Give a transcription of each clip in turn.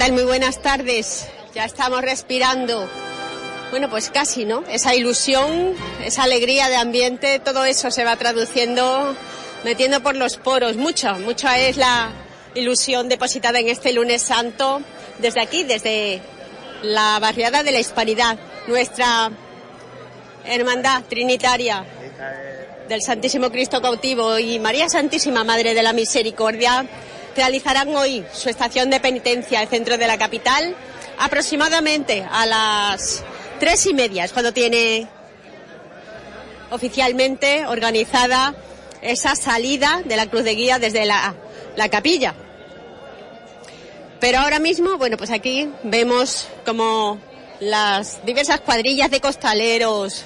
Hola, ¿qué tal? Muy buenas tardes. Ya estamos respirando. Bueno, pues casi, ¿no? Esa ilusión, esa alegría de ambiente, todo eso se va traduciendo, metiendo por los poros. Mucho, mucha es la ilusión depositada en este lunes santo desde aquí, desde la barriada de la Hispanidad, nuestra hermandad trinitaria del Santísimo Cristo cautivo y María Santísima Madre de la Misericordia realizarán hoy su estación de penitencia en el centro de la capital aproximadamente a las tres y media, es cuando tiene oficialmente organizada esa salida de la cruz de guía desde la, la capilla. Pero ahora mismo, bueno, pues aquí vemos como las diversas cuadrillas de costaleros,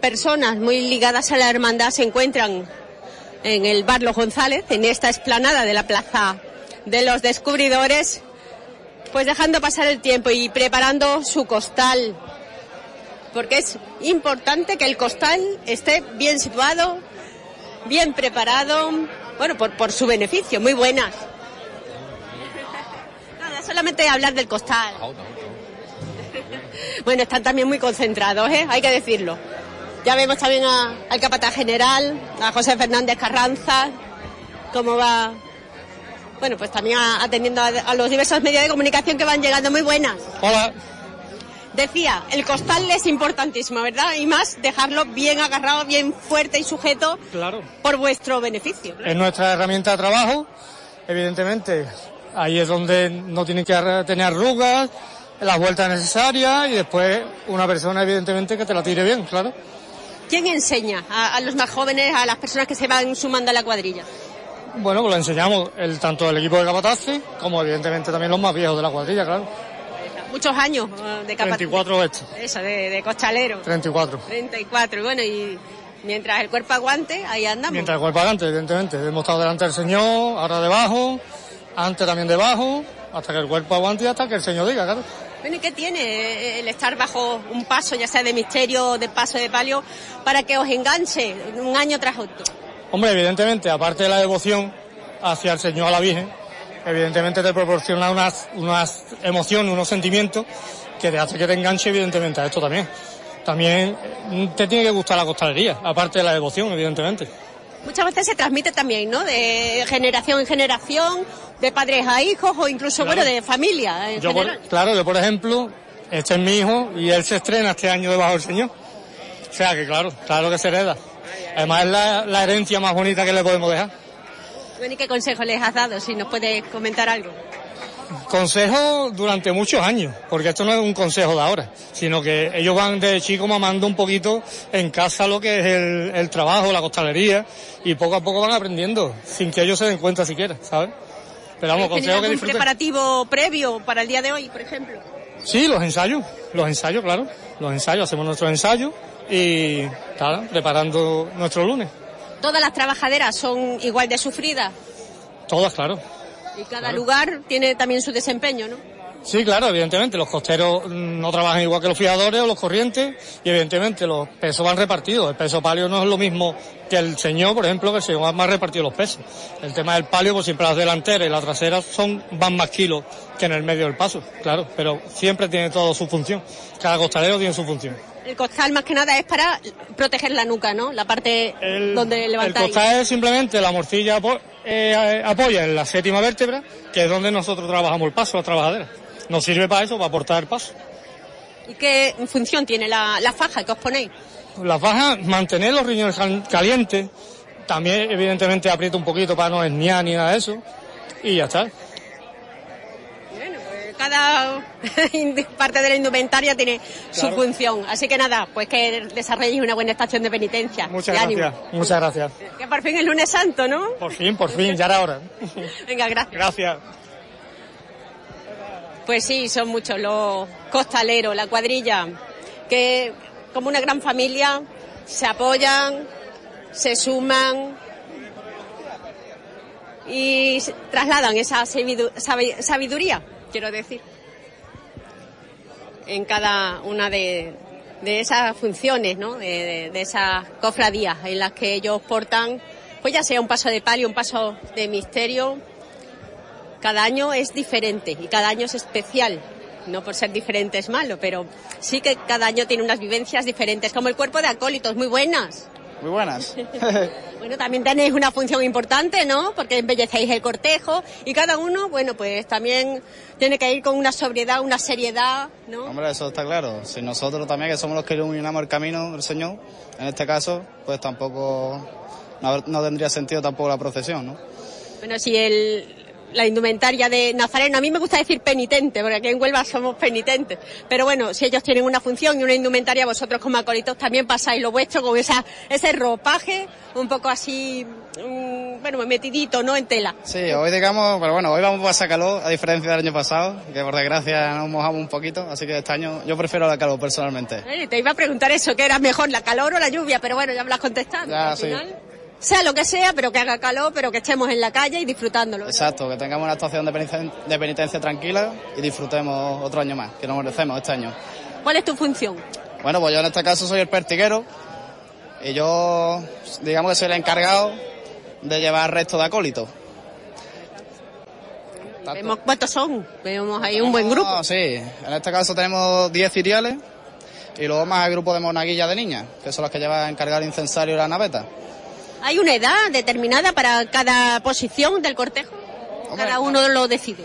personas muy ligadas a la hermandad se encuentran en el bar Los González, en esta explanada de la Plaza de los Descubridores, pues dejando pasar el tiempo y preparando su costal, porque es importante que el costal esté bien situado, bien preparado, bueno, por, por su beneficio, muy buenas. Nada, solamente hablar del costal. Bueno, están también muy concentrados, ¿eh? hay que decirlo. Ya vemos también a- al capataz general, a José Fernández Carranza, cómo va, bueno, pues también a- atendiendo a, a los diversos medios de comunicación que van llegando. Muy buenas. Hola. Decía, el costal es importantísimo, ¿verdad? Y más dejarlo bien agarrado, bien fuerte y sujeto Claro. por vuestro beneficio. Es nuestra herramienta de trabajo, evidentemente. Ahí es donde no tienen que tener arrugas, las vueltas necesarias y después una persona, evidentemente, que te la tire bien, claro. ¿Quién enseña a, a los más jóvenes, a las personas que se van sumando a la cuadrilla? Bueno, pues lo enseñamos el, tanto el equipo de capataces como, evidentemente, también los más viejos de la cuadrilla, claro. Muchos años eh, de capaz. 34 estos, Eso, de, de costalero. 34. 34, bueno, y mientras el cuerpo aguante, ahí andamos. Mientras el cuerpo adelante, evidentemente. Hemos estado delante del Señor, ahora debajo, antes también debajo, hasta que el cuerpo aguante y hasta que el Señor diga, claro. Bueno, ¿y qué tiene eh, el estar bajo un paso, ya sea de misterio de paso de palio, para que os enganche un año tras otro? Hombre, evidentemente, aparte de la devoción hacia el Señor, a la Virgen, evidentemente te proporciona unas, unas emociones, unos sentimientos que te hace que te enganche, evidentemente, a esto también. También te tiene que gustar la costalería, aparte de la devoción, evidentemente. Muchas veces se transmite también, ¿no? De generación en generación, de padres a hijos o incluso, Claro. bueno, de familia en Yo, por- claro, yo, por ejemplo, este es mi hijo y él se estrena este año debajo del Señor. O sea que, claro, claro que se hereda. Además, es la, la herencia más bonita que le podemos dejar. Bueno, ¿y qué consejo les has dado? Si nos puedes comentar algo. Consejo durante muchos años, porque esto no es un consejo de ahora, sino que ellos van de chico mamando un poquito en casa lo que es el, el trabajo, la costalería, y poco a poco van aprendiendo, sin que ellos se den cuenta siquiera, ¿sabes? Pero vamos, ¿Tenéis consejo que disfruten. preparativo previo para el día de hoy, por ejemplo? Sí, los ensayos, los ensayos, claro, los ensayos, hacemos nuestros ensayos y, claro, preparando nuestro lunes. Todas las trabajaderas son igual de sufridas Todas, claro. Y cada lugar tiene también su desempeño, ¿no? Sí, claro, evidentemente, los costeros mm, no trabajan igual que los fiadores o los corrientes y evidentemente los pesos van repartidos. El peso palio no es lo mismo que el señor, por ejemplo, que el señor más repartido los pesos. El tema del palio, pues siempre las delanteras y las traseras son, van más kilos que en el medio del paso, claro, pero siempre tiene todo su función. Cada costalero tiene su función. El costal más que nada es para proteger la nuca, ¿no? La parte donde El levantáis. costal es simplemente la morcilla eh, apoya en la séptima vértebra, que es donde nosotros trabajamos el paso, la trabajadera. Nos sirve para eso, para aportar el paso. ¿Y qué función tiene la, la faja que os ponéis? Las bajas, mantener los riñones cal- calientes, también evidentemente aprieta un poquito para no esniar ni nada de eso, y ya está. Cada parte de la indumentaria tiene su función. Así que nada, pues que desarrolléis una buena estación de penitencia. Muchas ánimo. gracias, muchas gracias. Que por fin es lunes santo, ¿no? Por fin, por fin, ya era hora. Venga, gracias. Gracias. Pues sí, son muchos los costaleros, la cuadrilla, que como una gran familia se apoyan, se suman y trasladan esa sabidu- sabi- sabiduría, quiero decir, en cada una de, esas funciones, ¿no? De- de esas cofradías en las que ellos portan, pues ya sea un paso de palio, un paso de misterio, cada año es diferente y cada año es especial. No por ser diferente es malo, pero sí que cada año tiene unas vivencias diferentes, como el cuerpo de acólitos, muy buenas. Muy buenas. bueno, también tenéis una función importante, ¿no? Porque embellecéis el cortejo y cada uno, bueno, pues también tiene que ir con una sobriedad, una seriedad, ¿no? Hombre, eso está claro. Si nosotros también, que somos los que iluminamos el camino del Señor, en este caso, pues tampoco, no, no tendría sentido tampoco la procesión, ¿no? Bueno, si el, la indumentaria de Nazareno. A mí me gusta decir penitente, porque aquí en Huelva somos penitentes. Pero bueno, si ellos tienen una función y una indumentaria, vosotros como acólitos también pasáis lo vuestro con esa, ese ropaje un poco así, um, bueno, metidito, ¿no? En tela. Sí, hoy digamos, pero bueno, hoy vamos a pasar calor, a diferencia del año pasado, que por desgracia nos mojamos un poquito, así que este año yo prefiero la calor personalmente. Eh, te iba a preguntar eso, ¿qué era mejor, la calor o la lluvia? Pero bueno, ya me lo has contestado. Ya, al sí. Sea lo que sea, pero que haga calor, pero que estemos en la calle y disfrutándolo. Exacto, que tengamos una actuación de penitencia, de penitencia tranquila y disfrutemos otro año más, que nos merecemos este año. ¿Cuál es tu función? Bueno, pues yo en este caso soy el pertiguero y yo, digamos que soy el encargado de llevar resto de acólitos. Vemos cuántos son, vemos ahí un buen grupo. Sí, en este caso tenemos 10 ciriales y luego más el grupo de monaguillas de niñas, que son las que llevan encargado el incensario y la naveta. ¿Hay una edad determinada para cada posición del cortejo? Hombre, cada uno lo decide.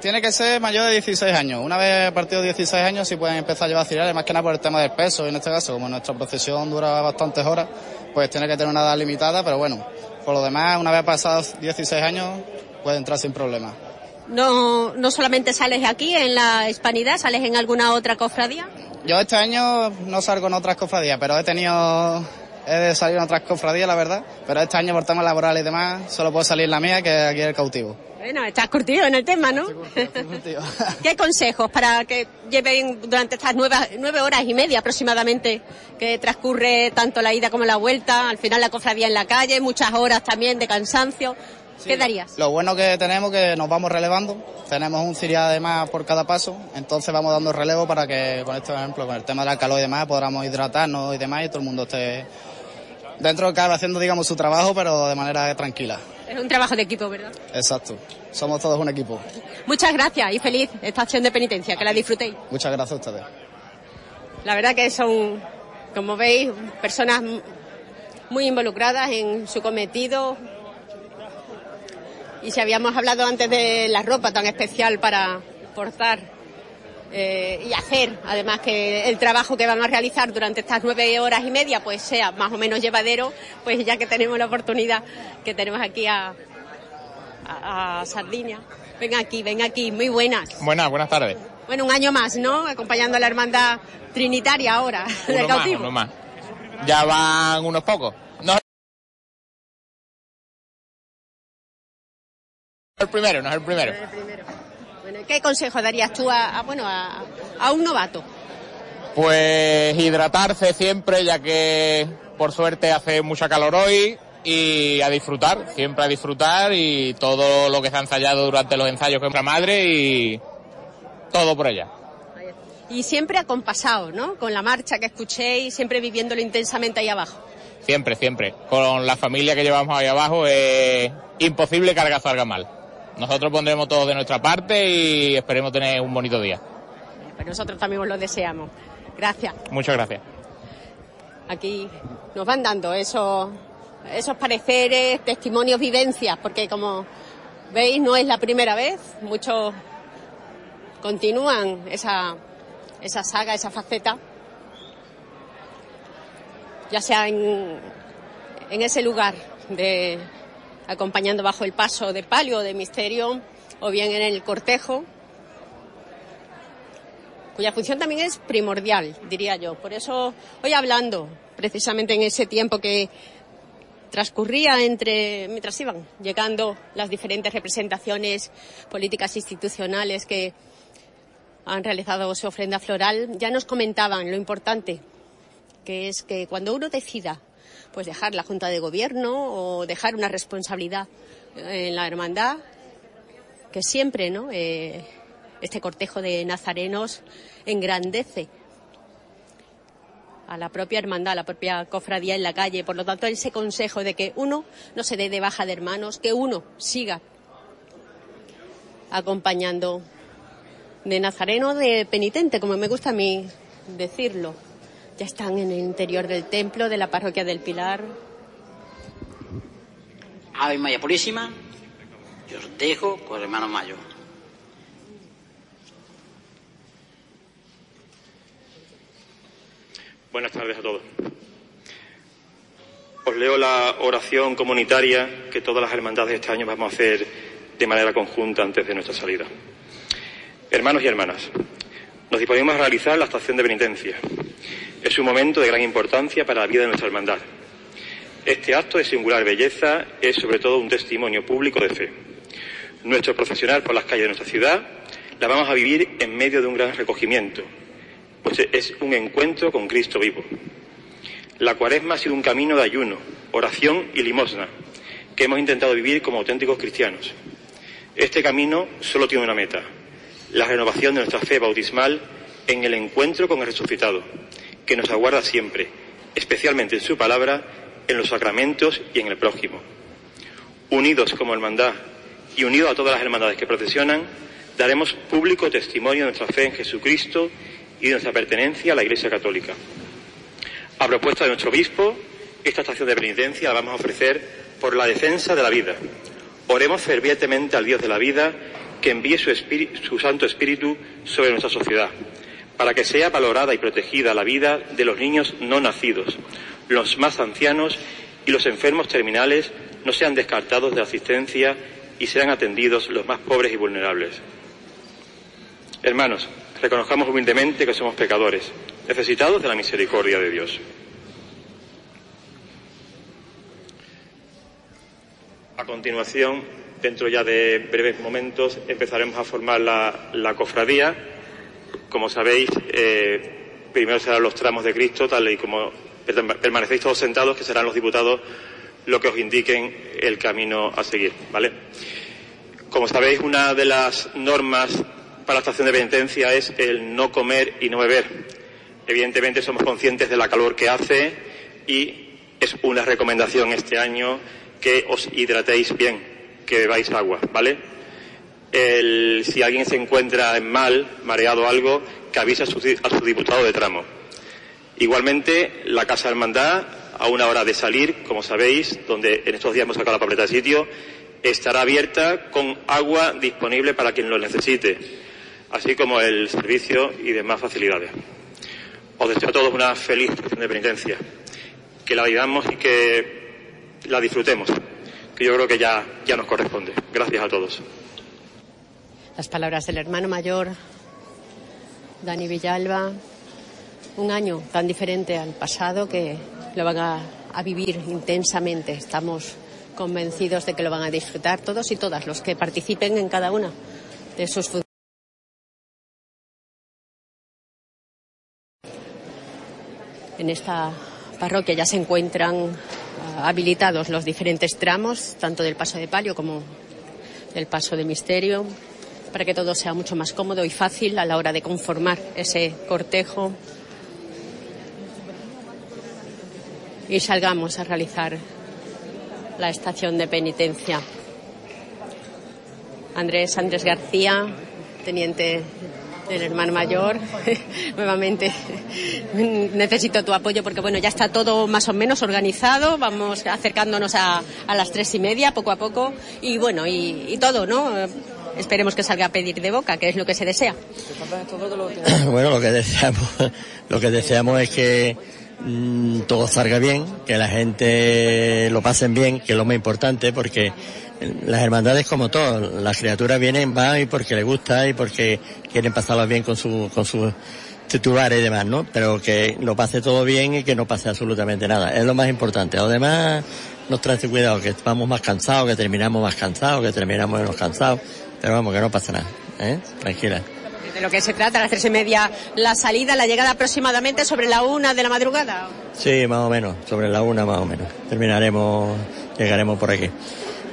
Tiene que ser mayor de 16 años. Una vez partido 16 años sí pueden empezar a llevar ciriales, más que nada por el tema del peso. Y en este caso, como nuestra procesión dura bastantes horas, pues tiene que tener una edad limitada, pero bueno, por lo demás, una vez pasados 16 años, puede entrar sin problema. No, no solamente sales aquí en la hispanidad, sales en alguna otra cofradía. Yo este año no salgo en otras cofradías, pero he tenido he de salir en otras cofradías, la verdad, pero este año por temas laborales y demás, solo puedo salir la mía, que aquí es el cautivo. Bueno, estás curtido en el tema, ¿no? ¿Qué consejos para que lleven durante estas nueve, nueve horas y media aproximadamente que transcurre tanto la ida como la vuelta, al final la cofradía en la calle, muchas horas también de cansancio? ¿Qué darías? Lo bueno que tenemos que nos vamos relevando, tenemos un cirial además por cada paso, entonces vamos dando relevo para que con este ejemplo, con el tema del calor y demás, podamos hidratarnos y demás y todo el mundo esté dentro de cada haciendo digamos su trabajo pero de manera tranquila. Es un trabajo de equipo, ¿verdad? Exacto, somos todos un equipo. Muchas gracias y feliz esta acción de penitencia, que la disfrutéis. Muchas gracias a ustedes. La verdad que son, como veis, personas muy involucradas en su cometido. Y si habíamos hablado antes de la ropa tan especial para portar eh, y hacer, además que el trabajo que van a realizar durante estas nueve horas y media pues sea más o menos llevadero, pues ya que tenemos la oportunidad que tenemos aquí a, a, a Sardinia. Ven aquí, ven aquí, muy buenas. Buenas, buenas tardes. Bueno, un año más, ¿no? Acompañando a la hermandad trinitaria ahora, uno del más, cautivo. uno más. Ya van unos pocos. No es el primero, no es el primero. Bueno, ¿qué consejo darías tú a, a, bueno, a, a un novato? Pues hidratarse siempre, ya que por suerte hace mucha calor hoy y a disfrutar, siempre a disfrutar y todo lo que se ha ensayado durante los ensayos con nuestra madre y todo por ella. Y siempre acompasado, ¿no? Con la marcha que escuchéis, siempre viviéndolo intensamente ahí abajo. Siempre, siempre. Con la familia que llevamos ahí abajo es imposible que algo salga mal. Nosotros pondremos todo de nuestra parte y esperemos tener un bonito día. Pues nosotros también os lo deseamos. Gracias. Muchas gracias. Aquí nos van dando esos, esos pareceres, testimonios, vivencias, porque como veis no es la primera vez, muchos continúan esa, esa saga, esa faceta, ya sea en, en ese lugar de acompañando bajo el paso de palio de misterio o bien en el cortejo, cuya función también es primordial, diría yo. Por eso hoy hablando precisamente en ese tiempo que transcurría entre mientras iban llegando las diferentes representaciones políticas institucionales que han realizado su ofrenda floral, ya nos comentaban lo importante que es que cuando uno decida pues dejar la Junta de Gobierno o dejar una responsabilidad en la hermandad, que siempre, ¿no? Eh, este cortejo de nazarenos engrandece a la propia hermandad, a la propia cofradía en la calle. Por lo tanto, ese consejo de que uno no se dé de baja de hermanos, que uno siga acompañando de nazareno de penitente, como me gusta a mí decirlo. Ya están en el interior del templo de la parroquia del Pilar. Ave María Purísima, yo os dejo con el hermano mayor. Buenas tardes a todos. Os leo la oración comunitaria que todas las hermandades este año vamos a hacer de manera conjunta antes de nuestra salida. Hermanos y hermanas, nos disponemos a realizar la estación de penitencia. Es un momento de gran importancia para la vida de nuestra hermandad. Este acto de singular belleza es sobre todo un testimonio público de fe. Nuestro profesional por las calles de nuestra ciudad la vamos a vivir en medio de un gran recogimiento, pues es un encuentro con Cristo vivo. La cuaresma ha sido un camino de ayuno, oración y limosna, que hemos intentado vivir como auténticos cristianos. Este camino solo tiene una meta, la renovación de nuestra fe bautismal en el encuentro con el resucitado, que nos aguarda siempre, especialmente en su palabra, en los sacramentos y en el prójimo. Unidos como hermandad y unidos a todas las hermandades que procesionan, daremos público testimonio de nuestra fe en Jesucristo y de nuestra pertenencia a la Iglesia Católica. A propuesta de nuestro obispo, esta estación de penitencia la vamos a ofrecer por la defensa de la vida. Oremos fervientemente al Dios de la vida que envíe su, su Santo Espíritu sobre nuestra sociedad, para que sea valorada y protegida la vida de los niños no nacidos, los más ancianos y los enfermos terminales no sean descartados de la asistencia y sean atendidos los más pobres y vulnerables. Hermanos, reconozcamos humildemente que somos pecadores, necesitados de la misericordia de Dios. A continuación, dentro ya de breves momentos, empezaremos a formar la, cofradía. Como sabéis, eh, primero serán los tramos de Cristo, tal y como permanecéis todos sentados, que serán los diputados los que os indiquen el camino a seguir, ¿vale? Como sabéis, una de las normas para la estación de penitencia es el no comer y no beber. Evidentemente somos conscientes de la calor que hace y es una recomendación este año que os hidratéis bien, que bebáis agua, ¿vale? Si alguien se encuentra en mal, mareado algo, que avise a su, diputado de tramo. Igualmente, la Casa Hermandad, a una hora de salir, como sabéis, donde en estos días hemos sacado la papeleta de sitio, estará abierta con agua disponible para quien lo necesite, así como el servicio y demás facilidades. Os deseo a todos una feliz de penitencia, que la vivamos y que la disfrutemos, que yo creo que ya nos corresponde. Gracias a todos. Las palabras del hermano mayor, Dani Villalba, un año tan diferente al pasado que lo van a, vivir intensamente. Estamos convencidos de que lo van a disfrutar todos y todas los que participen en cada una de sus funciones. En esta parroquia ya se encuentran ah, habilitados los diferentes tramos, tanto del paso de palio como del paso de misterio, para que todo sea mucho más cómodo y fácil a la hora de conformar ese cortejo y salgamos a realizar la estación de penitencia. Andrés Andrés García, teniente del hermano mayor, nuevamente necesito tu apoyo porque bueno, ya está todo más o menos organizado, vamos acercándonos a, las tres y media poco a poco y bueno, y todo, ¿no? Esperemos que salga a pedir de boca, que es lo que se desea. Bueno, lo que deseamos, lo que deseamos es que mmm, todo salga bien, que la gente lo pasen bien, que es lo más importante, porque las hermandades como todo, las criaturas vienen, van y porque les gusta y porque quieren pasarlo bien con su, con sus titulares y demás, ¿no? Pero que lo pase todo bien y que no pase absolutamente nada. Es lo más importante. Además, nos trae cuidado, que vamos más cansados, que terminamos más cansados, que terminamos menos cansados. Pero vamos, que no pasa nada, ¿eh? Tranquila. De lo que se trata, a las tres y media, la salida, la llegada aproximadamente sobre la una de la madrugada. Sí, más o menos, sobre la una más o menos. Terminaremos, llegaremos por aquí.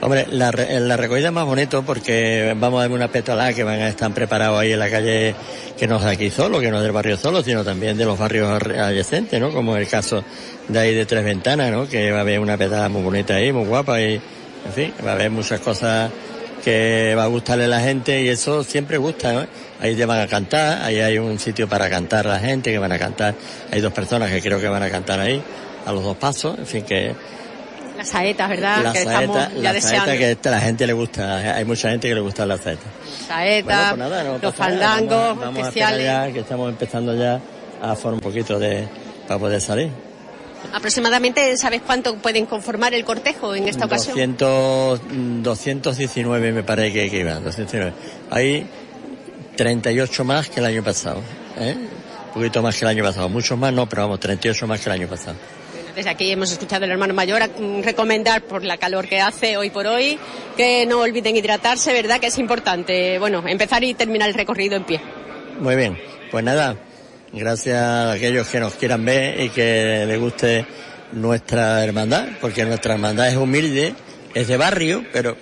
Hombre, la, la recogida es más bonito porque vamos a ver una petolada que van a estar preparados ahí en la calle que no es aquí solo, que no es del barrio solo, sino también de los barrios adyacentes, ¿no? Como el caso de ahí de Tres Ventanas, ¿no? Que va a haber una petada muy bonita ahí, muy guapa y, en fin, va a haber muchas cosas que va a gustarle a la gente y eso siempre gusta, ¿no? Ahí te van a cantar, ahí hay un sitio para cantar a la gente que van a cantar, hay dos personas que creo que van a cantar ahí, a los dos pasos, en fin que... Las saetas, ¿verdad? La que saeta, estamos ya la saeta que a la gente le gusta, hay mucha gente que le gusta la saeta. Saeta, Bueno, pues no los fandangos vamos, vamos a especiales. ya, que estamos empezando ya a formar un poquito de... para poder salir. Aproximadamente, ¿sabes cuánto pueden conformar el cortejo en esta ocasión? 200, mm, 219 me parece que, que iban, 219. Hay 38 más que el año pasado, ¿eh? Un poquito más que el año pasado, muchos más no, pero vamos, 38 más que el año pasado. Desde aquí hemos escuchado al hermano mayor mm, recomendar por la calor que hace hoy por hoy que no olviden hidratarse, ¿verdad? Que es importante, bueno, empezar y terminar el recorrido en pie. Muy bien, pues nada, gracias a aquellos que nos quieran ver y que les guste nuestra hermandad, porque nuestra hermandad es humilde, es de barrio, pero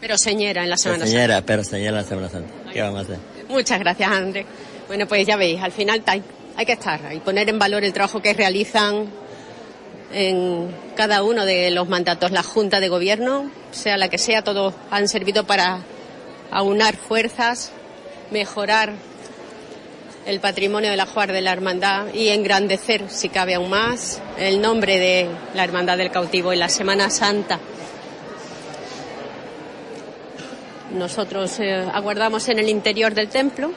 Pero señera en la Semana Santa. señora, pero señora la Semana Santa. ¿Qué vamos a hacer? Muchas gracias, André. Bueno, pues ya veis, al final hay que estar y poner en valor el trabajo que realizan en cada uno de los mandatos. La Junta de Gobierno, sea la que sea, todos han servido para aunar fuerzas, mejorar el patrimonio de la Juar de la Hermandad y engrandecer, si cabe aún más, el nombre de la Hermandad del Cautivo en la Semana Santa. Nosotros eh, aguardamos en el interior del templo.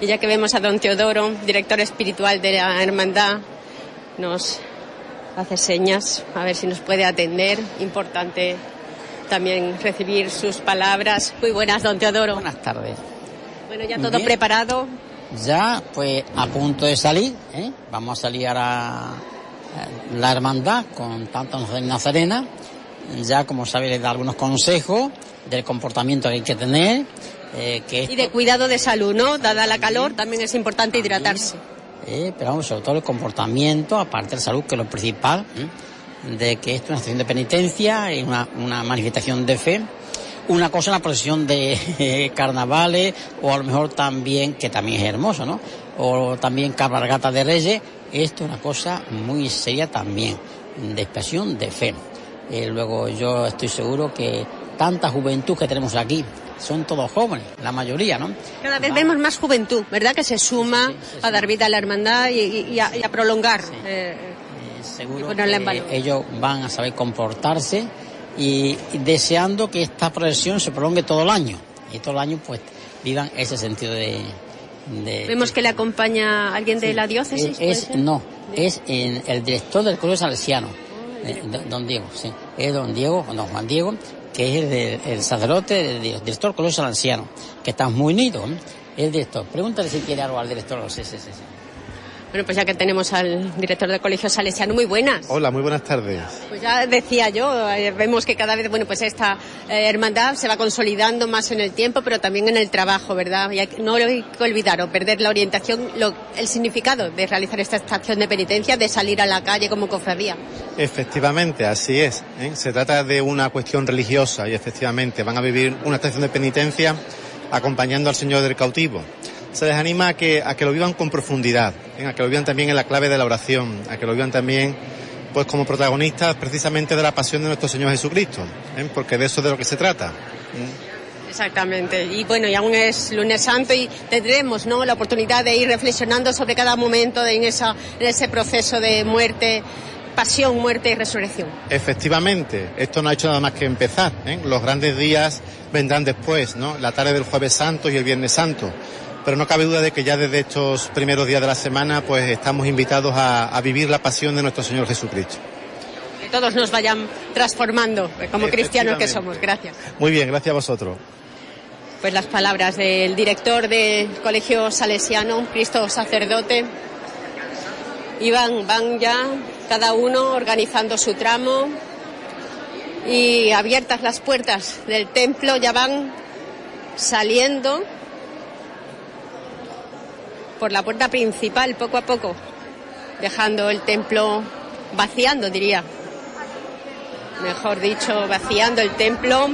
Y ya que vemos a don Teodoro, director espiritual de la hermandad, nos hace señas, a ver si nos puede atender. Importante también recibir sus palabras. Muy buenas, don Teodoro. Buenas tardes. Bueno, ya todo bien. preparado. Ya, pues a punto de salir, ¿eh? vamos a salir a la hermandad con tanto Nazarena. Ya, como sabe, le da algunos consejos del comportamiento que hay que tener. eh, que Y de cuidado de salud, ¿no? Dada la calor, también es importante hidratarse. Eh, pero vamos, sobre todo el comportamiento, aparte de la salud, que es lo principal, ¿eh? De que esto es una acción de penitencia, es una, una manifestación de fe. Una cosa es la procesión de eh, carnavales, o a lo mejor también, que también es hermoso, ¿no? O también cabalgata de reyes, esto es una cosa muy seria también, de expresión de fe. Eh, luego yo estoy seguro que tanta juventud que tenemos aquí, son todos jóvenes, la mayoría, ¿no? Cada vez vemos más juventud, ¿verdad? Que se suma a dar vida a la hermandad y, y- y a, y a prolongar. eh, seguro que ellos van a saber comportarse y, deseando que esta procesión se prolongue todo el año. Y todo el año pues vivan ese sentido de, de- vemos que le acompaña alguien de la diócesis. no es en el director del colegio salesiano eh, don- don Diego sí. Es don Diego don Juan Diego que es el, de- el sacerdote del di- director del colegio salesiano que estamos muy unidos ¿eh? el director. Pregúntale si quiere algo al director sí, sí, sí, sí. Bueno, pues ya que tenemos al director del colegio salesiano, muy buenas. Hola, muy buenas tardes. Pues ya decía yo, eh, vemos que cada vez, bueno, pues esta eh, hermandad se va consolidando más en el tiempo, pero también en el trabajo, ¿verdad? Y hay no hay que olvidar o perder la orientación, lo- el significado de realizar esta estación de penitencia, de salir a la calle como cofradía. Efectivamente, así es. ¿eh? Se trata de una cuestión religiosa y efectivamente van a vivir una estación de penitencia acompañando al Señor del cautivo. Se les anima a que, a que lo vivan con profundidad, ¿eh? a que lo vivan también en la clave de la oración, a que lo vivan también pues como protagonistas precisamente de la pasión de nuestro Señor Jesucristo, ¿eh? porque de eso es de lo que se trata. ¿eh? Exactamente. Y bueno, y aún es lunes santo y tendremos, ¿no? La oportunidad de ir reflexionando sobre cada momento de, en, esa, en ese proceso de muerte, pasión, muerte y resurrección. Efectivamente, esto no ha hecho nada más que empezar. ¿eh? Los grandes días vendrán después, ¿no? La tarde del jueves santo y el viernes santo. Pero no cabe duda de que ya desde estos primeros días de la semana, pues estamos invitados a, a vivir la pasión de nuestro Señor Jesucristo. Que todos nos vayan transformando eh, como cristianos que somos. Gracias. Muy bien, gracias a vosotros. Pues las palabras del director del Colegio Salesiano, Cristo Sacerdote. Y van, van ya cada uno organizando su tramo y abiertas las puertas del templo ya van saliendo por la puerta principal poco a poco, dejando el templo vaciando, diría. Mejor dicho, vaciando el templo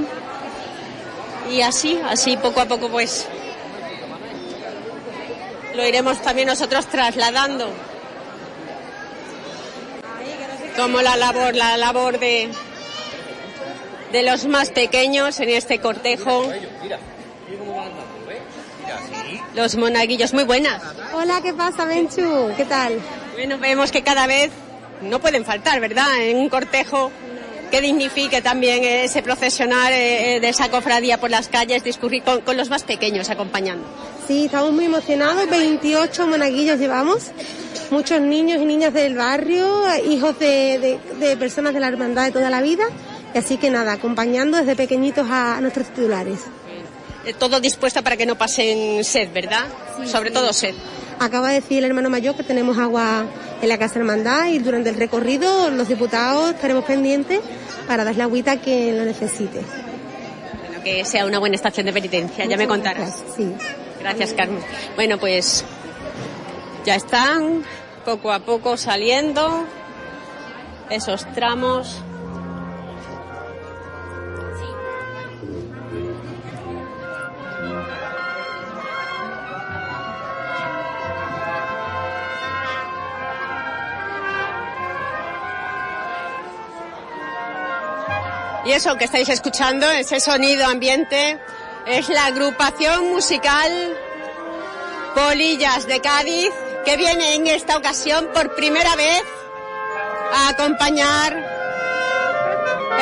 y así, así poco a poco pues lo iremos también nosotros trasladando. como la labor, la labor de, de los más pequeños en este cortejo. Los monaguillos, muy buenas. Hola, ¿qué pasa, Menchu? ¿Qué tal? Bueno, vemos que cada vez no pueden faltar, ¿verdad? En un cortejo que dignifique también ese procesionar eh, de esa cofradía por las calles, discurrir con, con los más pequeños acompañando. Sí, estamos muy emocionados. 28 monaguillos llevamos. Muchos niños y niñas del barrio, hijos de, de, de personas de la hermandad de toda la vida. Y así que nada, acompañando desde pequeñitos a, a nuestros titulares. Eh, todo dispuesto para que no pasen sed, ¿verdad? Sobre todo sed. Acaba de decir el hermano mayor que tenemos agua en la Casa Hermandad y durante el recorrido los diputados estaremos pendientes para dar la agüita a quien lo necesite. Bueno, que sea una buena estación de penitencia, ya me contarás. Gracias, sí. Gracias, Carmen. Bueno, pues ya están poco a poco saliendo esos tramos. Y eso que estáis escuchando, ese sonido ambiente, es la agrupación musical Polillas de Cádiz, que viene en esta ocasión por primera vez a acompañar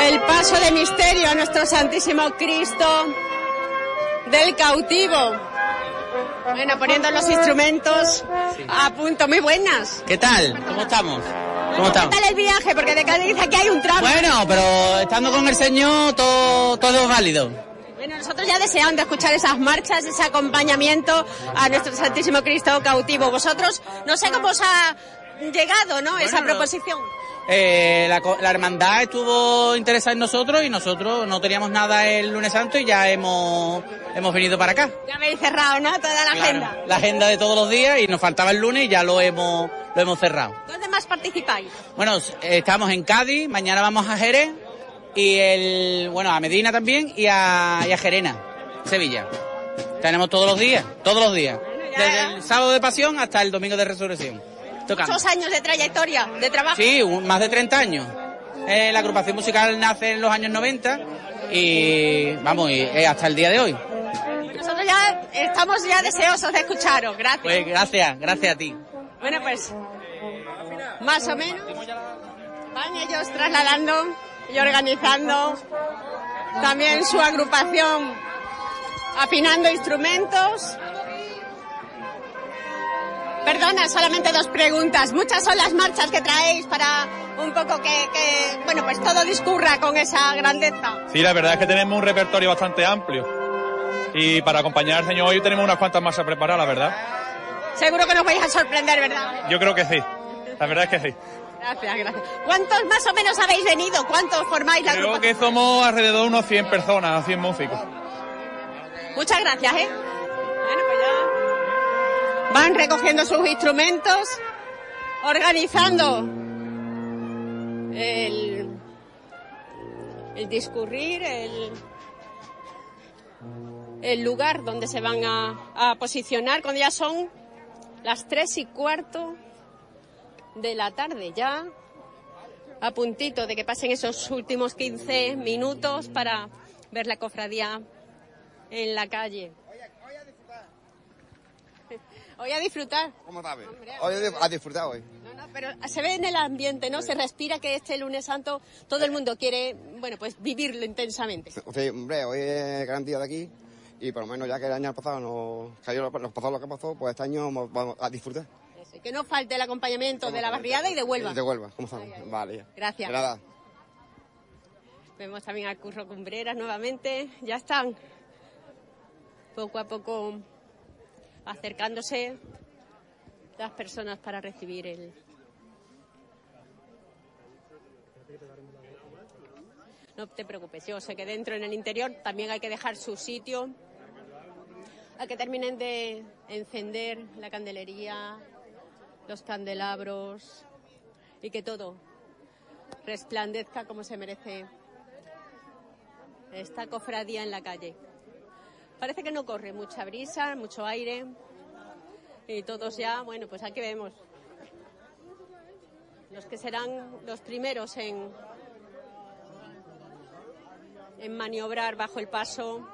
el paso de misterio a nuestro Santísimo Cristo del cautivo. Bueno, poniendo los instrumentos a punto. Muy buenas. ¿Qué tal? ¿Cómo estamos? ¿Cómo ¿Qué estamos? tal el viaje? Porque de Cádiz aquí hay un tramo. Bueno, pero estando con el Señor todo, todo es válido. Bueno, nosotros ya deseando escuchar esas marchas, ese acompañamiento a nuestro Santísimo Cristo cautivo. Vosotros, no sé cómo os ha llegado, ¿no? Esa proposición. Eh, la, la hermandad estuvo interesada en nosotros y nosotros no teníamos nada el lunes santo y ya hemos, hemos venido para acá. Ya habéis cerrado, ¿no? Toda la agenda. La agenda de todos los días y nos faltaba el lunes y ya lo hemos, lo hemos cerrado. ¿Dónde más participáis? Bueno, eh, estamos en Cádiz, mañana vamos a Jerez y el, bueno, a Medina también y a, y a Gerena, Sevilla. Tenemos todos los días, todos los días. Desde el sábado de pasión hasta el domingo de resurrección. Tocando. Muchos años de trayectoria, de trabajo. Sí, un- más de 30 años. Eh, la agrupación musical nace en los años 90 y vamos, y, eh, hasta el día de hoy. Nosotros ya estamos ya deseosos de escucharos. Gracias. Pues gracias, gracias a ti. Bueno, pues más o menos van ellos trasladando y organizando también su agrupación, afinando instrumentos. Perdona, solamente dos preguntas. Muchas son las marchas que traéis para un poco que, que, bueno, pues todo discurra con esa grandeza. Sí, la verdad es que tenemos un repertorio bastante amplio. Y para acompañar al Señor hoy tenemos unas cuantas marchas preparadas, la verdad. Seguro que nos vais a sorprender, ¿verdad? Yo creo que sí. La verdad es que sí. Gracias, gracias. ¿Cuántos más o menos habéis venido? ¿Cuántos formáis la Creo que somos alrededor de unos 100 personas, 100 músicos. Muchas gracias, ¿eh? Van recogiendo sus instrumentos, organizando el, discurrir, el, el lugar donde se van a, a posicionar cuando ya son las tres y cuarto de la tarde, ya a puntito de que pasen esos últimos 15 minutos para ver la cofradía en la calle. Hoy a disfrutar. ¿Cómo sabes? Hoy a disfrutar hoy. No, no, pero se ve en el ambiente, ¿no? Se respira que este lunes santo todo el mundo quiere, bueno, pues vivirlo intensamente. Sí, hombre, hoy es gran día de aquí y por lo menos ya que el año pasado nos cayó nos pasó lo que pasó, pues este año vamos, a disfrutar. Eso, Que no falte el acompañamiento de la barriada y de Huelva. De Huelva, ¿cómo sabes? Vale, ya. Gracias. De nada. Vemos también al Curro Cumbreras nuevamente. Ya están poco a poco acercándose las personas para recibir el. No te preocupes, yo sé que dentro en el interior también hay que dejar su sitio a que terminen de encender la candelería, los candelabros y que todo resplandezca como se merece esta cofradía en la calle. Parece que no corre mucha brisa, mucho aire y todos ya, bueno, pues aquí vemos. los que serán los primeros en, en maniobrar bajo el paso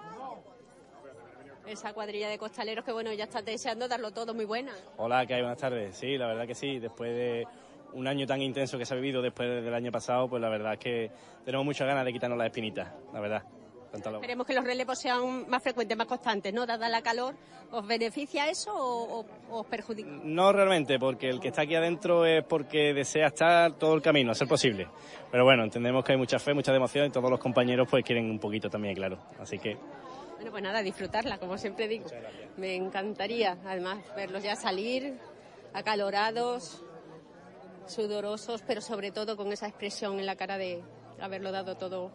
esa cuadrilla de costaleros que bueno ya está deseando darlo todo muy buena. Hola, ¿qué hay? Buenas tardes. Sí, la verdad que sí, después de un año tan intenso que se ha vivido después del año pasado, pues la verdad es que tenemos muchas ganas de quitarnos las espinitas, la verdad. Esperemos que los relevos sean más frecuentes, más constantes, ¿no? Dada la calor, ¿os beneficia eso o, os perjudica? No realmente, porque el que está aquí adentro es porque desea estar todo el camino, a ser posible. Pero bueno, entendemos que hay mucha fe, mucha emoción y todos los compañeros pues quieren un poquito también, claro. Así que Bueno, pues nada, disfrutarla, como siempre digo. Me encantaría, además, verlos ya salir, acalorados, sudorosos, pero sobre todo con esa expresión en la cara de haberlo dado todo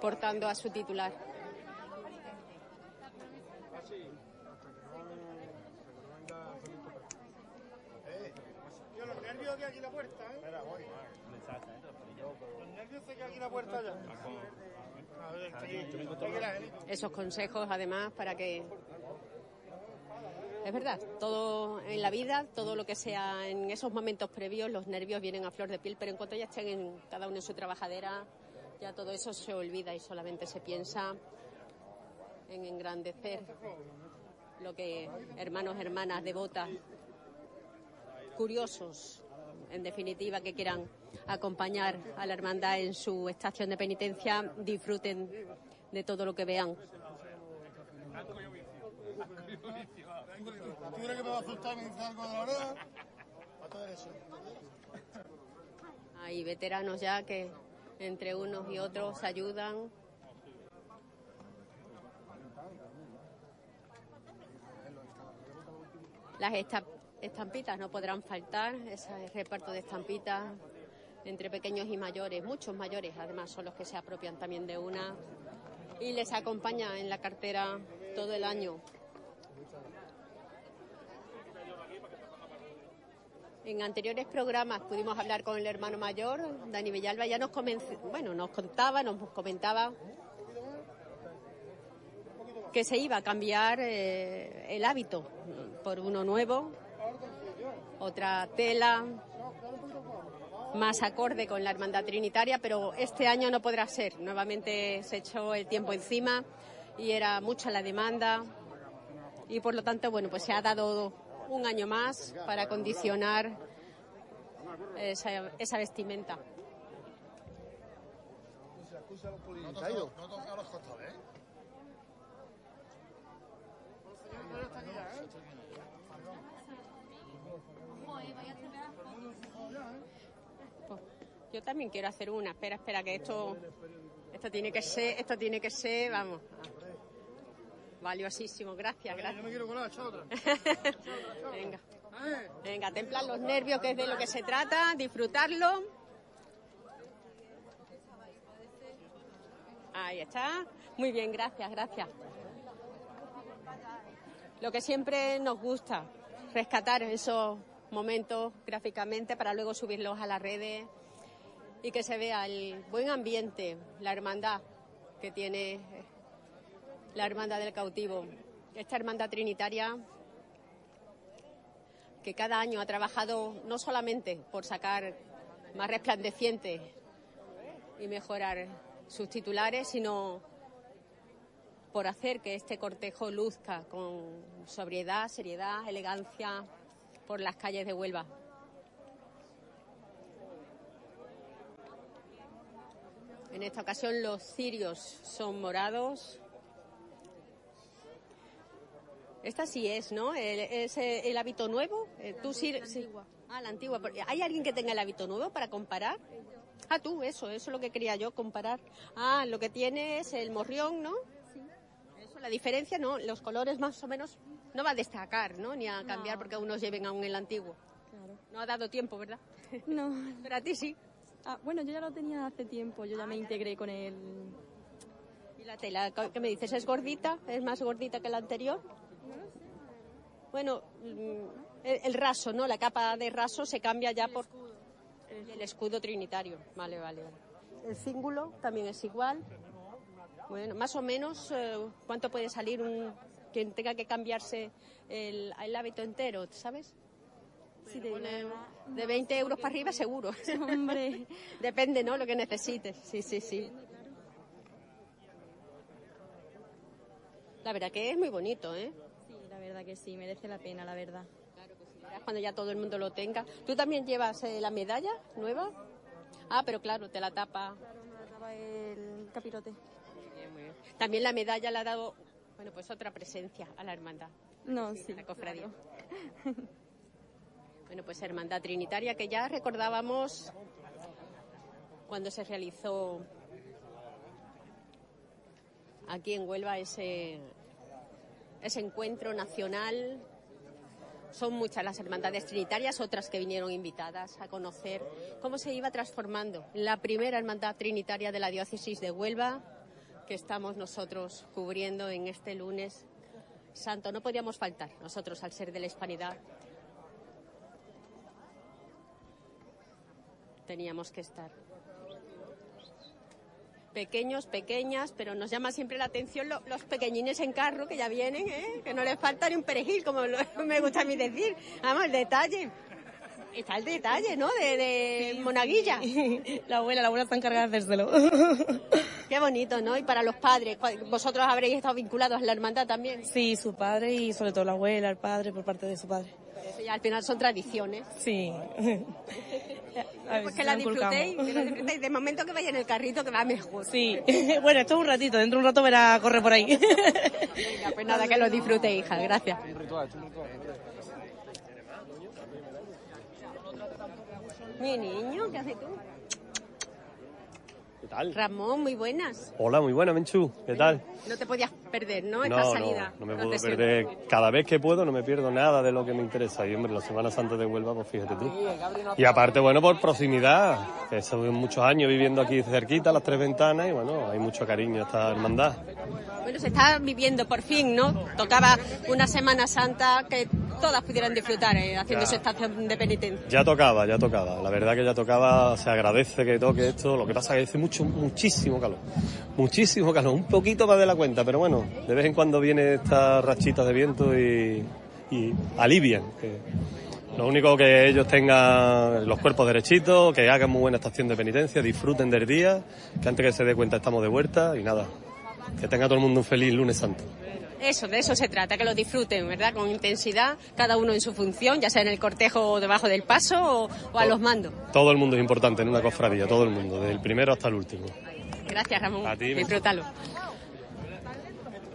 portando a su titular. Los nervios que aquí la puerta, ¿eh? Espera, voy. Los nervios que aquí la puerta ya. A ver, aquí, aquí la gente. Esos consejos, además, para que... Es verdad, todo en la vida, todo lo que sea en esos momentos previos, los nervios vienen a flor de piel, pero en cuanto ya estén en, cada uno en su trabajadera, ya todo eso se olvida y solamente se piensa en engrandecer lo que hermanos, hermanas, devotas, curiosos, en definitiva, que quieran acompañar a la hermandad en su estación de penitencia, disfruten de todo lo que vean. ¿Tú crees que me va a asustar y me dice algo de la oreja? A todo eso. Hay veteranos ya que entre unos y otros se ayudan. Las esta- estampitas no podrán faltar, ese reparto de estampitas entre pequeños y mayores, muchos mayores además son los que se apropian también de una y les acompaña en la cartera todo el año. En anteriores programas pudimos hablar con el hermano mayor, Dani Villalba, ya nos convenci- bueno, nos contaba, nos comentaba que se iba a cambiar eh, el hábito por uno nuevo, otra tela, más acorde con la hermandad trinitaria, pero este año no podrá ser. Nuevamente se echó el tiempo encima y era mucha la demanda y por lo tanto, bueno, pues se ha dado un año más para condicionar esa, vestimenta. Pues, yo también quiero hacer una. Espera, espera, que esto, esto tiene que ser, esto tiene que ser, vamos. Valiosísimo, gracias, gracias. Yo me quiero colar, echa otra. Venga. Venga, templar los nervios, que es de lo que se trata, disfrutarlo. Ahí está. Muy bien, gracias, gracias. Lo que siempre nos gusta, rescatar esos momentos gráficamente para luego subirlos a las redes y que se vea el buen ambiente, la hermandad que tiene la hermandad del cautivo. Esta hermandad trinitaria que cada año ha trabajado no solamente por sacar más resplandecientes y mejorar sus titulares, sino por hacer que este cortejo luzca con sobriedad, seriedad, elegancia por las calles de Huelva. En esta ocasión los cirios son morados. Esta sí es, ¿no? El, es eh, el hábito nuevo. Eh, tú sí, sí. Ah, la antigua. ¿Hay alguien que tenga el hábito nuevo para comparar? Ah, tú, eso, eso es lo que quería yo, comparar. Ah, lo que tiene es el morrión, ¿no? Eso, la diferencia, ¿no? Los colores más o menos no va a destacar, ¿no? Ni a cambiar porque unos lleven aún el antiguo. Claro. No ha dado tiempo, ¿verdad? No. Pero a ti sí. Ah, bueno, yo ya lo tenía hace tiempo, yo ya me integré con el... ¿Y la tela? ¿Qué me dices? ¿Es gordita? ¿Es más gordita que la anterior? Bueno, mm, el, el raso, ¿no? La capa de raso se cambia ya por el escudo trinitario. Vale, vale, vale. El cíngulo también es igual. Bueno, más o menos, eh, ¿cuánto puede salir un quien tenga que cambiarse el, el hábito entero, ¿sabes? La verdad, De 20 euros para arriba seguro. Hombre. Depende, ¿no? Lo que necesites. Sí, sí, sí. La verdad que es muy bonito, ¿eh? Sí, la verdad que sí, merece la pena, la verdad. Verás Cuando ya todo el mundo lo tenga. ¿Tú también llevas eh, la medalla nueva? Ah, pero claro, te la tapa. el capirote. También la medalla le ha dado, bueno, pues otra presencia a la hermandad. No, sí. La cofradía. Bueno, pues Hermandad Trinitaria que ya recordábamos cuando se realizó aquí en Huelva ese, ese encuentro nacional. Son muchas las hermandades trinitarias, otras que vinieron invitadas a conocer cómo se iba transformando la primera hermandad trinitaria de la diócesis de Huelva que estamos nosotros cubriendo en este lunes santo. No podíamos faltar nosotros al ser de la hispanidad. Teníamos que estar. Pequeños, pequeñas, pero nos llama siempre la atención lo- los pequeñines en carro que ya vienen, ¿eh? que no les falta ni un perejil, como lo- me gusta a mí decir. Vamos, el detalle. Está el detalle, ¿no? De, de monaguilla. La abuela, la abuela está encargada de hacérselo. Qué bonito, ¿no? Y para los padres, vosotros habréis estado vinculados a la hermandad también. Sí, su padre y sobre todo la abuela, el padre, por parte de su padre. Ya al final son tradiciones. Sí. A Pues que la disfrutéis, que la disfrutéis. De momento que vaya en el carrito, que va mejor. Sí. bueno, esto es un ratito, dentro de un rato verá correr por ahí. Venga, pues nada, que lo disfrutéis, hija. Gracias. Mi niño, ¿qué haces tú? ¿Qué tal? Ramón, muy buenas. Hola, muy buena, Menchu. ¿Qué tal? No te podías perder, ¿no? Esta No, no, salida. no me puedo perder. Cada vez que puedo no me pierdo nada de lo que me interesa. Y hombre, la Semana Santa de Huelva, pues fíjate tú. Y aparte, bueno, por proximidad. Que son muchos años viviendo aquí cerquita, las tres ventanas, y bueno, hay mucho cariño a esta hermandad. Bueno, se está viviendo por fin, ¿no? Tocaba una Semana Santa que todas pudieran disfrutar eh, haciendo su estación de penitencia. Ya tocaba, ya tocaba. La verdad que ya tocaba, se agradece que toque esto. Lo que pasa es que hace mucho, muchísimo calor. Muchísimo calor, un poquito más de la cuenta, pero bueno, de vez en cuando viene estas rachitas de viento y, y alivian. que lo único que ellos tengan los cuerpos derechitos, que hagan muy buena estación de penitencia, disfruten del día, que antes que se dé cuenta estamos de vuelta y nada. Que tenga todo el mundo un feliz lunes santo. Eso, de eso se trata, que lo disfruten, ¿verdad? Con intensidad, cada uno en su función, ya sea en el cortejo o debajo del paso o, o a los mandos. Todo el mundo es importante en una cofradía, todo el mundo, desde el primero hasta el último. Gracias, Ramón. A ti, Disfrútalo.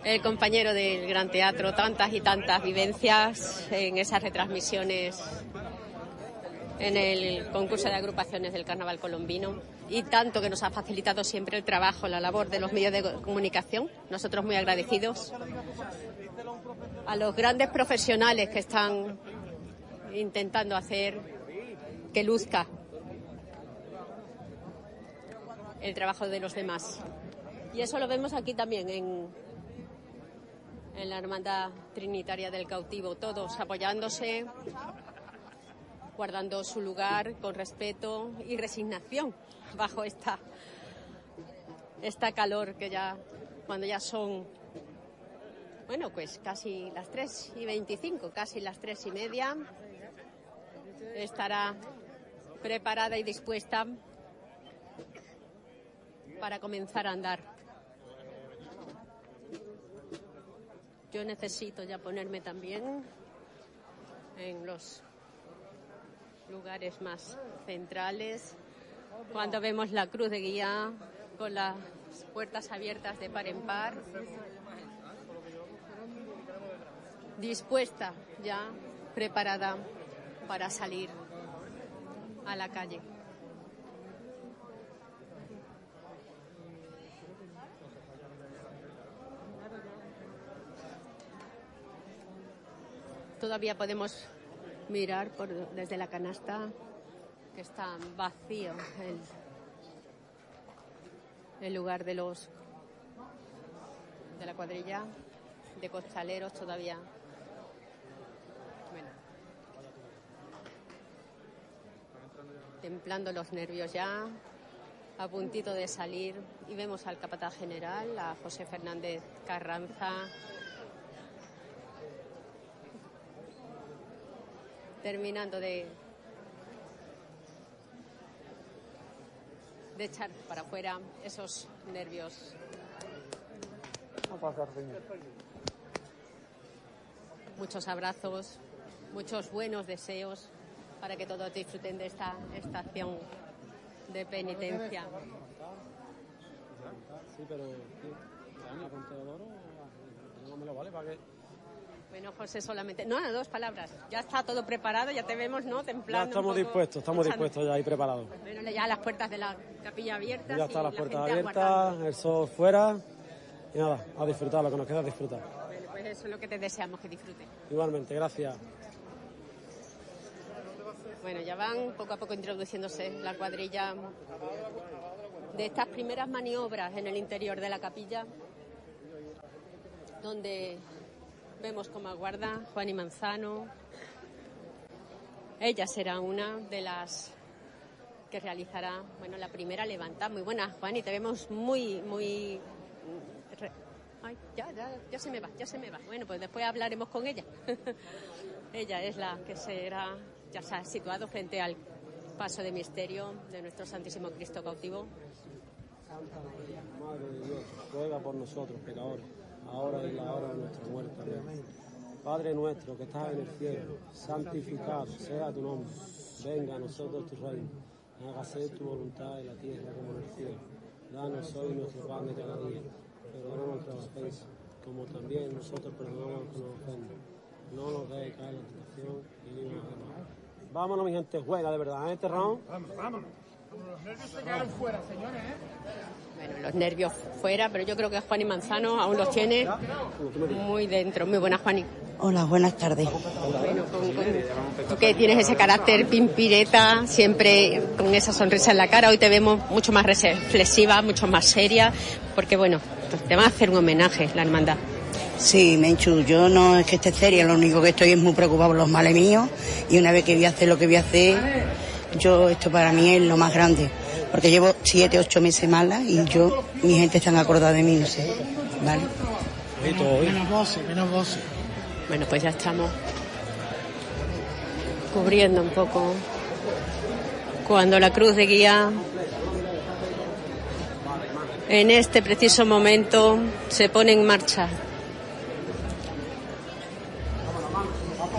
El compañero del Gran Teatro, tantas y tantas vivencias en esas retransmisiones en el concurso de agrupaciones del Carnaval Colombino y tanto que nos ha facilitado siempre el trabajo, la labor de los medios de comunicación. Nosotros muy agradecidos a los grandes profesionales que están intentando hacer que luzca el trabajo de los demás. Y eso lo vemos aquí también en, en la Hermandad Trinitaria del Cautivo, todos apoyándose, guardando su lugar con respeto y resignación bajo esta, esta calor que ya, cuando ya son, bueno, pues casi las 3 y 25, casi las 3 y media, estará preparada y dispuesta para comenzar a andar. Yo necesito ya ponerme también en los lugares más centrales. Cuando vemos la cruz de guía con las puertas abiertas de par en par, dispuesta ya, preparada para salir a la calle. Todavía podemos mirar por, desde la canasta que está vacío el, lugar de los de la cuadrilla de costaleros todavía. Bueno, templando los nervios ya, a puntito de salir y vemos al capataz general, a José Fernández Carranza, terminando de, de echar para afuera esos nervios. Muchos abrazos, muchos buenos deseos para que todos disfruten de esta estación de penitencia. Sí, pero ¿la con Teodoro? No me lo vale para que... Bueno, José, solamente. No, dos palabras. Ya está todo preparado, ya te vemos, ¿no? Ya Templando. un estamos dispuestos, estamos dispuestos ya ahí preparados. Bueno, ya las puertas de la capilla abiertas. Ya están las la puertas abiertas, aguardando. el sol fuera y nada, a disfrutar, lo que nos queda es disfrutar. Bueno, pues eso es lo que te deseamos que disfrutes. Igualmente, gracias. Bueno, ya van poco a poco introduciéndose la cuadrilla de estas primeras maniobras en el interior de la capilla, donde vemos como aguarda Juan y Manzano. Ella será una de las que realizará, bueno, la primera levantada. Muy buena, Juan, y te vemos muy, muy... Ay, ya, ya, ya se me va, ya se me va. Bueno, pues después hablaremos con ella. ella es la que será, ya se ha situado frente al paso de misterio de nuestro Santísimo Cristo cautivo. Santa María, Madre de Dios, ruega por nosotros pecadores, ahora y en la hora de nuestra muerte. Amén. Padre nuestro que estás en el cielo, santificado sea tu nombre. Venga a nosotros tu reino. Hágase tu voluntad en la tierra como en el cielo. Danos hoy nuestro pan de cada día. Perdona nuestras ofensas, como también nosotros perdonamos a los que. No nos dejes caer en la tentación y líbranos del mal. Vámonos, mi gente, juega de verdad, ¿eh, Terrón? Los nervios se quedaron fuera, señores, ¿eh? Bueno, los nervios fuera, pero yo creo que Juan y Manzano aún los tiene muy dentro. Muy buenas, Juani. Hola, buenas tardes. Bueno, con- con- tú que tienes ese carácter pimpireta, siempre con esa sonrisa en la cara, hoy te vemos mucho más reflexiva, mucho más seria, porque bueno, te va a hacer un homenaje la hermandad. Sí, Menchu, yo no es que esté seria, lo único que estoy es muy preocupado por los males míos y una vez que voy a hacer lo que voy a hacer, yo esto para mí es lo más grande, porque llevo siete, ocho meses mala y yo, mi gente está acordada de mí, no sé, ¿vale? Menos voces, menos voces. Bueno, pues ya estamos cubriendo un poco cuando la cruz de guía en este preciso momento se pone en marcha.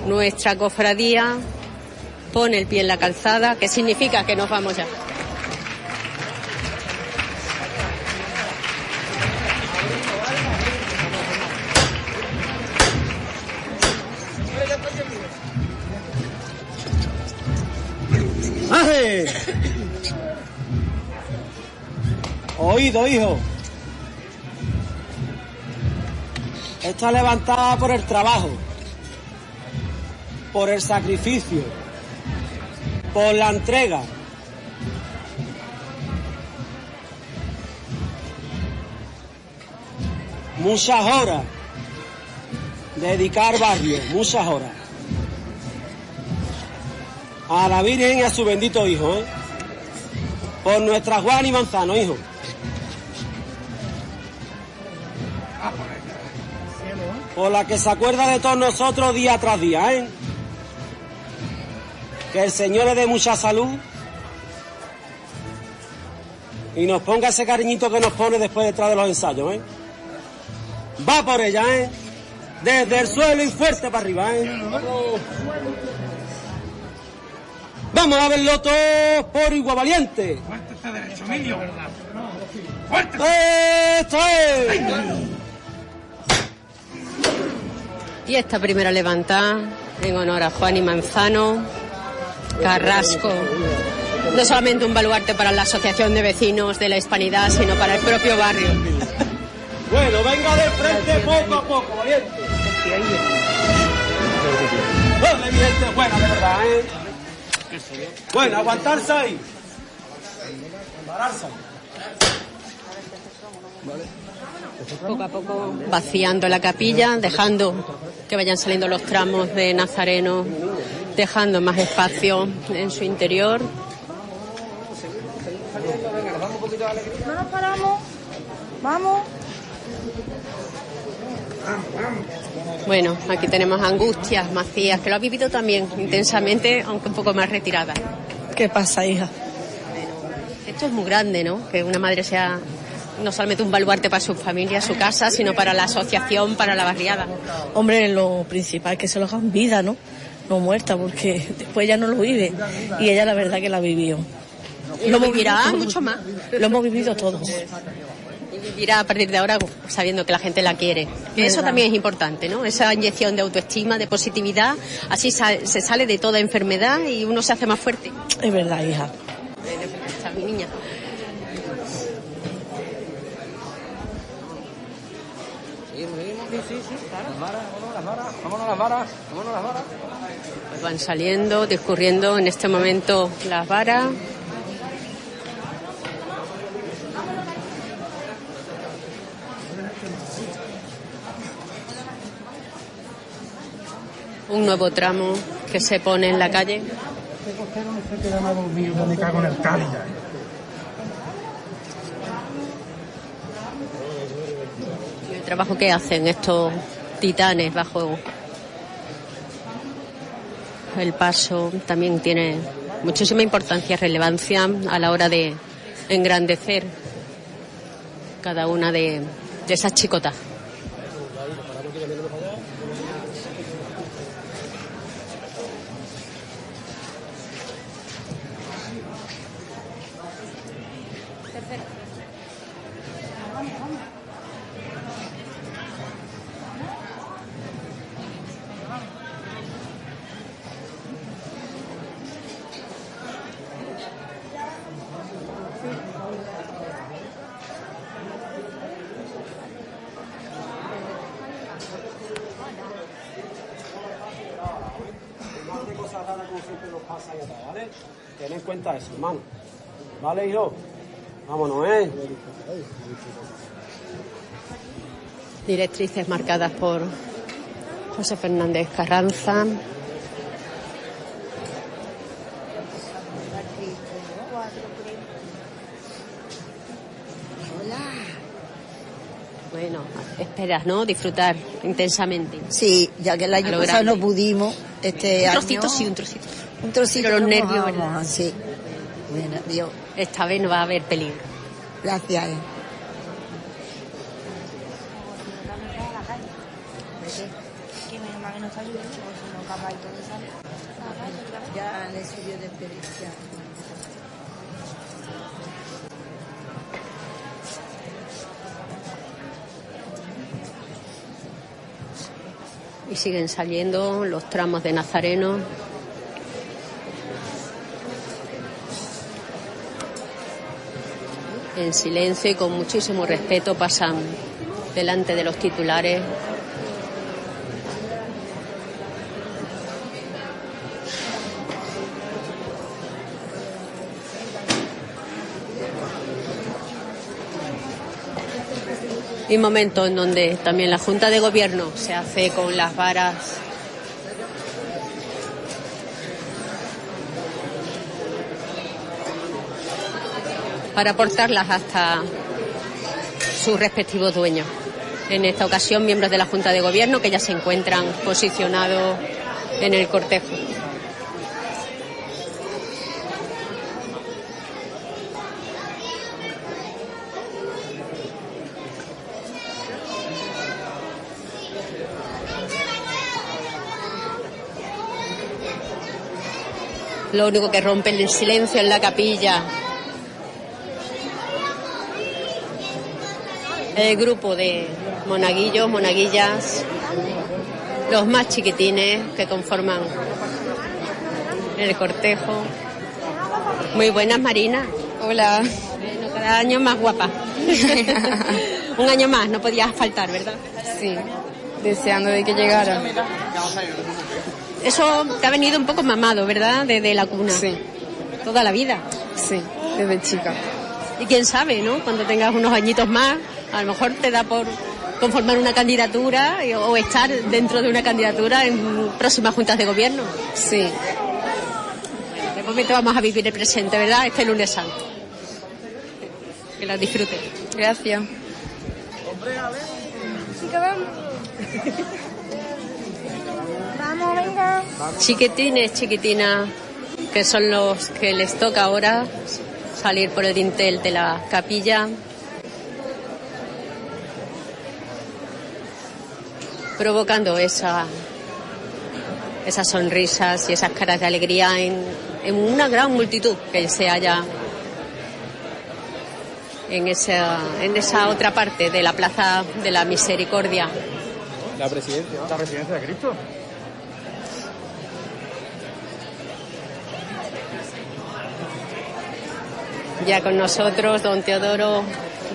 Nuestra cofradía pone el pie en la calzada, que significa que nos vamos ya. Oído, hijo. Está levantada por el trabajo, por el sacrificio, por la entrega. Muchas horas. Dedicar barrio, muchas horas. A la Virgen y a su bendito Hijo, ¿eh? Por nuestra Juan y Manzano, hijo. Por la que se acuerda de todos nosotros día tras día, ¿eh? Que el Señor le dé mucha salud y nos ponga ese cariñito que nos pone después detrás de los ensayos, ¿eh? Va por ella, ¿eh? Desde el suelo y fuerte para arriba, ¿eh? Vamos a verlo todo por igual valiente. Fuerte derecho, Emilio. ¡Esto es! Y esta primera levantada en honor a Juan y Manzano, Carrasco. No solamente un baluarte para la Asociación de Vecinos de la Hispanidad, sino para el propio barrio. Bueno, venga de frente poco a poco, valiente. Dale, mi gente buena, de verdad, ¿eh? Bueno, aguantarse ahí. Pararse. Poco a poco vaciando la capilla, dejando que vayan saliendo los tramos de Nazareno, dejando más espacio en su interior. No nos paramos. Vamos. Bueno, aquí tenemos Angustias Macías, que lo ha vivido también intensamente, aunque un poco más retirada. ¿Qué pasa, hija? Esto es muy grande, ¿no? Que una madre sea no solamente un baluarte para su familia, su casa, sino para la asociación, para la barriada. Hombre, lo principal es que se lo hagan vida, ¿no? No muerta, porque después ya no lo vive. Y ella la verdad que la vivió. Y lo vivirá mucho más. Lo hemos vivido todos. Vivirá a partir de ahora sabiendo que la gente la quiere. Que eso también es importante, ¿no? Esa inyección de autoestima, de positividad, así se sale de toda enfermedad y uno se hace más fuerte. Es verdad, hija. Esta mi niña. Vámonos las varas, vámonos las varas. Pues van saliendo, discurriendo en este momento las varas. Un nuevo tramo que se pone en la calle. El. Y el trabajo que hacen estos titanes bajo el paso también tiene muchísima importancia y relevancia a la hora de engrandecer cada una de, de esas chicotas. Más de cosas raras como siempre nos pasa y atrás, ¿vale? Ten en cuenta eso, hermano. ¿Vale, hijo? Vámonos, ¿eh? Directrices marcadas por José Fernández Carranza. Bueno, esperas, ¿no? Disfrutar intensamente. Sí, ya que el año pasado grande. no pudimos, este Un trocito año... sí, un trocito. Un trocito. Pero los nervios, vamos, ¿verdad? Sí. Bueno, Dios. Esta vez no va a haber peligro. Gracias. eh. Ya le subió de experiencia. Y siguen saliendo los tramos de Nazareno. En silencio y con muchísimo respeto pasan delante de los titulares. Y momento en donde también la Junta de Gobierno se hace con las varas para portarlas hasta sus respectivos dueños. En esta ocasión, miembros de la Junta de Gobierno que ya se encuentran posicionados en el cortejo. Lo único que rompe el silencio en la capilla. El grupo de monaguillos, monaguillas, los más chiquitines que conforman el cortejo. Muy buenas, Marina. Hola. Bueno, cada año más guapa. Un año más, no podías faltar, ¿verdad? Sí, deseando de que llegara. Eso te ha venido un poco mamado, ¿verdad? Desde la cuna. Sí. Toda la vida. Sí, desde chica. Y quién sabe, ¿no? Cuando tengas unos añitos más, a lo mejor te da por conformar una candidatura o estar dentro de una candidatura en próximas juntas de gobierno. Sí. De momento vamos a vivir el presente, ¿verdad? Este lunes santo. Que lo disfrutes. Gracias. que vamos. Vamos, venga. Chiquitines, chiquitinas, que son los que les toca ahora salir por el dintel de la capilla. Provocando esa, esas sonrisas y esas caras de alegría en, en una gran multitud que se halla en esa, en esa otra parte de la Plaza de la Misericordia. La presidencia. La presidencia de Cristo. Ya con nosotros don Teodoro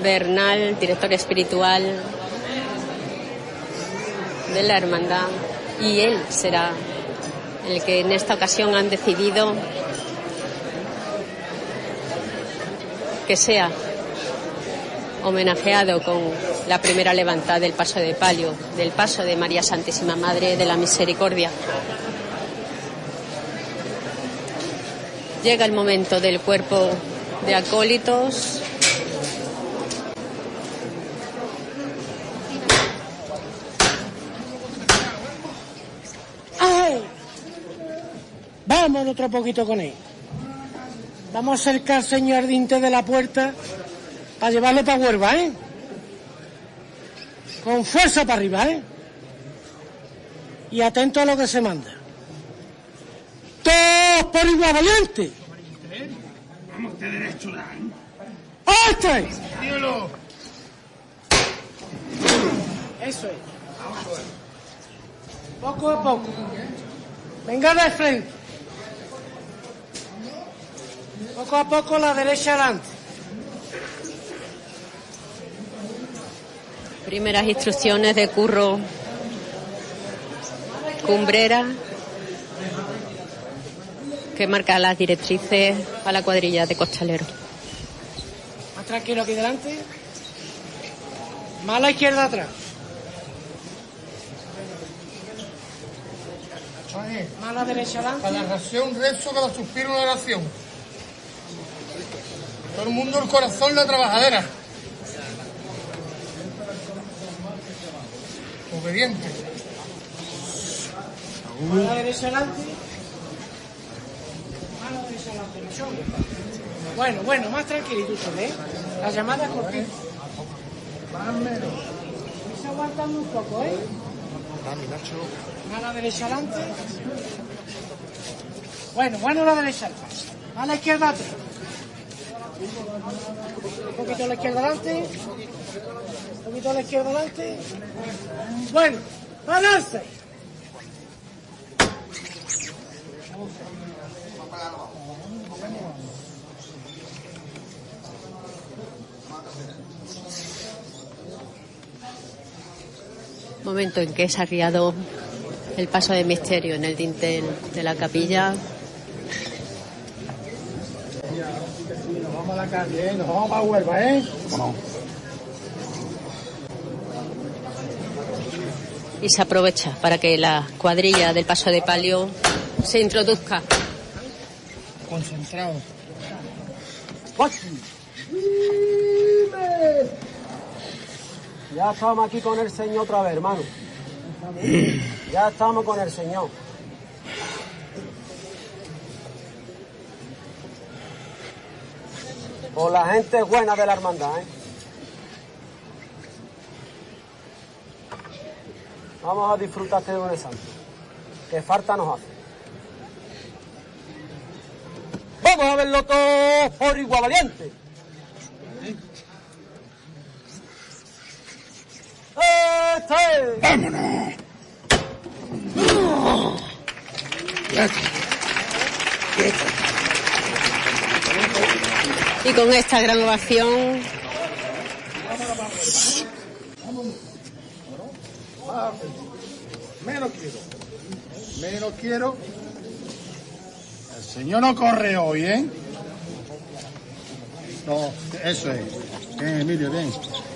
Bernal, director espiritual de la hermandad, y él será el que en esta ocasión han decidido que sea homenajeado con la primera levantada del paso de palio, del paso de María Santísima Madre de la Misericordia. Llega el momento del cuerpo de acólitos. ¡Ay! Vamos otro poquito con él. Vamos a acercar al señor Dinte de la puerta para llevarlo para Huelva, ¿eh? Con fuerza para arriba, ¿eh? Y atento a lo que se manda. Todos por igual valiente. Vamos usted derecho, ¿eh? ¡Este! Dígalo. Eso es. Poco a poco. Venga de frente. Poco a poco la derecha adelante. Primeras instrucciones de Curro Cumbrera que marca las directrices a la cuadrilla de costaleros. Más tranquilo aquí delante. Más a la izquierda atrás. Más a la derecha adelante. Cada ración rezo, cada suspiro una oración. Todo el mundo el corazón la trabajadera. Obediente. Más a la derecha adelante. Más a la derecha adelante. Bueno, bueno, más tranquilito ¿eh? La llamada es cortita. Se aguantando un poco, ¿eh? Más a la derecha adelante. Bueno, bueno la derecha. Más a la izquierda atrás. Un poquito a la izquierda adelante. Un poquito a la izquierda adelante. Bueno, balance. Momento en que es arriado el paso de misterio en el dintel de la capilla. Nos vamos a la calle, ¿eh? Nos vamos para Huelva, ¿eh? y se aprovecha para que la cuadrilla del paso de palio se introduzca. Concentrado. Ya estamos aquí con el Señor otra vez, hermano. Ya estamos con el Señor. Por la gente buena de la hermandad, ¿eh? Vamos a disfrutar este lunes santo. Que falta nos hace. Vamos a verlo todo por igual valiente. ¡Este! ¡Vámonos! Y con esta gran ovación Menos quiero. Menos quiero. El señor no corre hoy, ¿eh? No, eso es. Bien, Emilio, bien.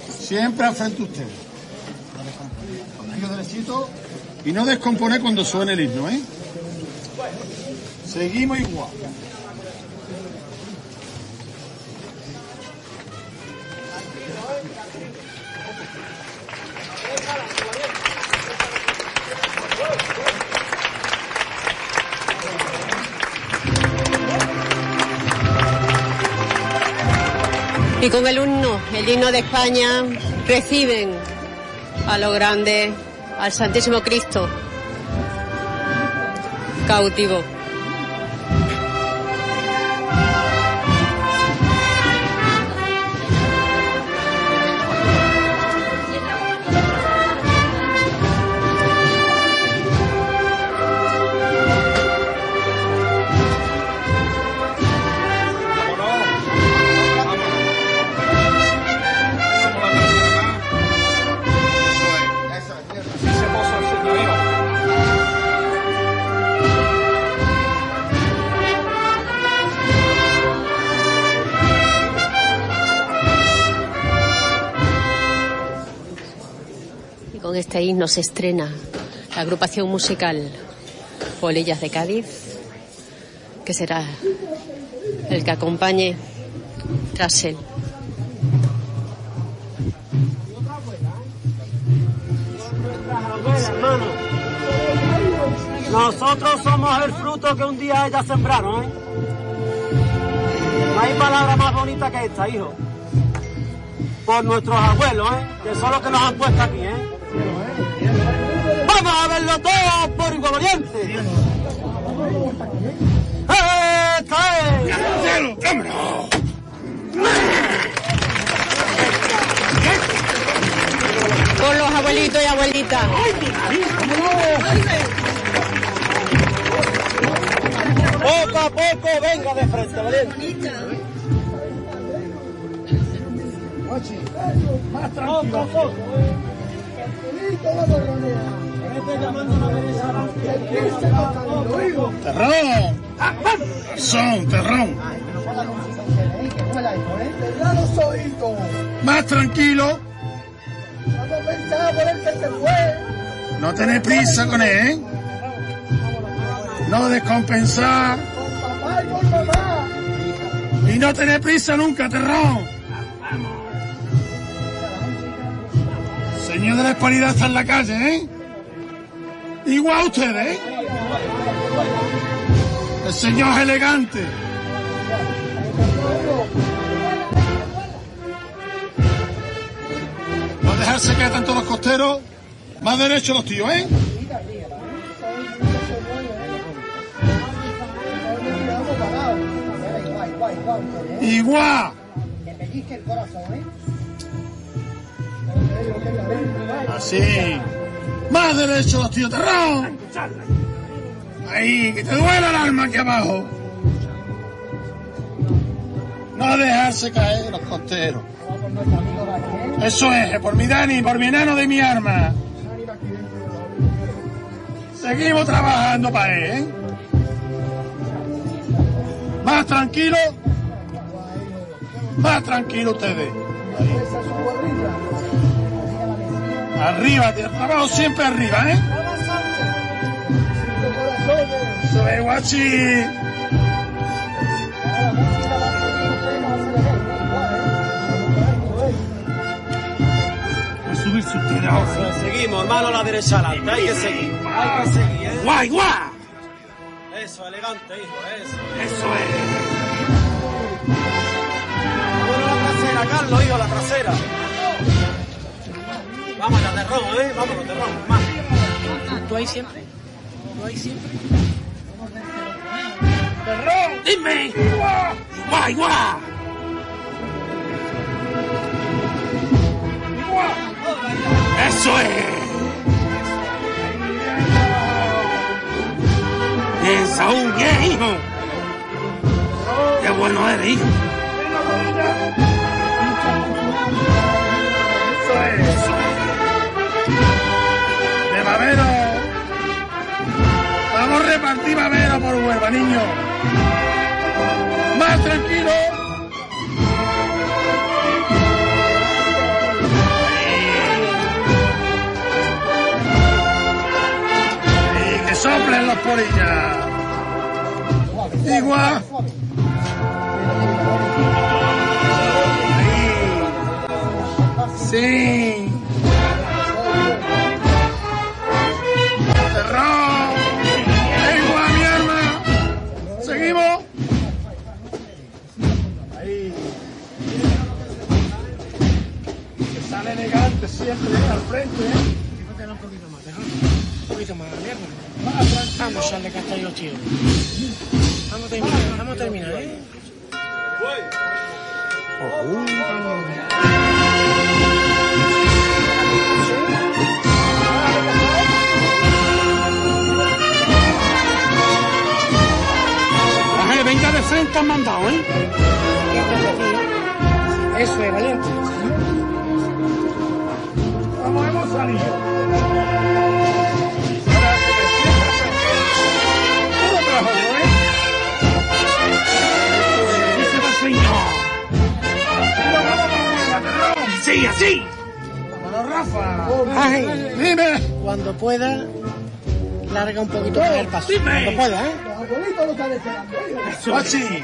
Siempre al frente usted. Conmigo derechito. Y no descomponer cuando suene el himno, ¿eh? Seguimos igual. Y con el himno, el himno de España, reciben a lo grande, al Santísimo Cristo, cautivo. Y con este himno se estrena la agrupación musical Polillas de Cádiz, que será el que acompañe tras él. Nosotros somos el fruto que un día ellas sembraron, ¿eh? No hay palabra más bonita que esta, hijo. Por nuestros abuelos, ¿eh? Que son los que nos han puesto aquí, ¿eh? Verlo todo por igual valiente! ¡Esta es! Con los abuelitos y abuelitas. Poco a poco, venga de frente, valiente. Más tranquilo. ¡Terrón! Son, terrón. Más tranquilo. No tenéis prisa con él, ¿eh? No descompensar. Y no tenéis prisa nunca, terrón. Señor de la Hispanidad está en la calle, ¿eh? Igual ustedes, ¿eh? El señor es elegante. No dejarse caer tanto los costeros. Más derecho los tíos, ¿eh? Igual. Así. Más derecho los tíos, terrón. Ahí, que te duela el alma aquí abajo. No dejarse caer los costeros. Eso es, por mi Dani, por mi enano de mi arma. Seguimos trabajando para él, ¿eh? Más tranquilo. Más tranquilo ustedes. Arriba, trabajo siempre arriba, ¿eh? Es, guachi. A subirse ustedes ahora. Seguimos, hermano, a la derecha adelante. Hay que seguir. Hay que seguir, ¿eh? ¡Guay, guay! Eso, elegante, hijo, eso. Eso es. A la trasera, Carlos, hijo, la trasera. Vamos, ya terrón, ¿eh? Vámonos, terrón. Más. ¿Tú ahí siempre? ¿Tú ahí siempre? ¡Terrón! ¡Dime! ¡Guay, guay! ¡Eso es! Bien, hijo. Qué bueno eres, hijo. Eso es. Babero. Vamos a repartir babero por Huelva, niño. Más tranquilo. Y que soplen los porillas. Igual. Sí. Un poquito más. Un poquito más, mierda. Vamos, tío. Vamos a terminar, vamos a terminar, ¿eh? Venga de frente han mandado, ¿eh? Eso es, valiente. Vamos, hemos salido. Sí, así. Vámonos, Rafa. Ángel, dime. Cuando pueda, larga un poquito más el paso. Cuando pueda, ¿eh? Así.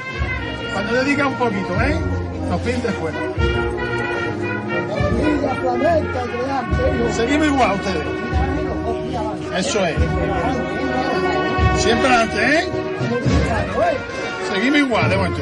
Cuando le diga un poquito, ¿eh? Nos pintes fuera. Seguimos igual ustedes. Eso es. Siempre antes, ¿eh? Seguimos igual, de momento.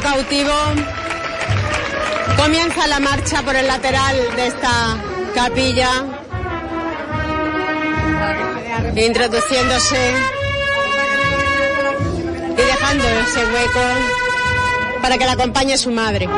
Cautivo comienza la marcha por el lateral de esta capilla, introduciéndose y dejando ese hueco para que la acompañe su madre.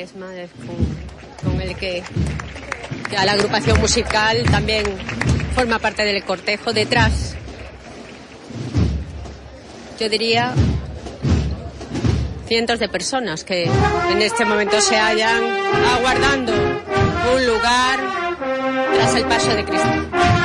Es con, con el que ya la agrupación musical también forma parte del cortejo detrás. Yo diría cientos de personas que en este momento se hallan aguardando un lugar tras el paso de Cristo.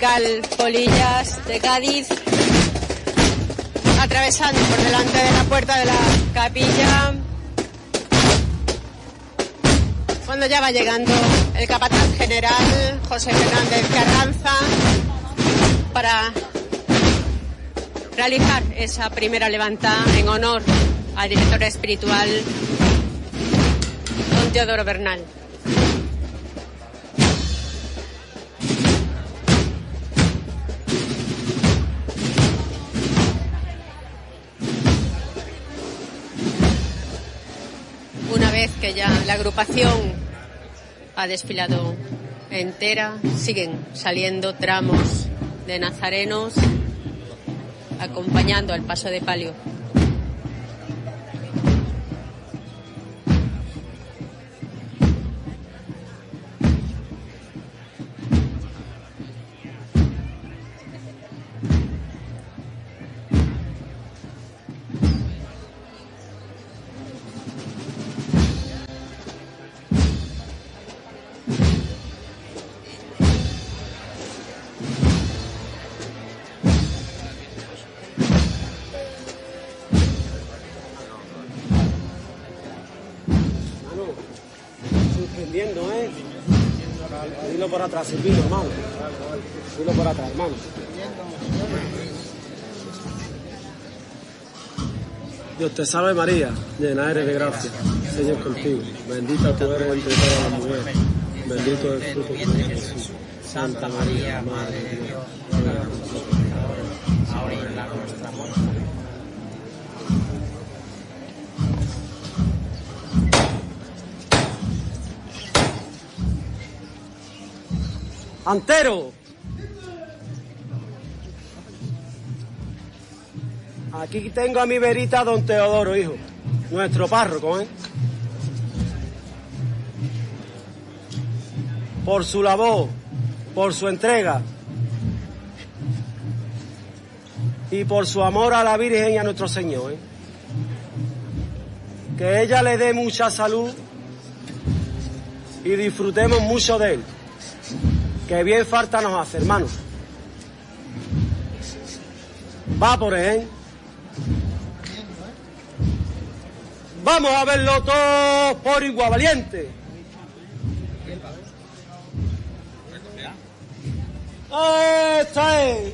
Musical Polillas de Cádiz, atravesando por delante de la puerta de la capilla, cuando ya va llegando el capataz general José Fernández Carranza para realizar esa primera levantada en honor al director espiritual don Teodoro Bernal. La agrupación ha desfilado entera, siguen saliendo tramos de nazarenos acompañando al paso de palio. Por atrás, Silvino, hermano. Dilo por atrás, hermano. Dios te salve María, llena eres de gracia, Señor contigo, bendita tú eres entre todas las mujeres, bendito es el fruto de tu vientre, Jesús. Santa María, Madre de Dios, Antero. Aquí tengo a mi verita don Teodoro, hijo. Nuestro párroco, ¿eh? Por su labor, por su entrega y por su amor a la Virgen y a nuestro Señor, ¿eh? Que ella le dé mucha salud y disfrutemos mucho de él que bien falta nos hace, hermano. Va por él. Vamos a verlo todo por igual valiente. Esta es.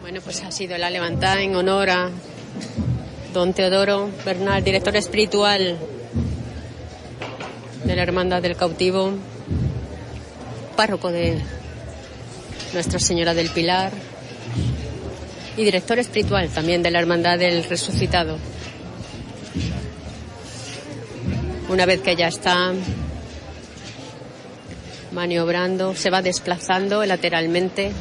Bueno, pues ha sido la levantada en honor a don Teodoro Bernal, director espiritual de la Hermandad del Cautivo, párroco de Nuestra Señora del Pilar y director espiritual también de la Hermandad del Resucitado. Una vez que ya está maniobrando, se va desplazando lateralmente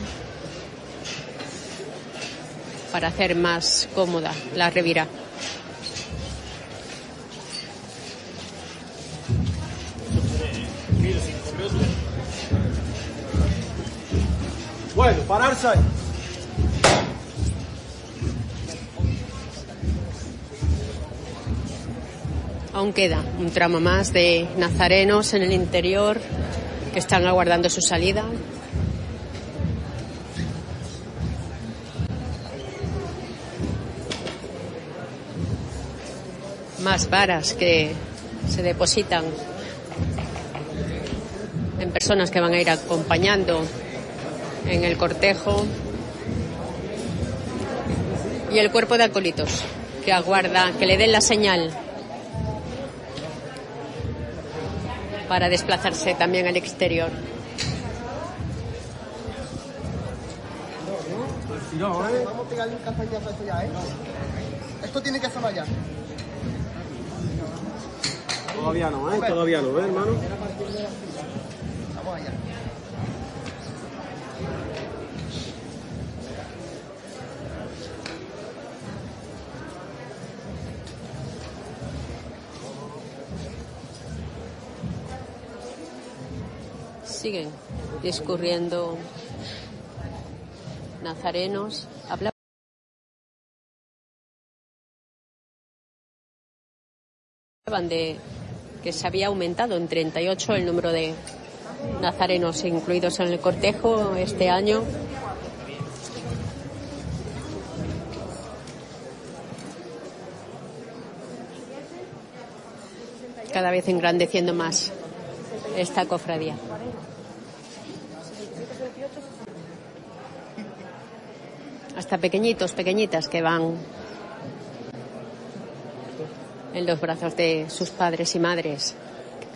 para hacer más cómoda la revira. Bueno, pararse ahí. Aún queda un tramo más de nazarenos en el interior que están aguardando su salida. Más varas que se depositan en personas que van a ir acompañando en el cortejo. Y el cuerpo de acólitos que aguarda que le den la señal para desplazarse también al exterior. ¿eh? Esto tiene que ya. Todavía no, ¿eh? Todavía no, ¿eh, hermano? Vamos allá. Siguen discurriendo nazarenos. Habla- de se había aumentado en 38 el número de nazarenos incluidos en el cortejo este año. Cada vez engrandeciendo más esta cofradía. Hasta pequeñitos, pequeñitas que van en los brazos de sus padres y madres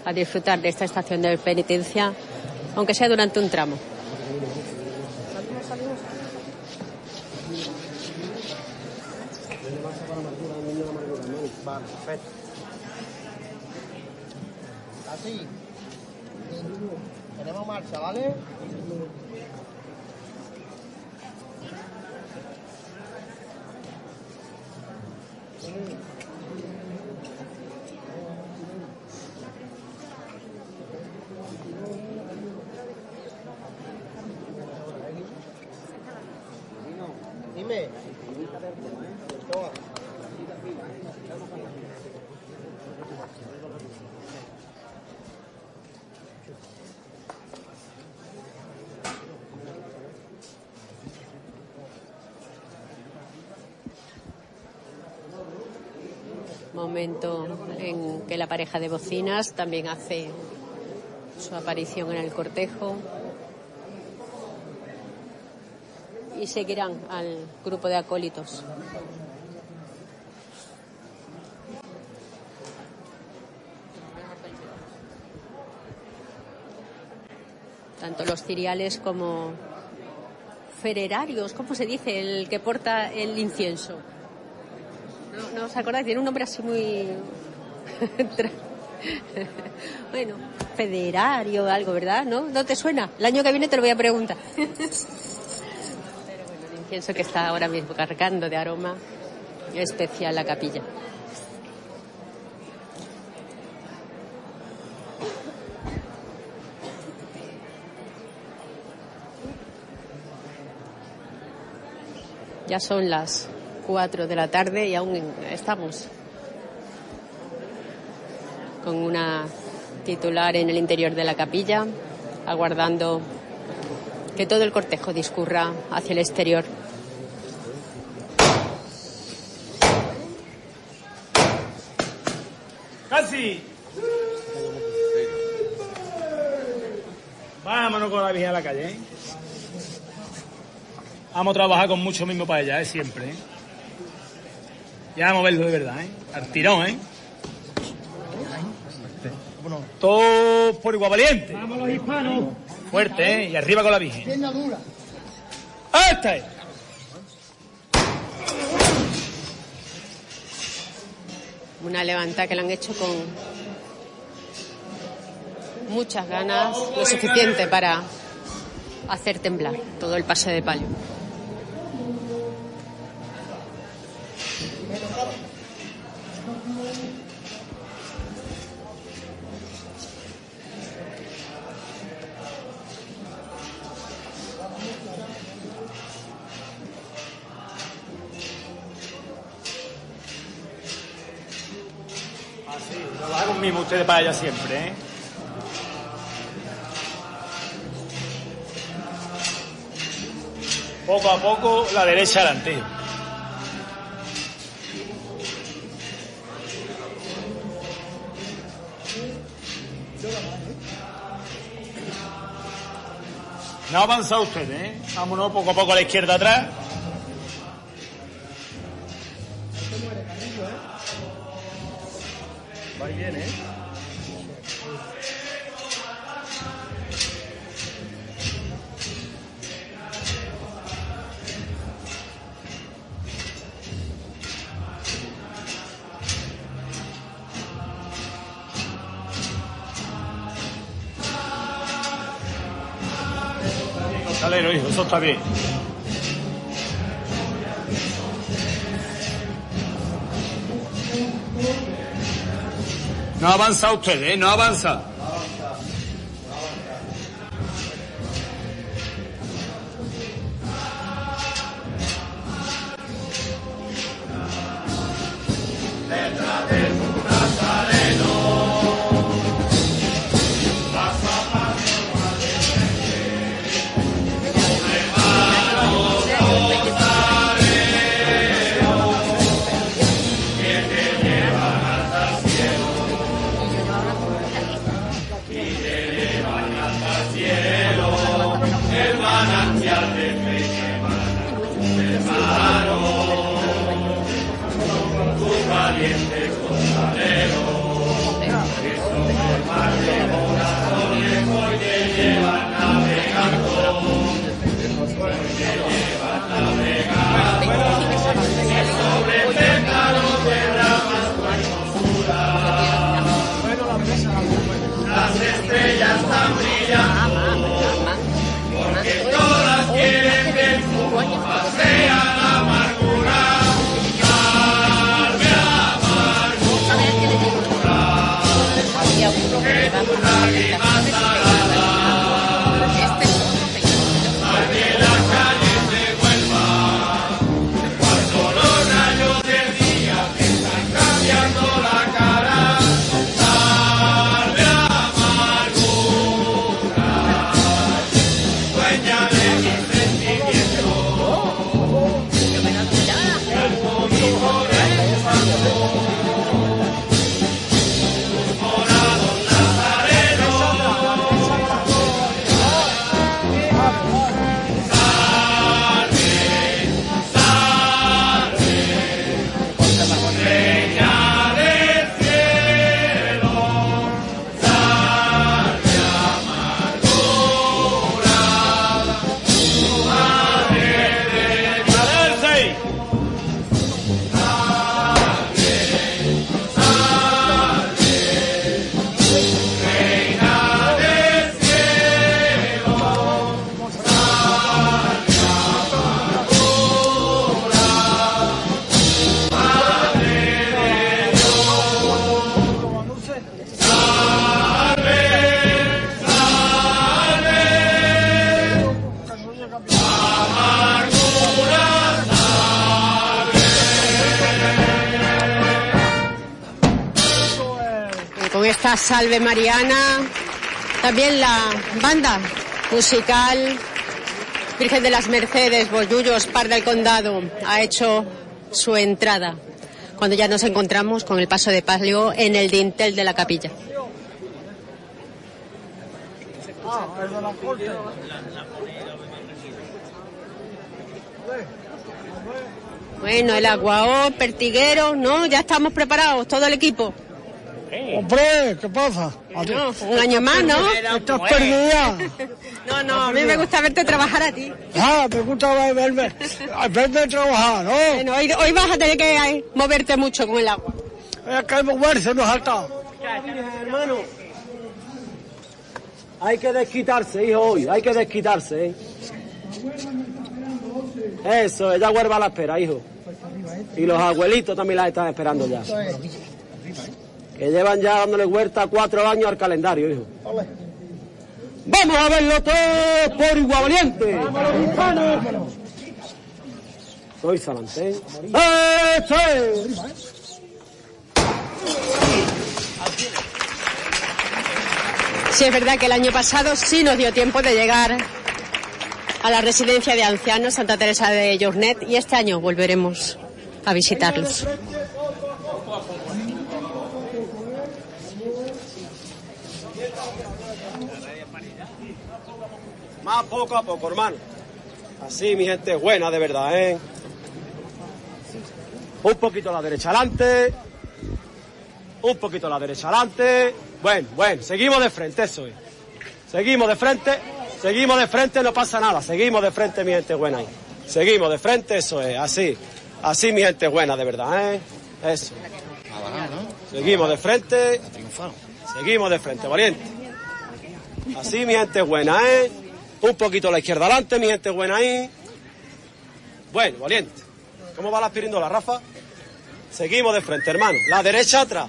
a disfrutar de esta estación de penitencia, aunque sea durante un tramo. Así. Tenemos marcha, ¿vale? Momento en que la pareja de bocinas también hace su aparición en el cortejo. Y seguirán al grupo de acólitos. Tanto los ciriales como fererarios, ¿cómo se dice? El que porta el incienso. ¿No, no os acordáis? Tiene un nombre así muy... Bueno, federario, algo, ¿verdad? ¿No? ¿No te suena? El año que viene te lo voy a preguntar. Pero bueno, el que está ahora mismo cargando de aroma especial la capilla. Ya son las 4 de la tarde y aún estamos con una titular en el interior de la capilla, aguardando que todo el cortejo discurra hacia el exterior. ¡Casi! Vámonos con la Virgen a la calle, ¿eh? Vamos a trabajar con mucho mismo para allá, ¿eh? Siempre, ¿eh? Ya vamos a verlo de verdad, ¿eh? Al tirón, ¿eh? Todo por igual valiente. Vamos los hispanos. Fuerte, ¿eh? Y arriba con la Virgen. Pierna dura. ¡Esta es! Una levanta que la han hecho con muchas ganas, lo suficiente para hacer temblar todo el pase de palio. Así, trabajar con mismo ustedes para allá siempre, ¿eh? Poco a poco, la derecha adelante. No ha avanzado ustedes, ¿eh? Vámonos poco a poco a la izquierda atrás. Avanza usted, ¿eh? No avanza. Salve mariana, también la banda musical Virgen de las Mercedes, Bollullos, Par del Condado, ha hecho su entrada cuando ya nos encontramos con el paso de palio en el dintel de la capilla. Bueno, el aguao, pertiguero, ¿no? Ya estamos preparados, todo el equipo. Hombre, ¿qué pasa? Un año más, ¿no? Estás perdida. No, no, a mí me gusta verte trabajar a ti. Ah, me gusta verme, verme trabajar, ¿no? Bueno, hoy, hoy vas a tener que eh, moverte mucho con el agua. Es que moverse no salta. hermano. Hay que desquitarse, hijo, hoy. Hay que desquitarse, ¿eh? Eso, ella huerva a la espera, hijo. Y los abuelitos también la están esperando ya. Que llevan ya dándole huerta cuatro años al calendario, hijo. Vamos a verlo todo por igual valiente. Soy Salantén. ¡Eso es! Sí, es verdad que el año pasado sí nos dio tiempo de llegar a la residencia de ancianos Santa Teresa de Llornet y este año volveremos a visitarlos. Más poco a poco, hermano. Así, mi gente buena, de verdad, ¿eh? Un poquito a la derecha adelante. Un poquito a la derecha adelante. Bueno, bueno, seguimos de frente, eso es. Seguimos de frente, seguimos de frente, no pasa nada. Seguimos de frente, mi gente buena ahí. Seguimos de frente, eso es, así. Así, mi gente buena, de verdad, ¿eh? Eso. Seguimos de frente. Seguimos de frente, valiente. Así, mi gente buena, ¿eh? Un poquito a la izquierda adelante, mi gente buena ahí. Bueno, valiente. ¿Cómo va la aspirindola, Rafa? Seguimos de frente, hermano. La derecha atrás.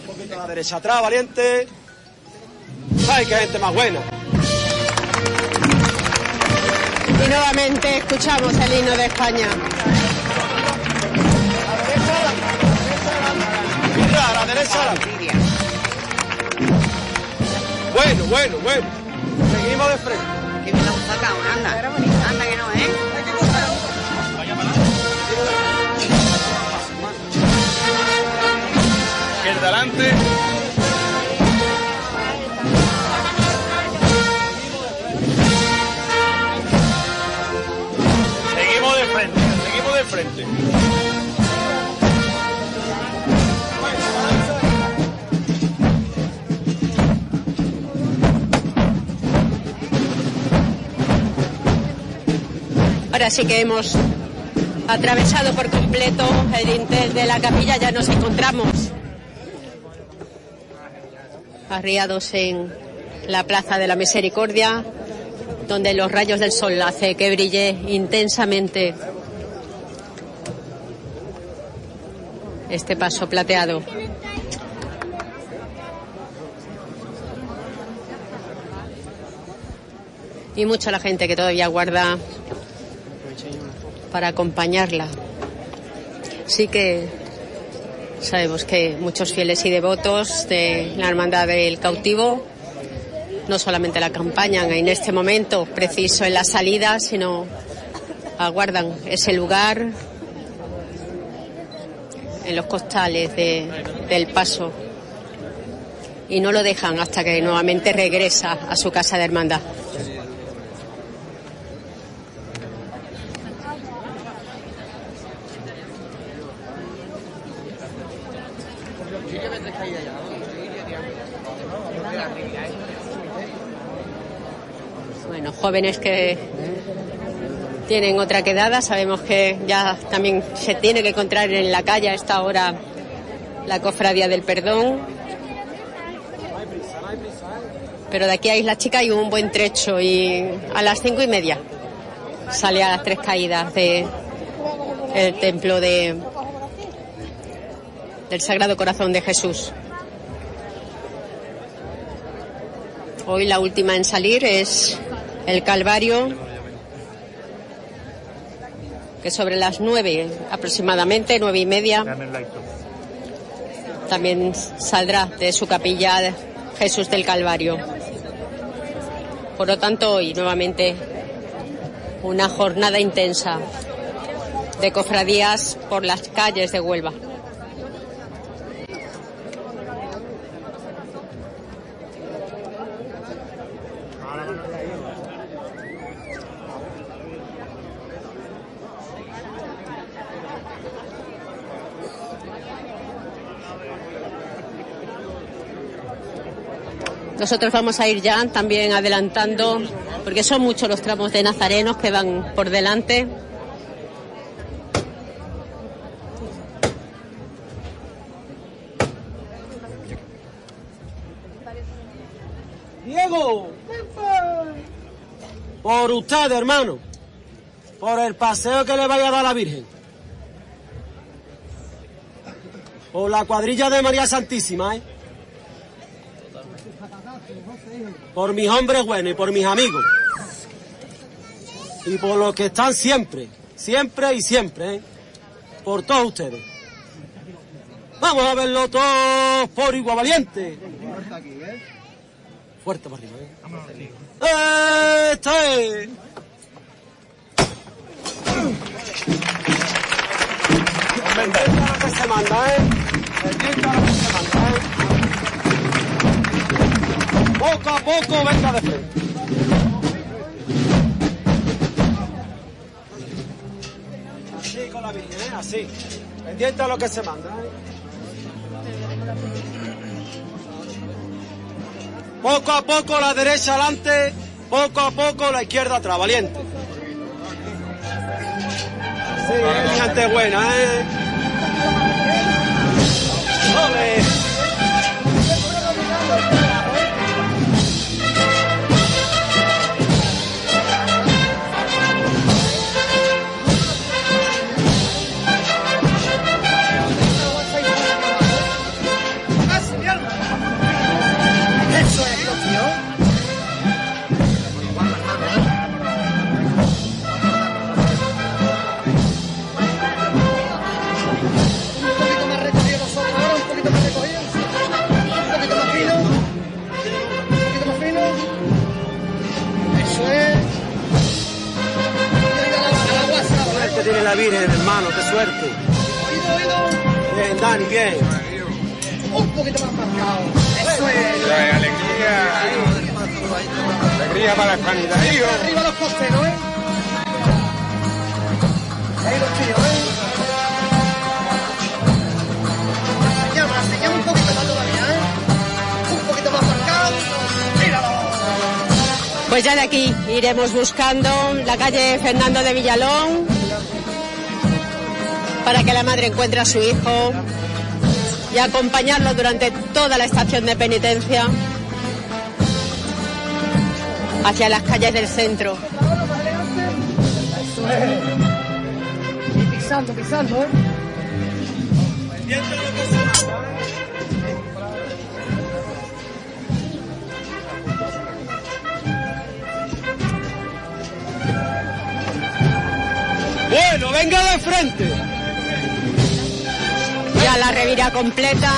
Un poquito a la derecha atrás, valiente. ¡Ay, qué gente más buena! Y nuevamente escuchamos el himno de España. A la derecha. Bueno, bueno, bueno. Seguimos de frente. que no, Ahora sí que hemos atravesado por completo el dintel de la capilla, ya nos encontramos arriados en la Plaza de la Misericordia, donde los rayos del sol hace que brille intensamente este paso plateado. Y mucha la gente que todavía guarda para acompañarla. Sí que sabemos que muchos fieles y devotos de la Hermandad del Cautivo no solamente la acompañan en este momento preciso en la salida, sino aguardan ese lugar en los costales de- del paso y no lo dejan hasta que nuevamente regresa a su casa de hermandad. Bueno, jóvenes que tienen otra quedada, sabemos que ya también se tiene que encontrar en la calle a esta hora la cofradía del perdón. Pero de aquí a Isla Chica hay un buen trecho y a las cinco y media sale a las tres caídas de el templo de del Sagrado Corazón de Jesús. Hoy la última en salir es el Calvario, que sobre las nueve aproximadamente, nueve y media, también saldrá de su capilla Jesús del Calvario. Por lo tanto, hoy nuevamente una jornada intensa de cofradías por las calles de Huelva. Nosotros vamos a ir ya también adelantando, porque son muchos los tramos de nazarenos que van por delante. Diego, por usted, hermano, por el paseo que le vaya a dar la Virgen, por la cuadrilla de María Santísima, ¿eh? Por mis hombres buenos y por mis amigos, y por los que están siempre, siempre y siempre, ¿eh? por todos ustedes. Vamos a verlo todos por igual valiente. Fuerte para arriba, ¿eh? ¡Esta es! Se manda, ¿eh? Poco a poco, venga de frente. Así con la Virgen, ¿eh? Así. Pendiente a lo que se manda, ¿eh? Poco a poco la derecha adelante, poco a poco la izquierda atrás, valiente. Sí, gente buena, ¿eh? ¡Ole! Virgen, hermano, qué suerte. Oído, oído. Bien, Dani, bien. Un poquito más marcado. Eso es. La alegría. Alegría para el planetario. Arriba los costeros, ¿eh? Ahí los tíos, ¿eh? Se llama, se llama un poquito más todavía, ¿eh? Un poquito más marcado. Míralo. Pues ya de aquí iremos buscando la calle Fernando de Villalón, para que la madre encuentre a su hijo y acompañarlo durante toda la estación de penitencia hacia las calles del centro. Pisando, pisando, ¿eh? Bueno, venga de frente. La revira completa.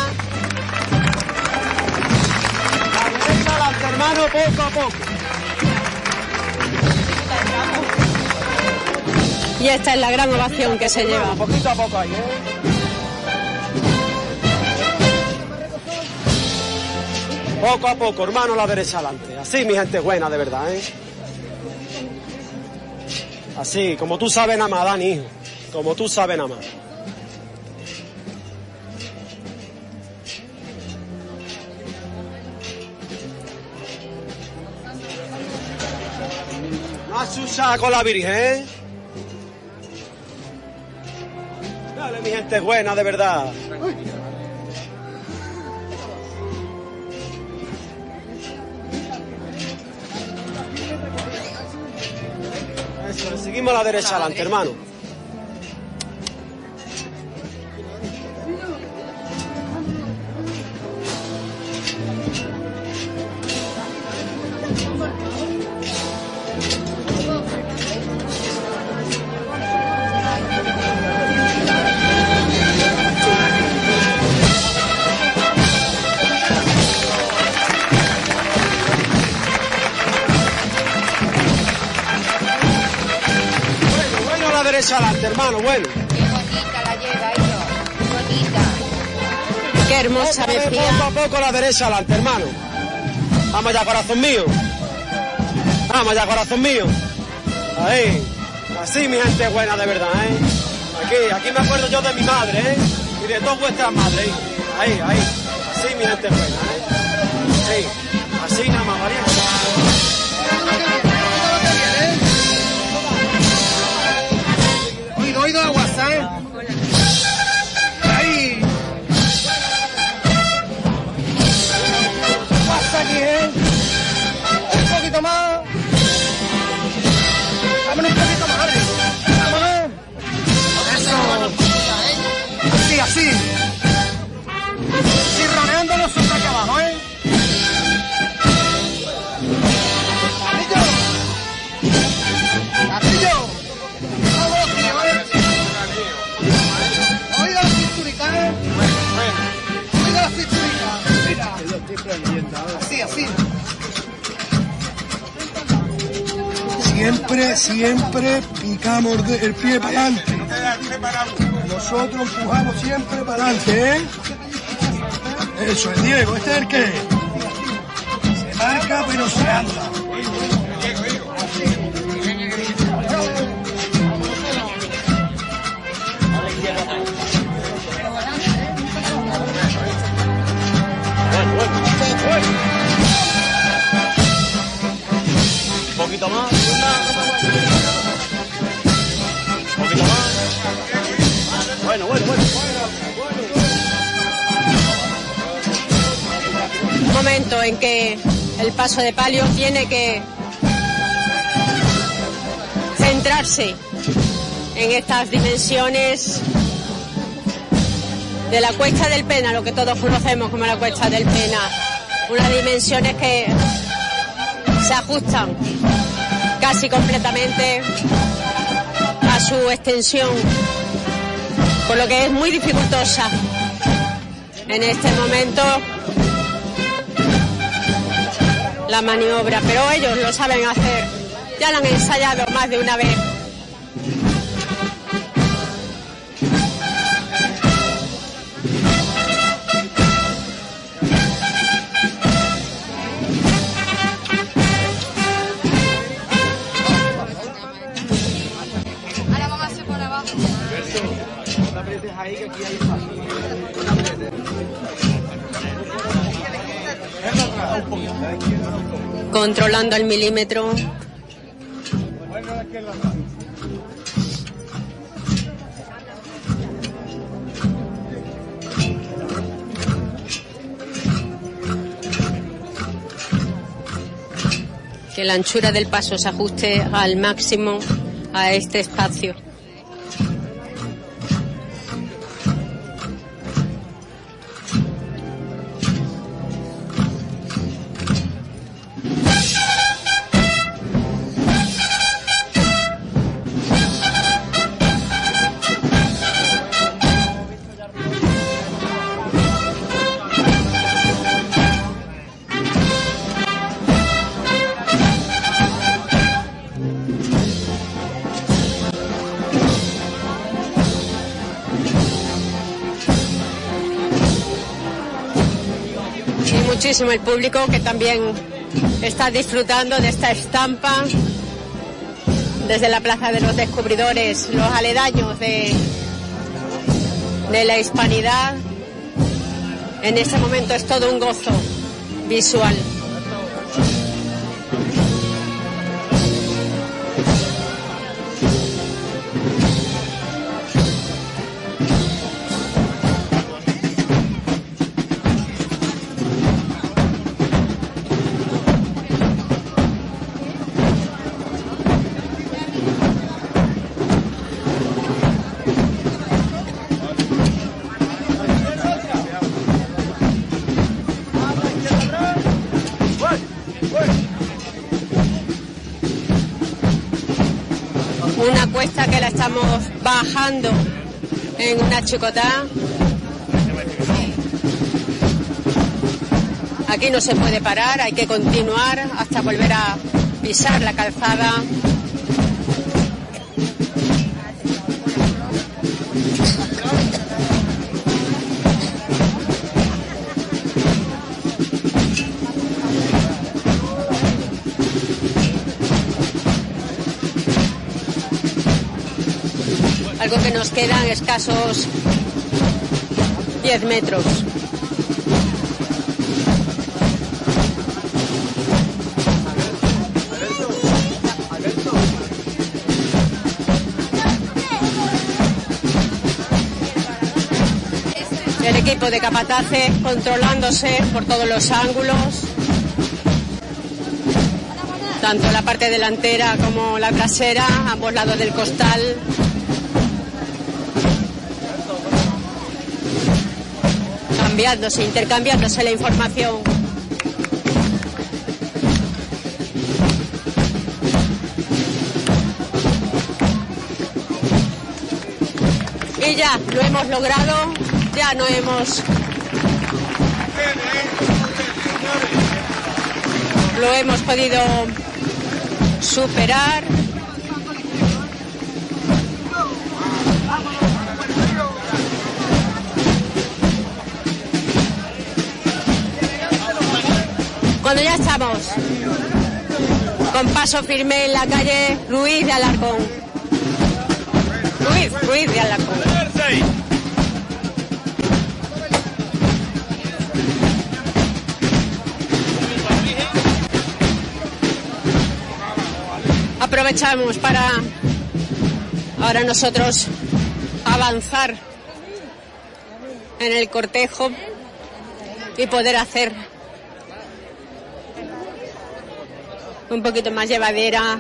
Hermano, poco a poco. Y esta es la gran ovación que se lleva. Poquito a poco ahí, ¿eh? Poco a poco, hermano, la derecha adelante. Así, mi gente buena, de verdad, ¿eh? Así, como tú sabes nada más, Dani. Como tú sabes nada más. Con la Virgen. Dale, mi gente buena, de verdad. Eso, es, seguimos a la derecha adelante, hermano. Hermano, bueno. Qué hermosa Otra vez, decía. Poco a poco a la derecha adelante, hermano. Vamos ya, corazón mío. Vamos ya, corazón mío. Ahí. Así, mi gente buena, de verdad, ¿eh? Aquí, aquí me acuerdo yo de mi madre, ¿eh? Y de todas vuestras madres, hijo. Ahí, ahí. Así, mi gente buena, Siempre, picamos el pie para adelante. Nosotros empujamos siempre para adelante, ¿eh? Eso es, Diego, ¿este es el qué? Se marca pero se anda. En que el paso de palio tiene que centrarse en estas dimensiones de la cuesta del Pena, lo que todos conocemos como la cuesta del Pena. Unas dimensiones que se ajustan casi completamente a su extensión, por lo que es muy dificultosa en este momento la maniobra, pero ellos lo saben hacer, ya lo han ensayado más de una vez. Controlando el milímetro. Que la anchura del paso se ajuste al máximo a este espacio. Muchísimo el público que también está disfrutando de esta estampa desde la Plaza de los Descubridores, los aledaños de, la hispanidad. En este momento es todo un gozo visual. Estamos bajando en una chicotá. Aquí no se puede parar, hay que continuar hasta volver a pisar la calzada. Algo que nos quedan escasos 10 metros. El equipo de capataces controlándose por todos los ángulos, tanto la parte delantera como la trasera, ambos lados del costal. Cambiándose, intercambiándose la información. Y ya, lo hemos logrado, ya no hemos... Lo hemos podido superar. Con paso firme en la calle Ruiz de Alarcón. Ruiz, Ruiz de Alarcón. Aprovechamos para ahora nosotros avanzar en el cortejo y poder hacer un poquito más llevadera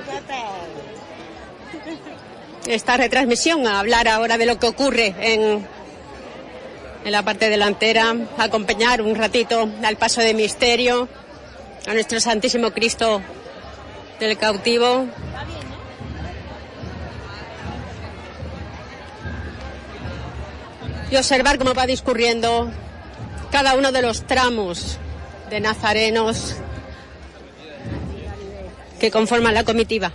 esta retransmisión, a hablar ahora de lo que ocurre en, en la parte delantera, acompañar un ratito al paso de misterio a nuestro Santísimo Cristo del cautivo. Y observar cómo va discurriendo cada uno de los tramos de nazarenos que conforman la comitiva.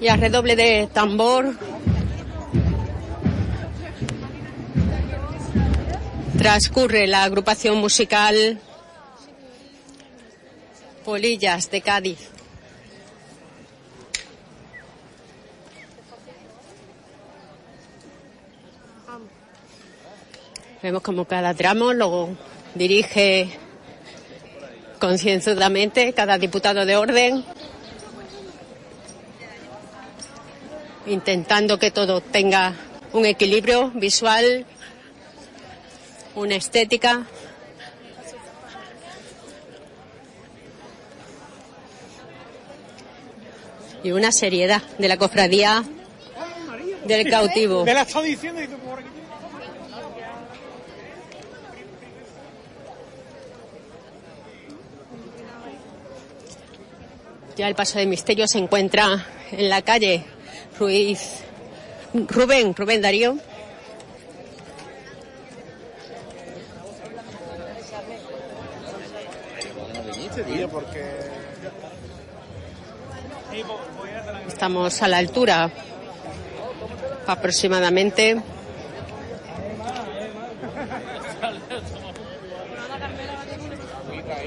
Y a redoble de tambor. Transcurre la agrupación musical Polillas de Cádiz. Vemos como cada tramo lo dirige concienzudamente cada diputado de orden, intentando que todo tenga un equilibrio visual, una estética. Y una seriedad de la cofradía del cautivo. Me la está diciendo y tú por aquí. Ya el paso de misterio se encuentra en la calle Ruiz. Rubén, Rubén Darío. Estamos a la altura aproximadamente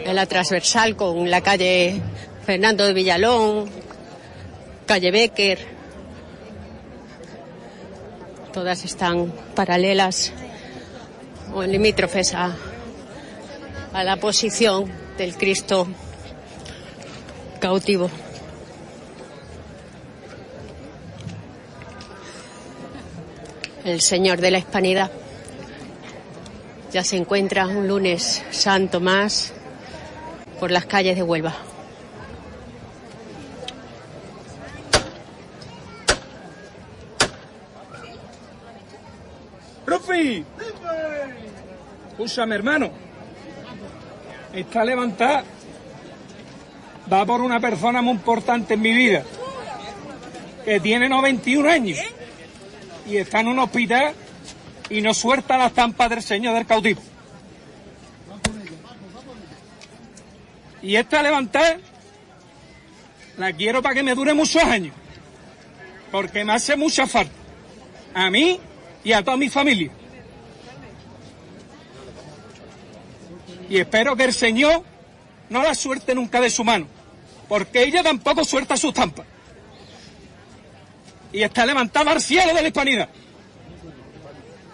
en la transversal con la calle Fernando de Villalón, calle Becker. Todas están paralelas o limítrofes a, a la posición del Cristo cautivo. El Señor de la Hispanidad ya se encuentra un lunes santo más por las calles de Huelva. ¡Profi! Escúchame, hermano. Está levantada. Va por una persona muy importante en mi vida. Que tiene 91 años. Y está en un hospital y no suelta la estampa del Señor del cautivo. Y esta levantada la quiero para que me dure muchos años. Porque me hace mucha falta. A mí y a toda mi familia. Y espero que el Señor no la suelte nunca de su mano, porque ella tampoco suelta su estampa. Y está levantada al cielo de la hispanidad,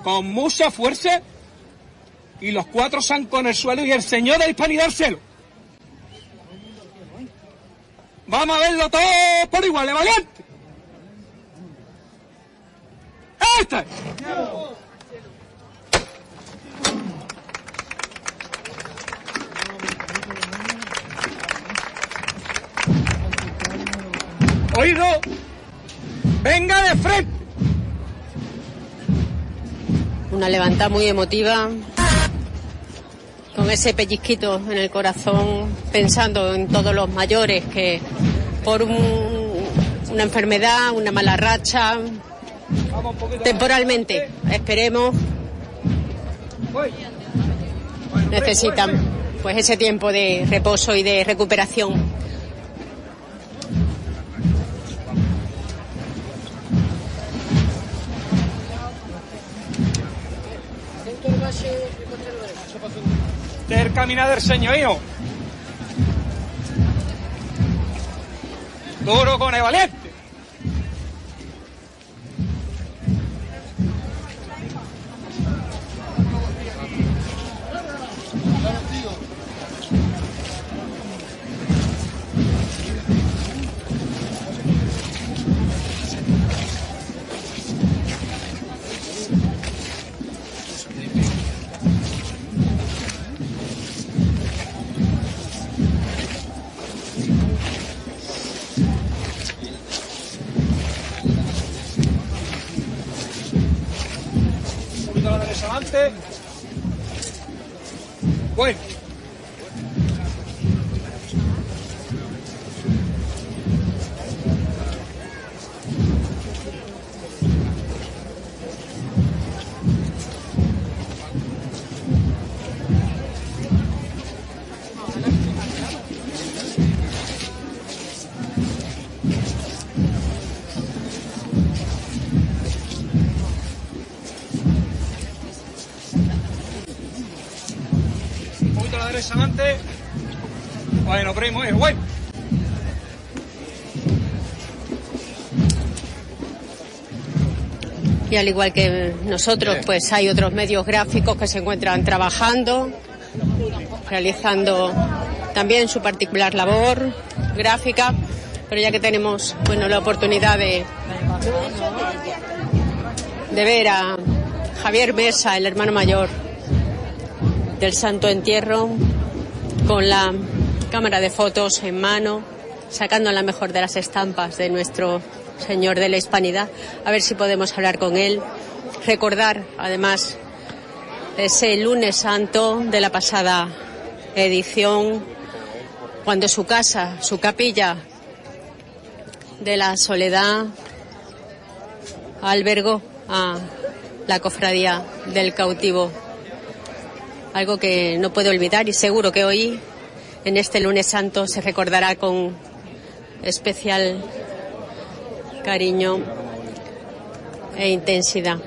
con mucha fuerza, y los cuatro zancos en el suelo y el Señor de la hispanidad al cielo. Vamos a verlo todo por igual, ¿eh, valiente. ¡Este! Oído, venga de frente. Una levantada muy emotiva, con ese pellizquito en el corazón, pensando en todos los mayores que por un- una enfermedad, una mala racha, temporalmente, esperemos, necesitan pues ese tiempo de reposo y de recuperación. Del caminar del señorío. Duro con el adelante. Bueno. Bueno, primo, es bueno. Y al igual que nosotros, pues hay otros medios gráficos que se encuentran trabajando, realizando también su particular labor gráfica, pero ya que tenemos bueno la oportunidad de, de ver a Javier Mesa, el hermano mayor del Santo Entierro, con la cámara de fotos en mano, sacando la mejor de las estampas de nuestro Señor de la Hispanidad, a ver si podemos hablar con él, recordar además ese lunes santo de la pasada edición, cuando su casa, su capilla de la soledad albergó a la cofradía del cautivo. Algo que no puedo olvidar y seguro que hoy, en este lunes santo, se recordará con especial cariño e intensidad.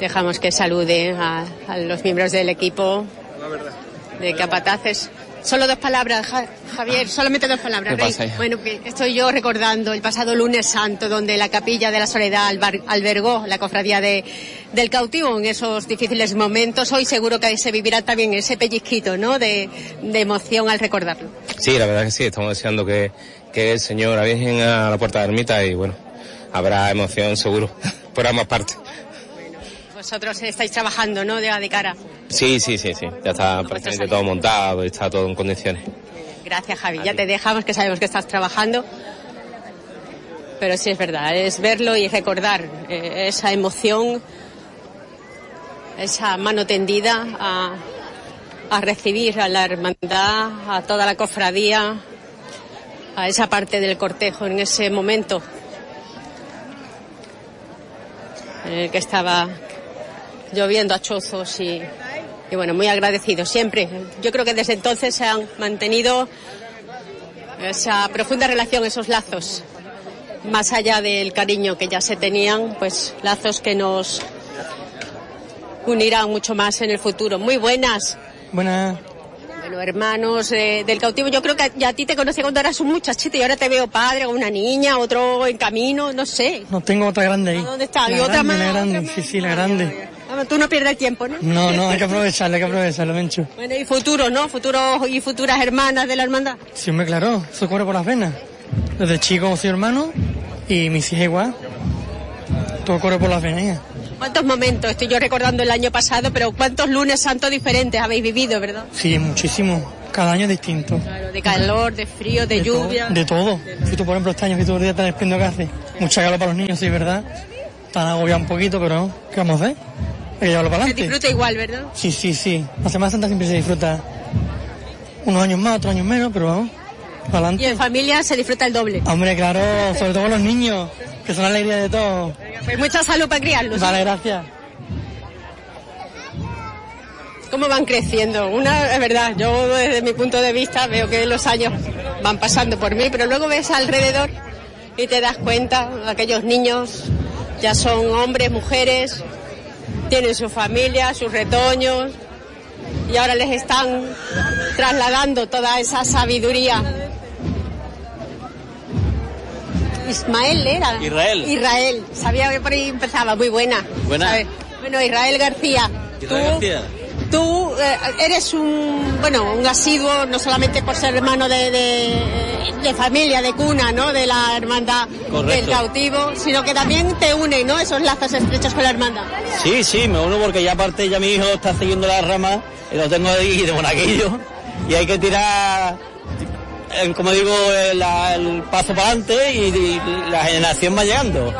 Dejamos que salude a, a los miembros del equipo de capataces. Solo dos palabras, Ja- Javier, solamente dos palabras. Bueno, que estoy yo recordando el pasado lunes santo, donde la capilla de la Soledad albergó la cofradía de, del cautivo en esos difíciles momentos. Hoy seguro que se vivirá también ese pellizquito, ¿no? De, de emoción al recordarlo. Sí, la verdad que sí, estamos deseando que, que el Señor, la Virgen a la puerta de la ermita y bueno, habrá emoción seguro por ambas partes. Vosotros estáis trabajando, ¿no? De, de cara. Sí, sí, sí, sí, ya está prácticamente todo montado, está todo en condiciones. Gracias, Javi. Ya te dejamos, que sabemos que estás trabajando. Pero sí es verdad, es verlo y recordar eh, esa emoción, esa mano tendida a, a recibir a la hermandad, a toda la cofradía, a esa parte del cortejo en ese momento en el que estaba lloviendo a chozos y, y bueno, muy agradecidos siempre. Yo creo que desde entonces se han mantenido esa profunda relación, esos lazos, más allá del cariño que ya se tenían, pues lazos que nos unirán mucho más en el futuro. Muy buenas. Buenas. Bueno, hermanos eh, del cautivo, yo creo que ya a ti te conocí cuando eras un muchachito y ahora te veo padre, con una niña, otro en camino, no sé. No tengo otra grande ahí. ¿Dónde está? La ¿Y otra más? La grande, ¿Otra sí, sí, la grande. Vamos, Tú no pierdes el tiempo, ¿no? No, no, hay que aprovecharlo, hay que aprovecharlo, Mencho. Bueno, y futuro, ¿no? Futuros y futuras hermanas de la hermandad. Sí, me claro, eso corre por las venas. Desde chico soy hermano y mis hijas igual. Todo corre por las venas. ¿Cuántos momentos? Estoy yo recordando el año pasado, pero ¿cuántos lunes santos diferentes habéis vivido, verdad? Sí, muchísimo. Cada año es distinto. Claro, de calor, de frío, de, lluvia. De todo. Si tú, por ejemplo, este año que el día tan espléndido que hace. Mucha calor para los niños, sí, ¿verdad? Están agobiados un poquito, pero ¿qué vamos a hacer? Que llevarlo para Se adelante. disfruta igual, ¿verdad? Sí, sí, sí. La Semana Santa siempre se disfruta. Unos años más, otros años menos, pero vamos. Para Y adelante. en familia se disfruta el doble. Hombre, claro, sobre todo con los niños, que son la alegría de todos. Pues mucha salud para criarlos. Vale, gracias. ¿Cómo van creciendo? Una, es verdad, yo desde mi punto de vista veo que los años van pasando por mí, pero luego ves alrededor y te das cuenta, aquellos niños ya son hombres, mujeres, tienen su familia, sus retoños, y ahora les están trasladando toda esa sabiduría. Ismael era. Israel. Israel. Sabía que por ahí empezaba. Muy buena. Buena. ¿sabes? Bueno, Israel García. tú, tú eh, eres un, bueno, un asiduo, no solamente por ser hermano de, de, de familia, de cuna, ¿no? De la hermandad Correcto. del cautivo, sino que también te une, ¿no? Esos lazos estrechos con la hermandad. Sí, sí, me uno porque ya aparte ya mi hijo está siguiendo la rama y lo tengo ahí de monaguillo y hay que tirar, como digo, el paso para adelante y, y la generación va llegando.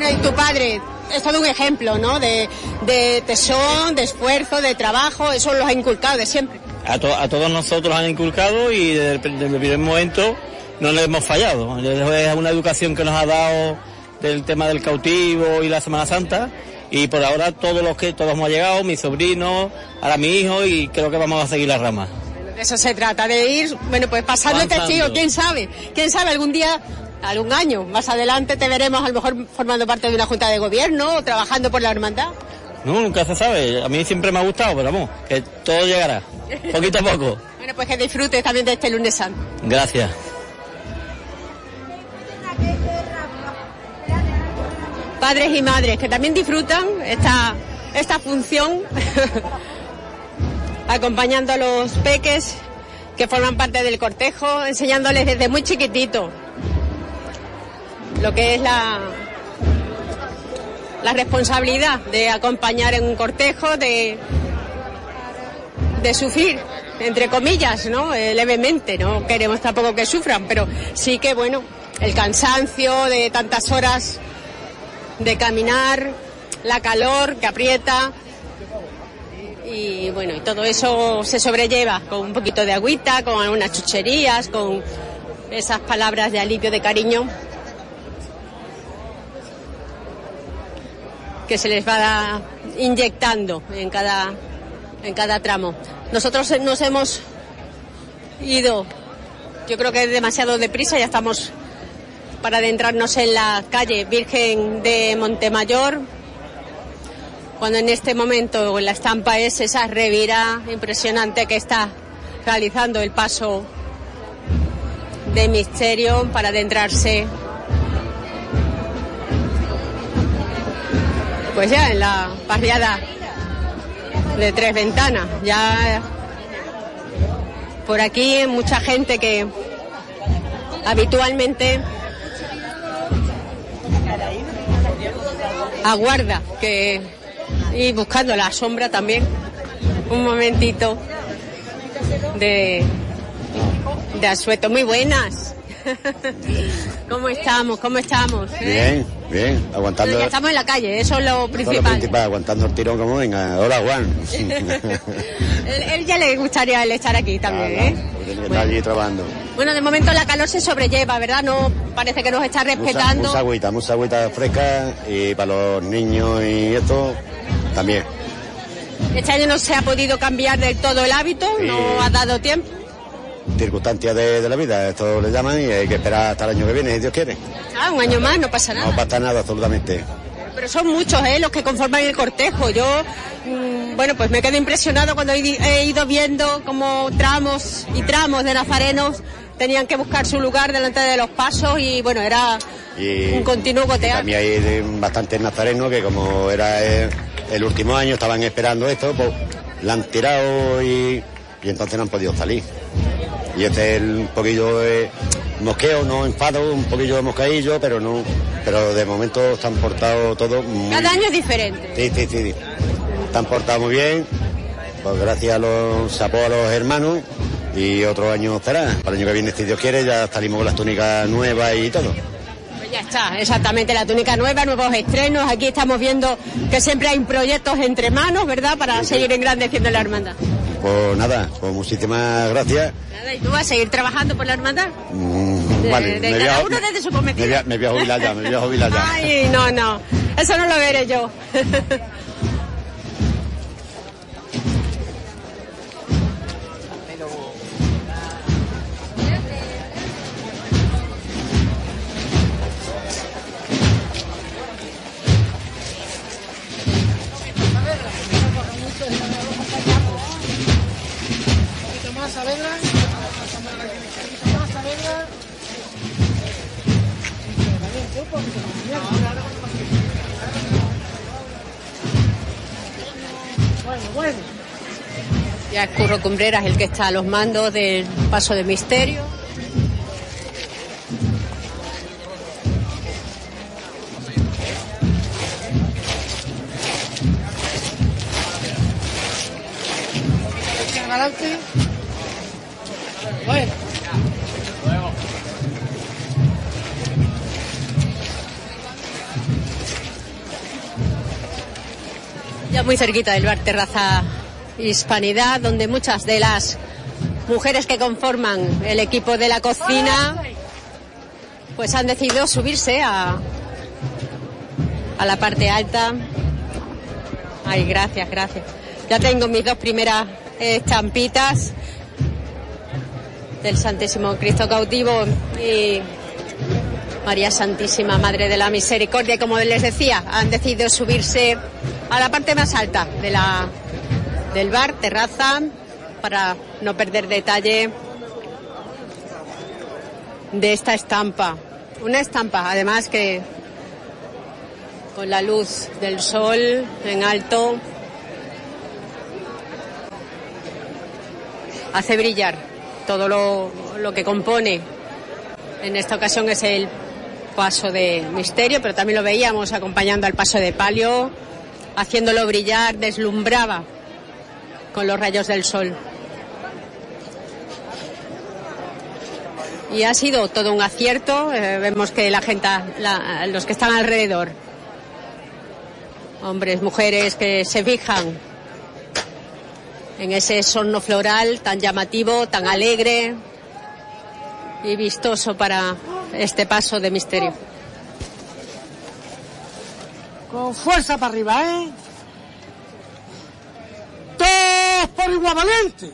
Bueno, y tu padre es todo un ejemplo, ¿no? De, de tesón, de esfuerzo, de trabajo, eso lo ha inculcado de siempre. A, to- a todos nosotros han inculcado y desde el, desde el primer momento no le hemos fallado. Es una educación que nos ha dado del tema del cautivo y la Semana Santa y por ahora todos los que todos hemos llegado, mis sobrinos, ahora mi hijo y creo que vamos a seguir la rama. De eso se trata, de ir, bueno, pues pasando el Avanzando. testigo, quién sabe, quién sabe, algún día, algún año, más adelante te veremos a lo mejor formando parte de una junta de gobierno o trabajando por la hermandad. No, nunca se sabe. A mí siempre me ha gustado, pero vamos, que todo llegará. Poquito a poco. Bueno, pues que disfrutes también de este lunes santo. Gracias. Padres y madres que también disfrutan esta, esta función acompañando a los peques que forman parte del cortejo, enseñándoles desde muy chiquitito lo que es la, responsabilidad de acompañar en un cortejo, de, de sufrir, entre comillas, ¿no? Eh, levemente, no queremos tampoco que sufran, pero sí que, bueno, el cansancio de tantas horas de caminar, la calor que aprieta, y bueno, y todo eso se sobrelleva con un poquito de agüita, con algunas chucherías, con esas palabras de alivio, de cariño que se les va inyectando en cada, en cada tramo. Nosotros nos hemos ido, yo creo que demasiado deprisa, ya estamos para adentrarnos en la calle Virgen de Montemayor, cuando en este momento la estampa es esa revira impresionante que está realizando el paso de misterio para adentrarse pues ya en la barriada de tres ventanas ya por aquí mucha gente que habitualmente aguarda que y buscando la sombra también un momentito de de asueto. Muy buenas cómo estamos cómo estamos Bien, bien, aguantando. Ya estamos en la calle eso es lo todo lo principal principal, aguantando el tirón como venga. Hola, Juan. él, él ya le gustaría el estar aquí también ¿eh? Tiene que estar allí trabajando. bueno de momento la calor se sobrelleva verdad no parece que nos está Mucha, respetando mucha agüita, mucha agüita fresca y para los niños y esto también. este año no se ha podido cambiar del todo el hábito no ha dado tiempo Circunstancias de, de la vida, esto le llaman y hay que esperar hasta el año que viene, si Dios quiere. ah, un año más no pasa nada No pasa nada, absolutamente. Pero son muchos, ¿eh? Los que conforman el cortejo. Yo, mm, bueno, pues me quedo impresionado cuando he, ido viendo cómo tramos y tramos de nazarenos tenían que buscar su lugar delante de los pasos y, bueno, era Y un continuo gotear. también hay bastantes nazarenos que como era el, el último año, estaban esperando esto, pues la han tirado y, y entonces no han podido salir. Y este es un poquillo de mosqueo, no enfado, un poquillo de moscaillo, pero no, pero de momento están portados todos muy Cada año es diferente. Sí, sí, sí. Están portados muy bien, pues gracias a los apoyos a los hermanos y otro año será. Para el año que viene, si Dios quiere, ya salimos con las túnicas nuevas y todo. Pues ya está, exactamente, la túnica nueva, nuevos estrenos. Aquí estamos viendo que siempre hay proyectos entre manos, ¿verdad? Para seguir engrandeciendo la hermandad. Pues nada, pues muchísimas gracias. Nada, ¿y tú vas a seguir trabajando por la hermandad? Mm, De- vale, de me voy, cada a, uno desde su me, voy a, me voy a jubilar ya, me voy a jubilar ya. Ay, no, no, eso no lo veré yo. Cumbreras el que está a los mandos del paso de misterio. Ya muy cerquita del bar Terraza Hispanidad, donde muchas de las mujeres que conforman el equipo de la cocina pues han decidido subirse a, a la parte alta. Ay, gracias, gracias. Ya tengo mis dos primeras estampitas del Santísimo Cristo cautivo y María Santísima Madre de la Misericordia. Como les decía, han decidido subirse a la parte más alta de la, del bar, terraza, para no perder detalle de esta estampa. Una estampa, además que con la luz del sol en alto hace brillar todo lo, lo que compone. En esta ocasión es el paso de misterio, pero también lo veíamos acompañando al paso de palio, haciéndolo brillar, deslumbraba con los rayos del sol. Y ha sido todo un acierto. eh, vemos que la gente, los que están alrededor, hombres, mujeres que se fijan en ese sonno floral tan llamativo, tan alegre y vistoso para este paso de misterio. Con fuerza para arriba, ¿eh? Todos por igual valiente.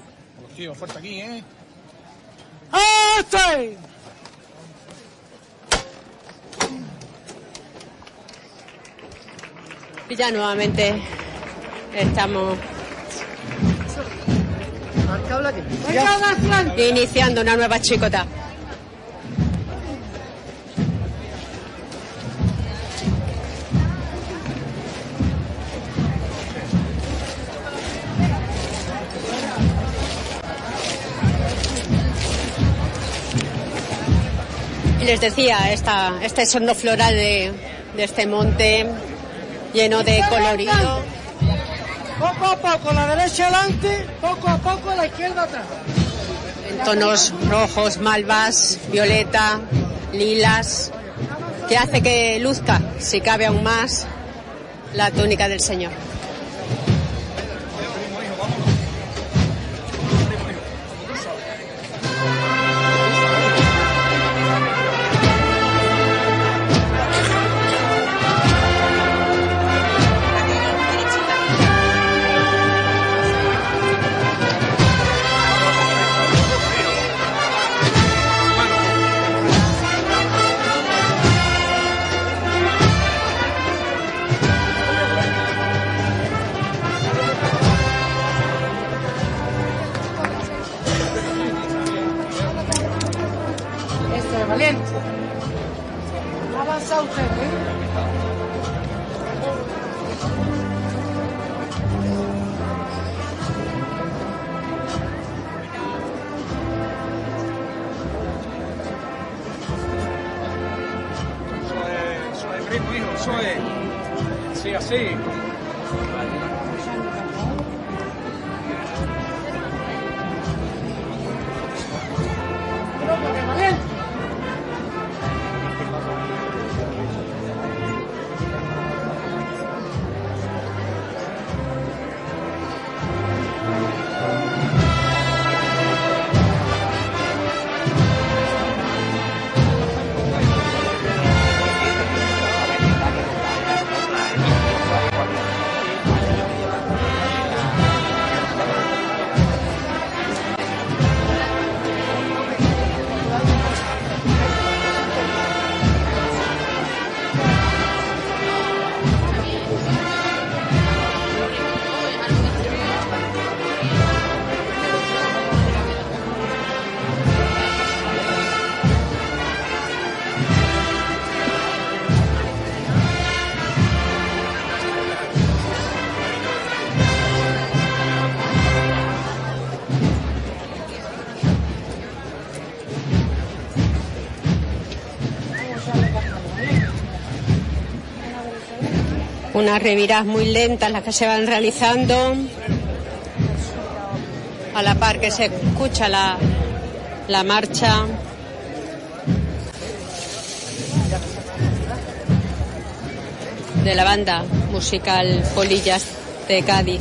Tío, fuerte aquí, ¿eh? ¡Este! Y ya nuevamente estamos iniciando una nueva chicota. Les decía, esta, este sonno floral de, de este monte lleno de colorido. Poco a poco la derecha adelante, poco a poco la izquierda atrás. en tonos rojos, malvas, violeta, lilas, que hace que luzca, si cabe aún más, la túnica del Señor. Unas reviras muy lentas las que se van realizando. A la par que se escucha la, la marcha. de la banda musical Polillas de Cádiz.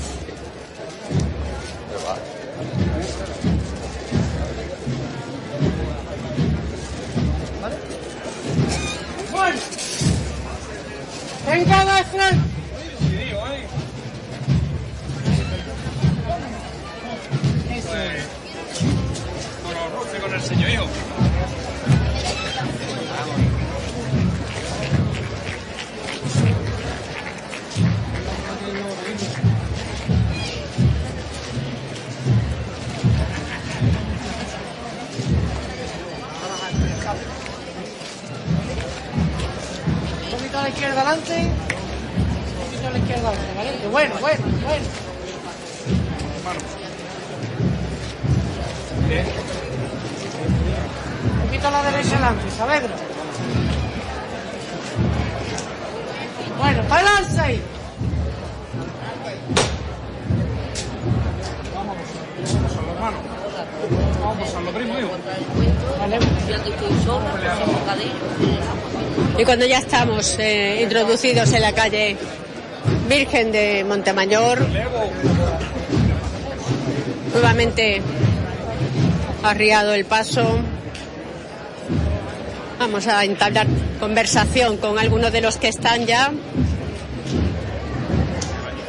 Cuando ya estamos eh, introducidos en la calle Virgen de Montemayor, nuevamente arriado el paso. Vamos a entablar conversación con algunos de los que están ya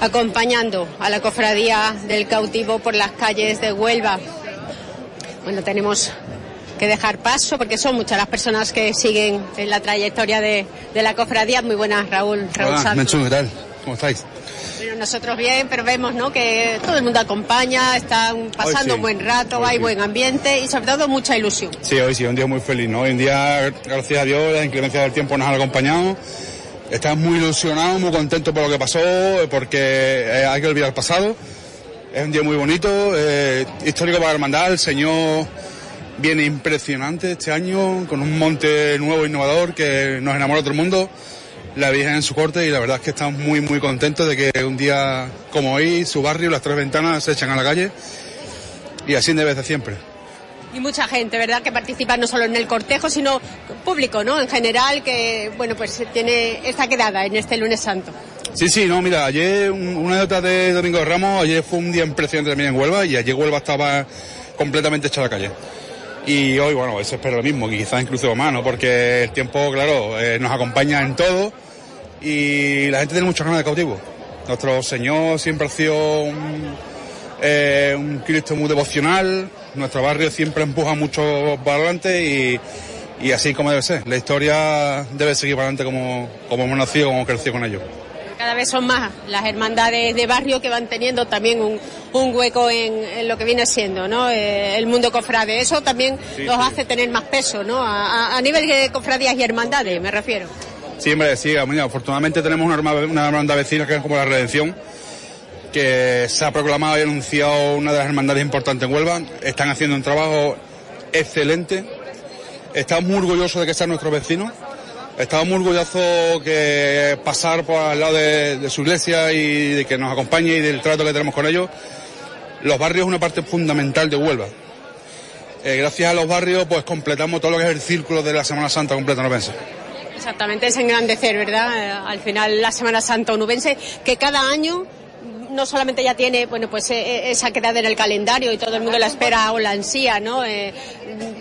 acompañando a la cofradía del cautivo por las calles de Huelva. Bueno, tenemos que dejar paso porque son muchas las personas que siguen en la trayectoria de, de la cofradía. Muy buenas, Raúl. Raúl Hola. Menchu, ¿qué tal? ¿Cómo estáis? Bueno, nosotros bien, pero vemos ¿no? que todo el mundo acompaña, están pasando sí. un buen rato, Hoy hay sí. buen ambiente y sobre todo mucha ilusión. Sí, hoy sí, un día muy feliz, ¿no? Hoy un día, gracias a Dios, la inclemencia del tiempo nos ha acompañado. Estamos muy ilusionados, muy contentos por lo que pasó, porque eh, hay que olvidar el pasado. Es un día muy bonito, eh, histórico para la hermandad. El Señor viene impresionante este año, con un monte nuevo, innovador, que nos enamora a todo el mundo. La Virgen en su corte y la verdad es que estamos muy, muy contentos de que un día como hoy, su barrio, las tres ventanas se echan a la calle. Y así debe ser siempre. Y mucha gente, ¿verdad?, que participa no solo en el cortejo, sino público, ¿no?, en general, que, bueno, pues tiene esta quedada en este lunes santo. Sí, sí, no, mira, ayer, un- una nota de Domingo de Ramos, ayer fue un día impresionante también en Huelva y ayer Huelva estaba completamente hecha a la calle. Y hoy, bueno, se espera lo mismo, quizás incluso más, ¿no? Porque el tiempo, claro, eh, nos acompaña en todo y la gente tiene muchas ganas de cautivo. Nuestro Señor siempre ha sido un, eh, un Cristo muy devocional, nuestro barrio siempre empuja mucho para adelante y, y así como debe ser. La historia debe seguir para adelante como, como hemos nacido, como hemos crecido con ellos. Cada vez son más las hermandades de barrio que van teniendo también un, un hueco en, en lo que viene siendo, ¿no?, Eh, el mundo cofrade. Eso también Sí, los sí. hace tener más peso, ¿no?, a, a- a nivel de cofradías y hermandades, me refiero. Sí, hombre, sí, mira, afortunadamente tenemos una, una hermandad vecina que es como la Redención, que se ha proclamado y anunciado una de las hermandades importantes en Huelva. Están haciendo un trabajo excelente. Estamos muy orgullosos de que sean nuestros vecinos. Estamos muy orgullosos que pasar por al lado de, de su iglesia y de que nos acompañe y del trato que tenemos con ellos. Los barrios es una parte fundamental de Huelva. Eh, gracias a los barrios, pues completamos todo lo que es el círculo de la Semana Santa completa novense. Exactamente, es engrandecer, ¿verdad? Eh, Al final la Semana Santa onubense, que cada año no solamente ya tiene, bueno, pues eh, eh, esa quedada en el calendario y todo el mundo la espera o la ansía, ¿no? Eh,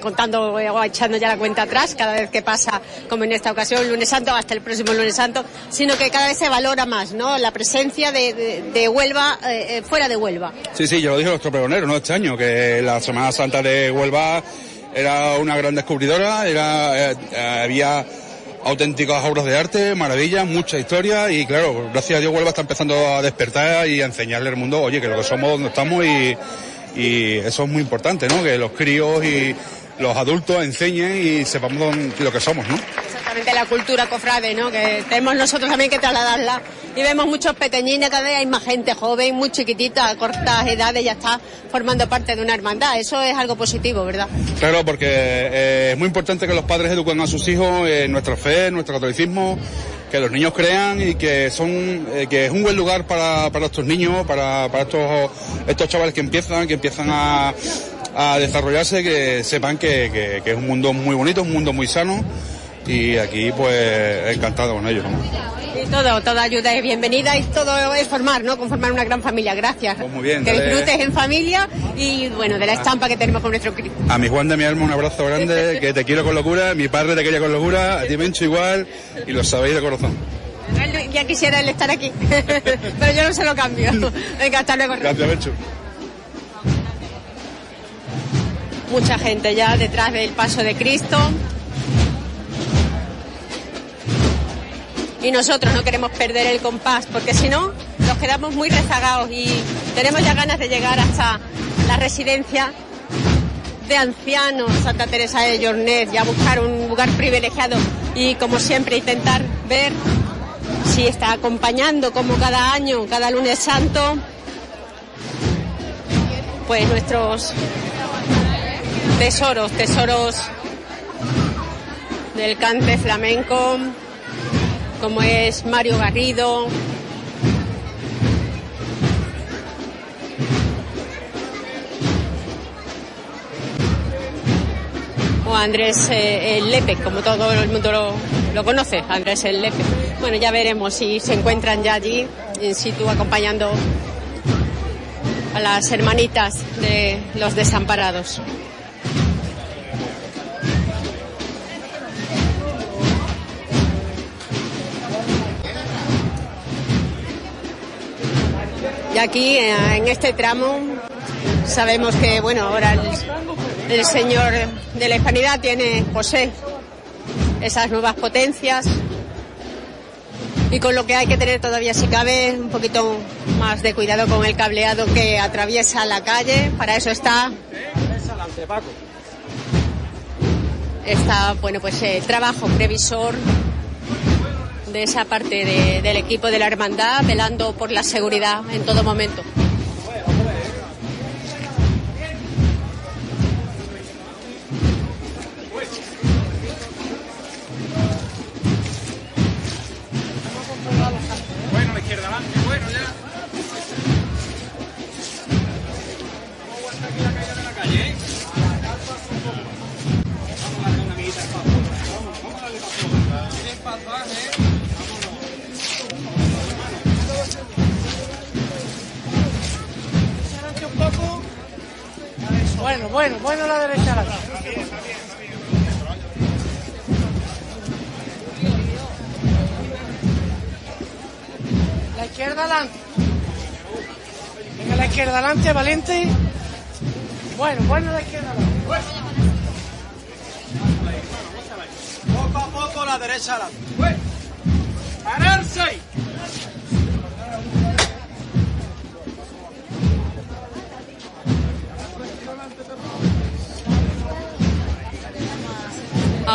contando o echando ya la cuenta atrás cada vez que pasa, como en esta ocasión, lunes santo hasta el próximo lunes santo, sino que cada vez se valora más, ¿no? La presencia de, de- Huelva fuera de Huelva. Sí, sí, yo lo dijo nuestro pregonero, ¿no? Este año, que la Semana Santa de Huelva era una gran descubridora, era, había auténticas obras de arte, maravillas, mucha historia y claro, gracias a Dios Huelva está empezando a despertar y a enseñarle al mundo, oye, que lo que somos, donde estamos y, y eso es muy importante, ¿no? Que los críos y los adultos enseñen y sepamos lo que somos, ¿no? Exactamente la cultura cofrade, ¿no? Que tenemos nosotros también que trasladarla. Y vemos muchos pequeñines, cada vez hay más gente joven, muy chiquitita, a cortas edades, ya está formando parte de una hermandad. Eso es algo positivo, ¿verdad? Claro, porque eh, es muy importante que los padres eduquen a sus hijos en nuestra fe, en nuestro catolicismo, que los niños crean y que son eh, que es un buen lugar para, estos niños, para, estos, estos chavales que empiezan, que empiezan a, desarrollarse, que sepan que- que es un mundo muy bonito, un mundo muy sano y aquí pues encantado con ellos. ¿no? Y todo, toda ayuda es bienvenida y todo es formar, ¿no? Conformar una gran familia. Gracias. Pues muy bien, que disfrutes en familia y, bueno, de la estampa que tenemos con nuestro Cristo. A mi Juan de mi alma un abrazo grande, que te quiero con locura, mi padre te quería con locura, a ti Mencho igual y lo sabéis de corazón. Ya quisiera él estar aquí, pero yo no se lo cambio. Venga, hasta luego. Gracias Mencho. Mucha gente ya detrás del paso de Cristo. Y nosotros no queremos perder el compás, porque si no, nos quedamos muy rezagados y tenemos ya ganas de llegar hasta la residencia de ancianos Santa Teresa de Llornet y a buscar un lugar privilegiado y como siempre intentar ver si está acompañando como cada año, cada lunes santo, pues nuestros tesoros, tesoros del cante flamenco, como es Mario Garrido, o Andrés eh, el Lepe, como todo el mundo lo, lo conoce, Andrés el Lepe. Bueno, ya veremos si se encuentran ya allí, in situ, acompañando a las hermanitas de los desamparados. Aquí, eh, en este tramo, sabemos que, bueno, ahora el, señor de la hispanidad tiene, posee esas nuevas potencias y con lo que hay que tener todavía, si cabe, un poquito más de cuidado con el cableado que atraviesa la calle. Para eso está está bueno pues el trabajo previsor de esa parte de- del equipo de la hermandad velando por la seguridad en todo momento.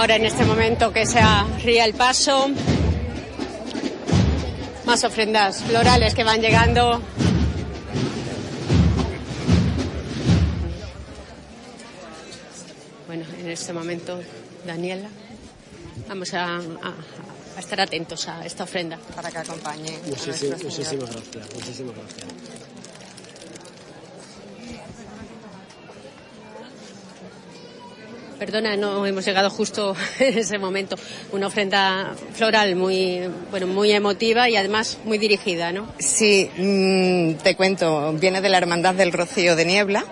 Ahora en este momento que se ría el paso, más ofrendas florales que van llegando. Bueno, en este momento, Daniela, vamos a, a- a estar atentos a esta ofrenda para que acompañe. a nuestro muchísimas gracias, muchísimas gracias. Perdona, no hemos llegado justo en ese momento. Una ofrenda floral muy, bueno, muy emotiva y además muy dirigida, ¿no? Sí, mm, te cuento, viene de la Hermandad del Rocío de Niebla.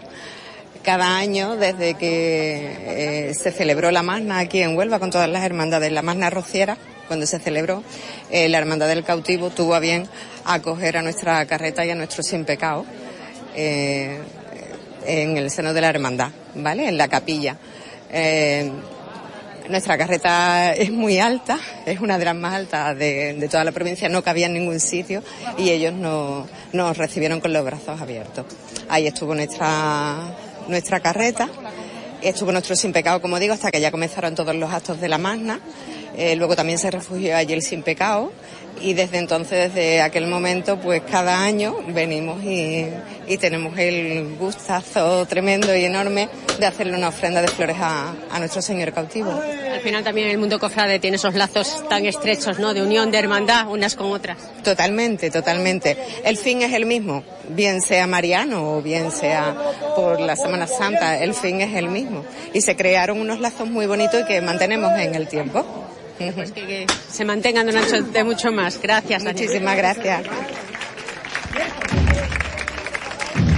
Cada año, desde que eh, se celebró la Magna aquí en Huelva con todas las hermandades, la Magna Rociera, cuando se celebró, eh, la Hermandad del Cautivo tuvo a bien acoger a nuestra carreta y a nuestro sin pecado eh, en el seno de la Hermandad, ¿vale? En la capilla. Eh, nuestra carreta es muy alta, es una de las más altas de, toda la provincia, no cabía en ningún sitio y ellos no- nos recibieron con los brazos abiertos. Ahí estuvo nuestra, nuestra carreta, estuvo nuestro sin pecado, como digo, hasta que ya comenzaron todos los actos de la magna. Eh, luego también se refugió allí el sin pecado y desde entonces, desde aquel momento, pues cada año venimos y, y tenemos el gustazo tremendo y enorme de hacerle una ofrenda de flores a, a nuestro Señor cautivo. Al final también el mundo cofrade tiene esos lazos tan estrechos, ¿no? De unión, de hermandad, unas con otras. Totalmente, totalmente. El fin es el mismo, bien sea mariano o bien sea por la Semana Santa, el fin es el mismo. Y se crearon unos lazos muy bonitos y que mantenemos en el tiempo. Pues que, que se mantengan durante mucho más. Gracias, Daniel. Muchísimas gracias.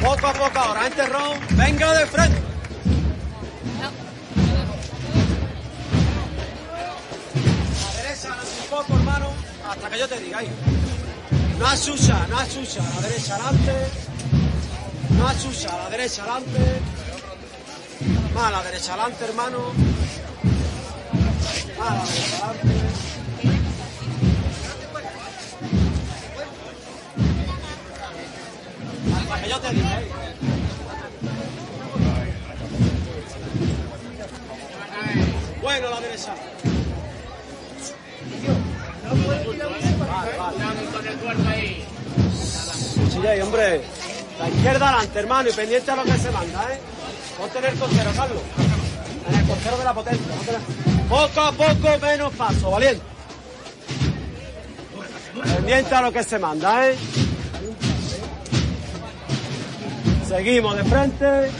Poco a poco ahora, enterrón, venga de frente. La derecha, un poco, hermano, hasta que yo te diga ahí. No achucha, no achucha, la derecha adelante. No achucha, la derecha adelante. Más la derecha adelante, hermano. Más la derecha adelante. Hasta que yo te diga ahí. Bueno, la derecha. Cuchilla hombre. La izquierda adelante, hermano, y pendiente a lo que se manda, ¿eh? Ponte en el costero, Carlos. En el costero de la potencia. Poco a poco menos paso, valiente. Pendiente a lo que se manda, ¿eh? Seguimos de frente.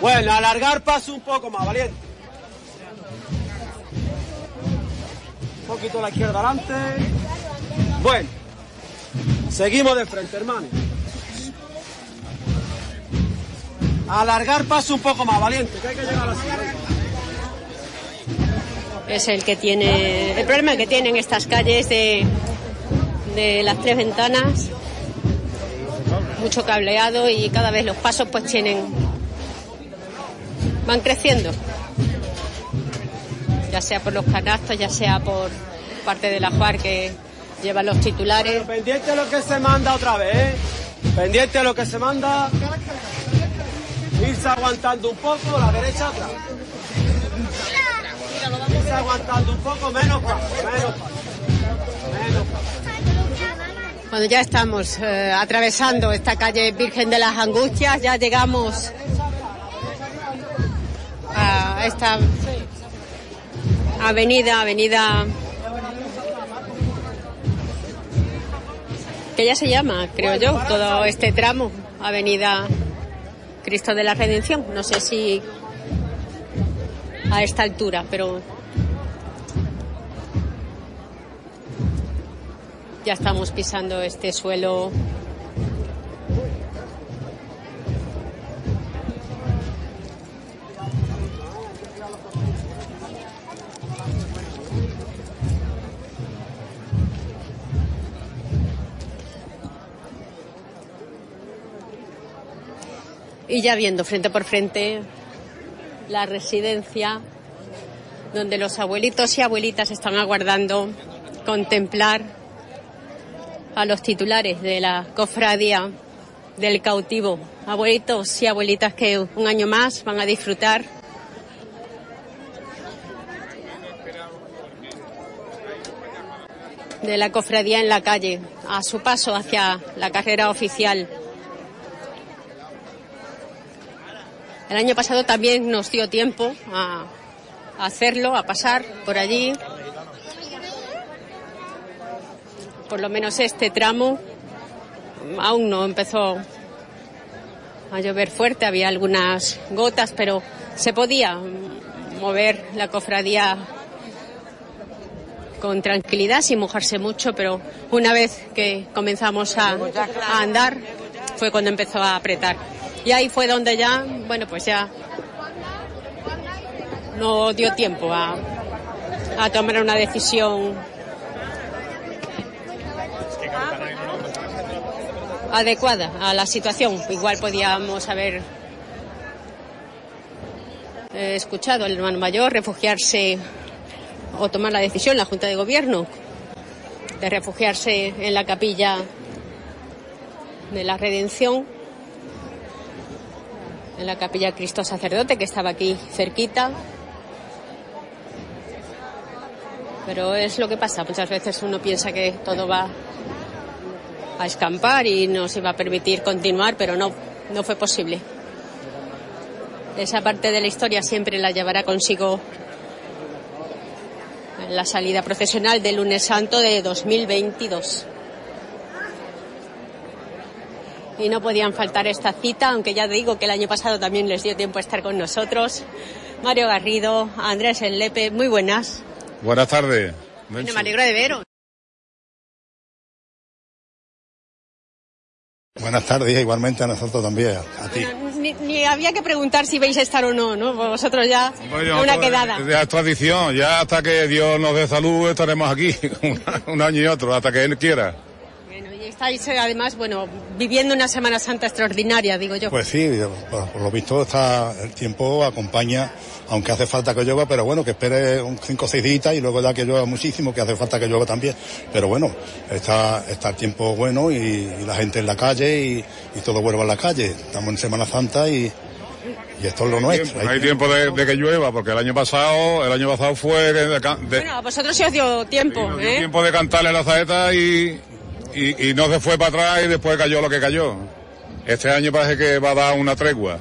Bueno, alargar paso un poco más, valiente. Un poquito a la izquierda adelante. Bueno. Seguimos de frente, hermano. Alargar paso un poco más, valiente. Es el que tiene. El problema que tienen estas calles de, de las tres ventanas. Mucho cableado y cada vez los pasos pues tienen. van creciendo. Ya sea por los canastos, ya sea por parte de la JUAR que lleva los titulares. Pendiente a lo que se manda otra vez, ¿eh? Pendiente a lo que se manda. Irse aguantando un poco, la derecha atrás. Aguantando un poco, menos. Cuando ya estamos eh, atravesando esta calle Virgen de las Angustias, ya llegamos a esta avenida, avenida que ya se llama, creo yo, todo este tramo, avenida Cristo de la Redención. No sé si a esta altura, pero ya estamos pisando este suelo. Y ya viendo frente por frente la residencia donde los abuelitos y abuelitas están aguardando contemplar a los titulares de la cofradía del cautivo. Abuelitos y abuelitas que un año más van a disfrutar de la cofradía en la calle, a su paso hacia la carrera oficial. El año pasado también nos dio tiempo a hacerlo, a pasar por allí. Por lo menos este tramo aún no empezó a llover fuerte, había algunas gotas, pero se podía mover la cofradía con tranquilidad, sin mojarse mucho, pero una vez que comenzamos a, andar fue cuando empezó a apretar. Y ahí fue donde ya, bueno, pues ya no dio tiempo a tomar una decisión adecuada a la situación. Igual podíamos haber eh, escuchado al hermano mayor refugiarse o tomar la decisión, la Junta de Gobierno, de refugiarse en la capilla de la Redención, en la capilla Cristo Sacerdote, que estaba aquí cerquita. Pero es lo que pasa, muchas veces uno piensa que todo va a escampar y nos iba a permitir continuar, pero no, no fue posible. Esa parte de la historia siempre la llevará consigo la salida procesional del lunes santo de 2022. Y no podían faltar esta cita, aunque ya digo que el año pasado también les dio tiempo a estar con nosotros. Mario Garrido, Andrés Enlepe, muy buenas. Buenas tardes. Bueno, me alegro de veros. Buenas tardes, igualmente a nosotros también, a ti. Ni, ni había que preguntar si vais a estar o no, ¿no? Vosotros ya, Bueno, una esto quedada. Ya es tradición, ya hasta que Dios nos dé salud estaremos aquí, un año y otro, hasta que Él quiera. Estáis eh, además, bueno, viviendo una Semana Santa extraordinaria, digo yo. Pues sí, por, lo visto está, el tiempo acompaña, aunque hace falta que llueva, pero bueno, que espere un cinco o seis días y luego ya que llueva muchísimo, que hace falta que llueva también. Pero bueno, está, está el tiempo bueno y, y la gente en la calle y, y todo vuelve a la calle. Estamos en Semana Santa y, y esto es lo nuestro. No hay tiempo de, de que llueva, porque el año pasado, el año pasado fue de, de- de- Bueno, a vosotros se os dio tiempo, ¿eh? tiempo de cantarle la saeta y, y, y no se fue para atrás y después cayó lo que cayó. Este año parece que va a dar una tregua.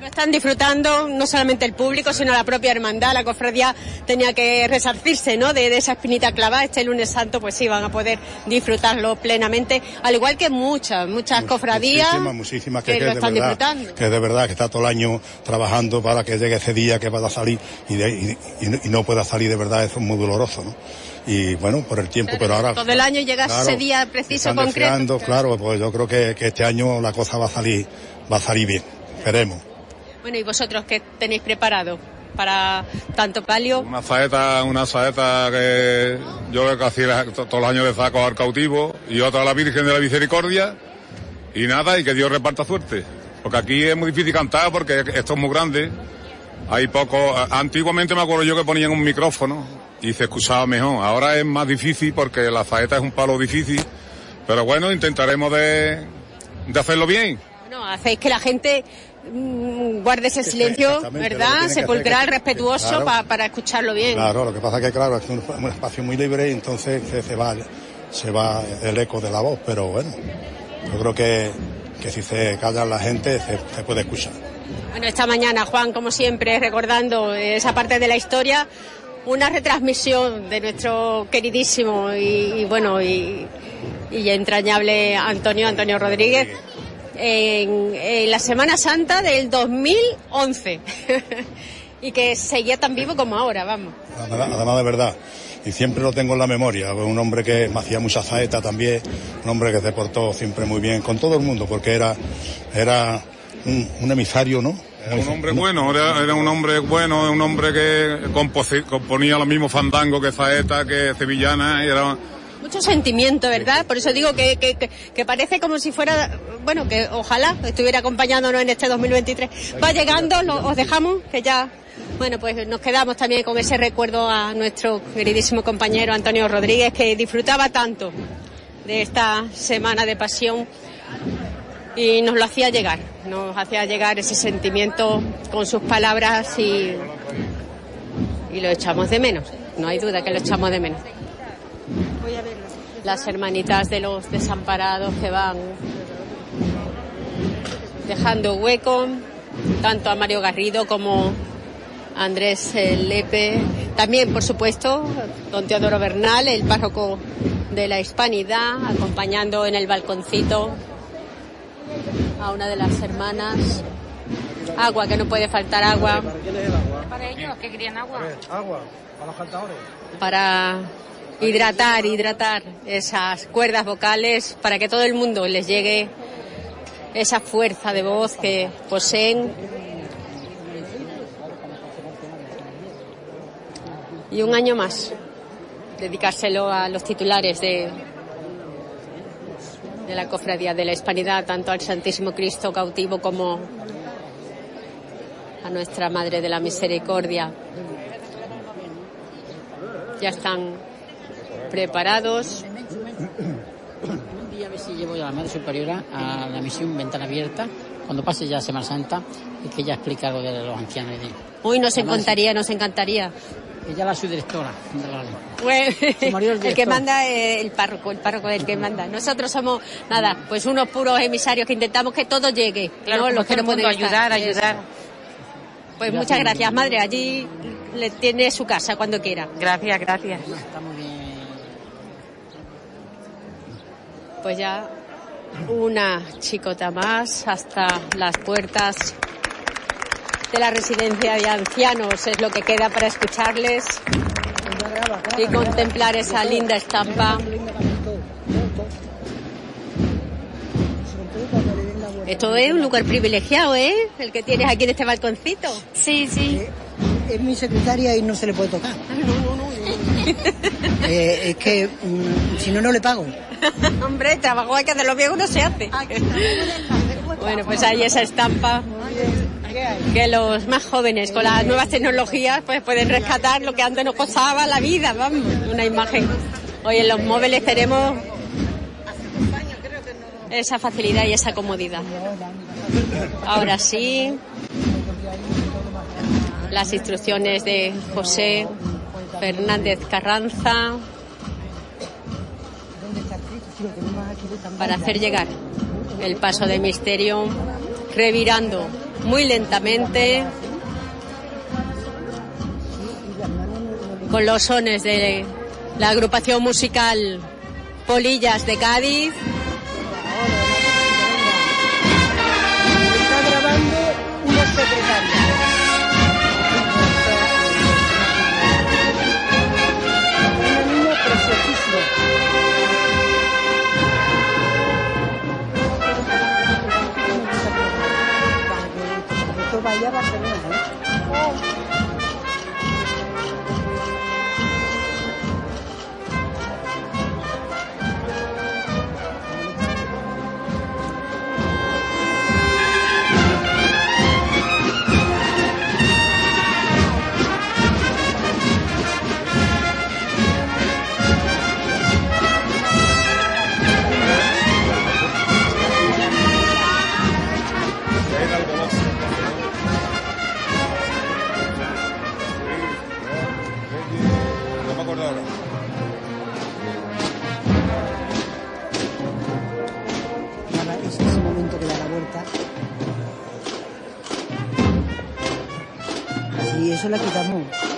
Lo están disfrutando no solamente el público, sino la propia hermandad. La cofradía tenía que resarcirse ¿no? de, de esa espinita clavada. Este lunes santo, pues sí, van a poder disfrutarlo plenamente, al igual que muchas, muchas cofradías Muchísimas, muchísimas que, que que lo están verdad, disfrutando. que de verdad que está todo el año trabajando para que llegue ese día que va a salir y, de- y no pueda salir de verdad, eso es muy doloroso, ¿no? Y bueno, por el tiempo, pero ahora... Todo el año llega Claro, ese día preciso, están concreto. claro, pues yo creo que, que este año la cosa va a salir, va a salir bien, esperemos. Bueno, ¿y vosotros qué tenéis preparado para tanto palio? Una saeta, una saeta que yo casi todos los años le saco al cautivo y otra a la Virgen de la Misericordia y nada, y que Dios reparta suerte. Porque aquí es muy difícil cantar porque esto es muy grande. Hay poco, antiguamente me acuerdo yo que ponían un micrófono y se escuchaba mejor. Ahora es más difícil porque la saeta es un palo difícil. Pero bueno, intentaremos de, de hacerlo bien. Bueno, hacéis que la gente mm, guarde ese silencio, ¿verdad? Sepulcral, que- respetuoso claro. pa- para escucharlo bien. Claro, lo que pasa que claro, es un, un espacio muy libre y entonces se, se va, se va el eco de la voz, pero bueno, yo creo que, que si se calla la gente se, se puede escuchar. Bueno, esta mañana, Juan, como siempre, recordando esa parte de la historia, una retransmisión de nuestro queridísimo y, y bueno, y, y entrañable Antonio, Antonio Rodríguez, en, en la Semana Santa del 2011. y que seguía tan vivo como ahora, vamos. Además, además de verdad, y siempre lo tengo en la memoria, un hombre que me hacía mucha saeta también, un hombre que se portó siempre muy bien con todo el mundo, porque era, era un, un emisario, ¿no? Era un hombre bueno, era, era un hombre bueno, un hombre que componía los mismos fandangos que Saeta, que Sevillana, y era Mucho sentimiento, ¿verdad? Por eso digo que, que, que, que parece como si fuera, bueno, que ojalá estuviera acompañándonos en este 2023. Va llegando, lo- os dejamos, que ya, bueno, pues nos quedamos también con ese recuerdo a nuestro queridísimo compañero Antonio Rodríguez, que disfrutaba tanto de esta semana de pasión y nos lo hacía llegar, nos hacía llegar ese sentimiento con sus palabras y, y lo echamos de menos, no hay duda que lo echamos de menos. Las hermanitas de los desamparados que van dejando hueco, tanto a Mario Garrido como Andrés eh, Lepe, también por supuesto don Teodoro Bernal, el párroco de la Hispanidad, acompañando en el balconcito a una de las hermanas. Agua, que no puede faltar agua Para ellos que querían agua. Agua, para los cantadores. para hidratar, hidratar esas cuerdas vocales para que todo el mundo les llegue esa fuerza de voz que poseen. Y un año más, dedicárselo a los titulares de, de la Cofradía de la Hispanidad, tanto al Santísimo Cristo cautivo como a nuestra Madre de la Misericordia. Ya están preparados. Un día a ver si llevo a la Madre Superiora a la misión Ventana Abierta, cuando pase ya Semana Santa, y que ella explica lo de los ancianos. Hoy nos encantaría, nos encantaría. Ella de la Pues, Su marido es el que manda es el párroco, el párroco es el que manda. Nosotros somos, nada, pues unos puros emisarios que intentamos que todo llegue. Claro, ¿no? Los que no pueden estar. ayudar, ayudar. Pues muchas gracias, madre. Allí le tiene su casa cuando quiera. Gracias, gracias. Pues ya una chicota más hasta las puertas de la residencia de ancianos es lo que queda para escucharles y contemplar esa linda estampa. Esto es un lugar privilegiado, ¿eh? El que tienes aquí en este balconcito. Sí, sí. Es mi secretaria y no se le puede tocar. Eh, es que mm, si no, no le pago. Hombre, trabajo hay que hacerlo bien, uno se hace. Bueno, pues hay esa estampa que los más jóvenes con las nuevas tecnologías pues pueden rescatar lo que antes nos costaba la vida, vamos, una imagen. Hoy en los móviles tenemos esa facilidad y esa comodidad. Ahora sí, las instrucciones de José Fernández Carranza para hacer llegar el paso de misterio, revirando muy lentamente con los sones de la agrupación musical Polillas de Cádiz. Esto vaya a Barcelona, ¿eh? Eso la quitamos.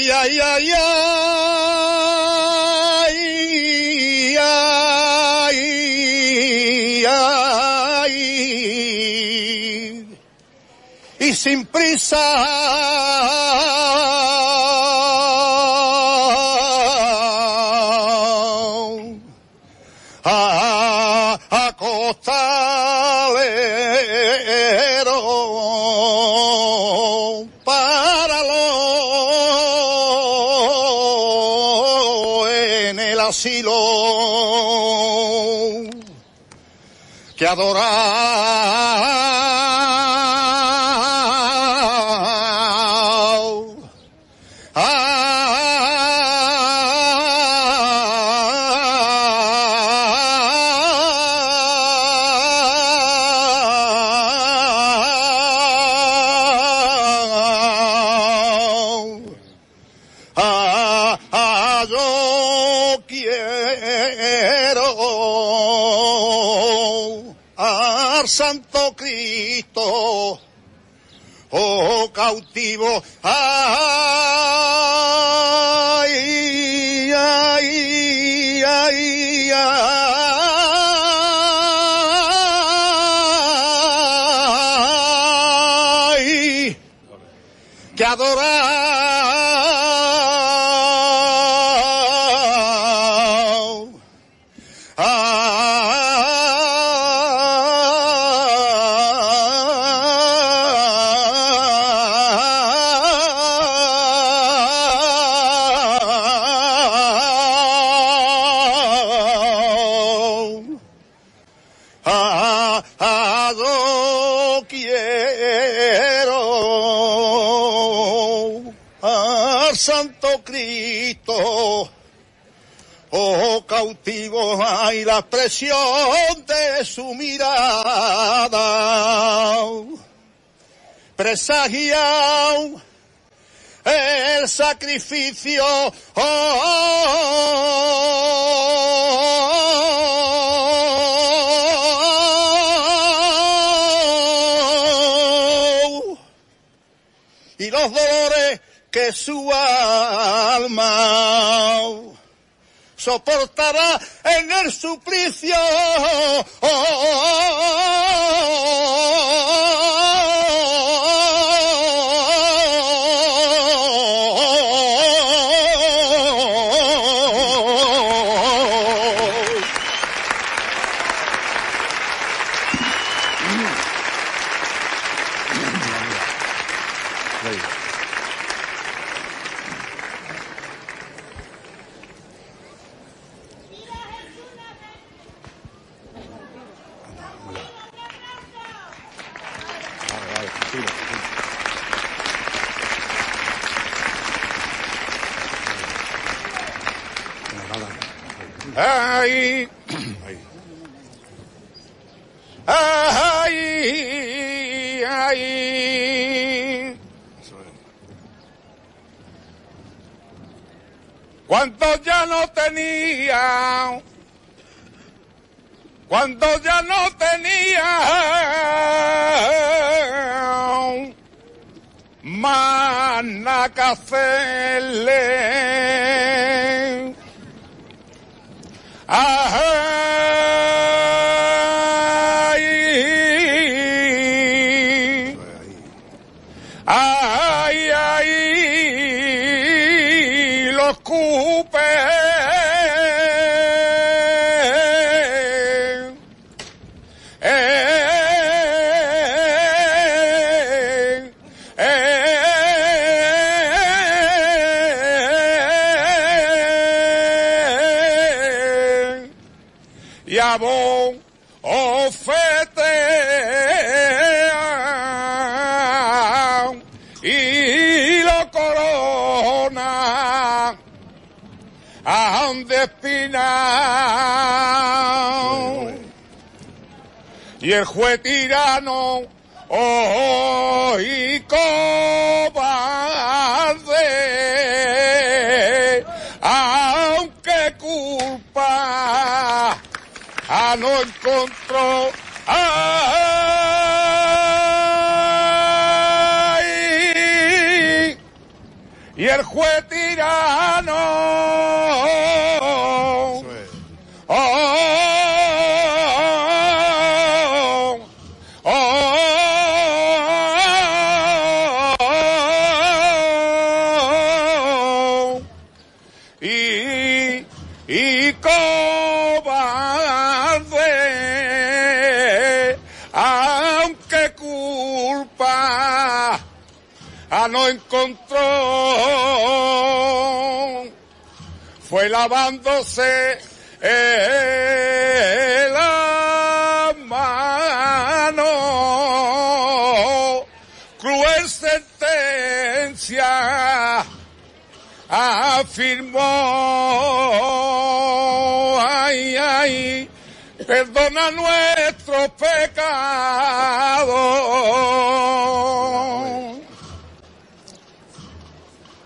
Ay, y sin prisa. Asilo que cautivo, ay, ay, ay, ay, que adorar. Hay la expresión de su mirada. Presagia el sacrificio. Y los dolores que su alma soportará en el suplicio. Cuando ya no tenía, cuando ya no tenía. Más que hacerle. Ay, y el juez tirano oh, y cobarde aunque culpa ah, no encontró. Ay. Y el juez tirano lavándose la mano, cruel sentencia afirmó, ay, ay, perdona nuestros pecados.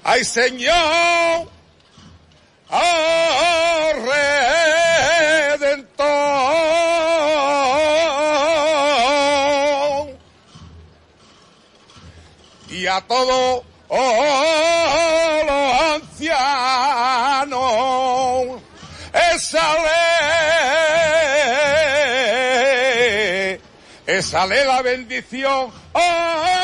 Ay, Señor, todos oh, oh, oh, los ancianos. Esa ley, esa ley la bendición. Oh,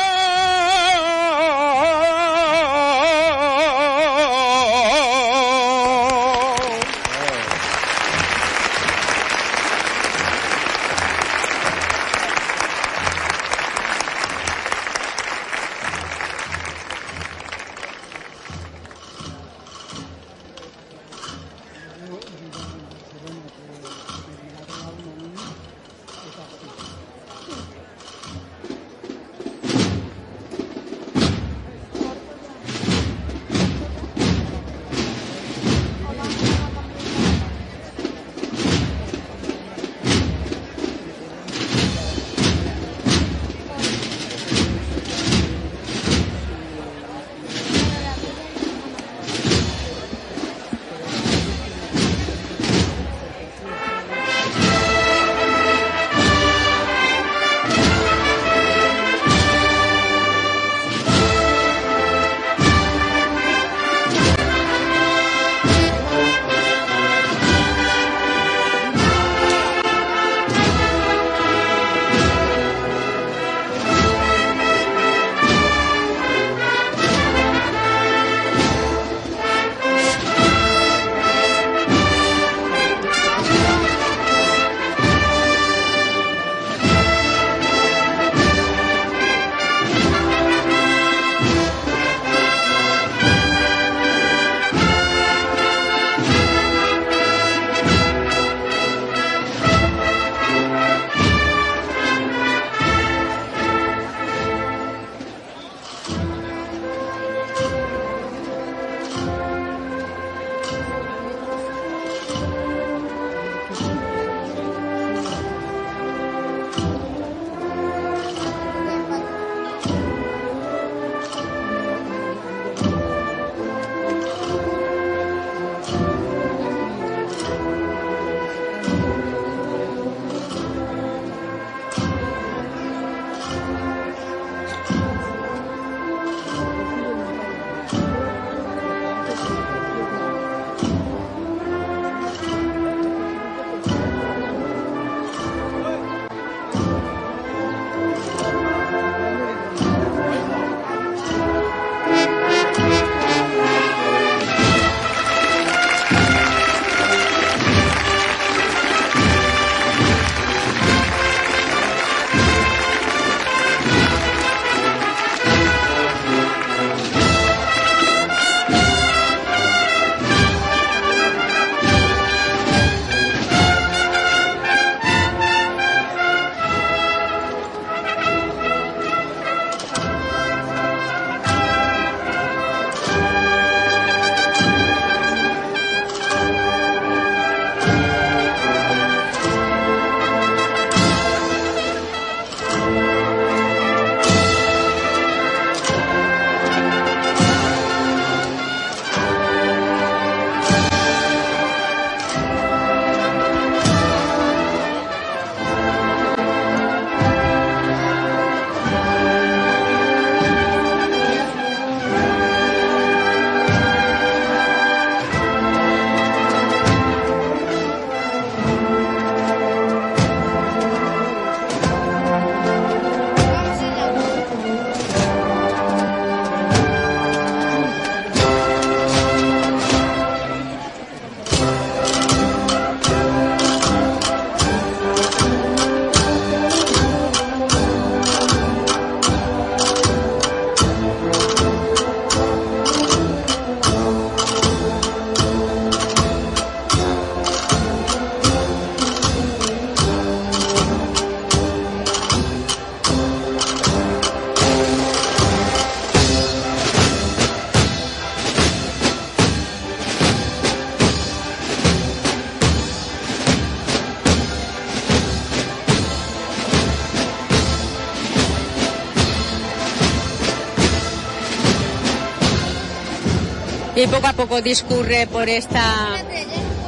y poco a poco discurre por esta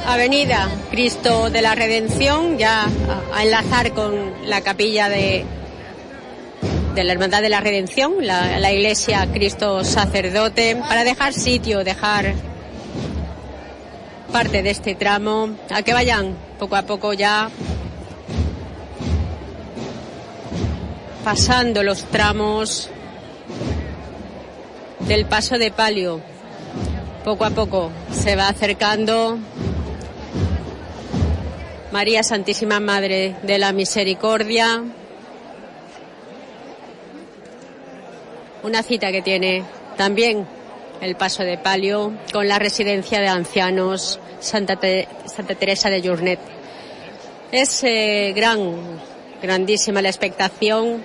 avenida Cristo de la Redención, ya a enlazar con la capilla de, de la Hermandad de la Redención, la, la iglesia Cristo Sacerdote, para dejar sitio, dejar parte de este tramo, a que vayan poco a poco ya pasando los tramos del paso de palio. Poco a poco se va acercando María Santísima Madre de la Misericordia. Una cita que tiene también el paso de palio con la residencia de ancianos Santa, Te- Santa Teresa de Journet. Es eh, gran, grandísima la expectación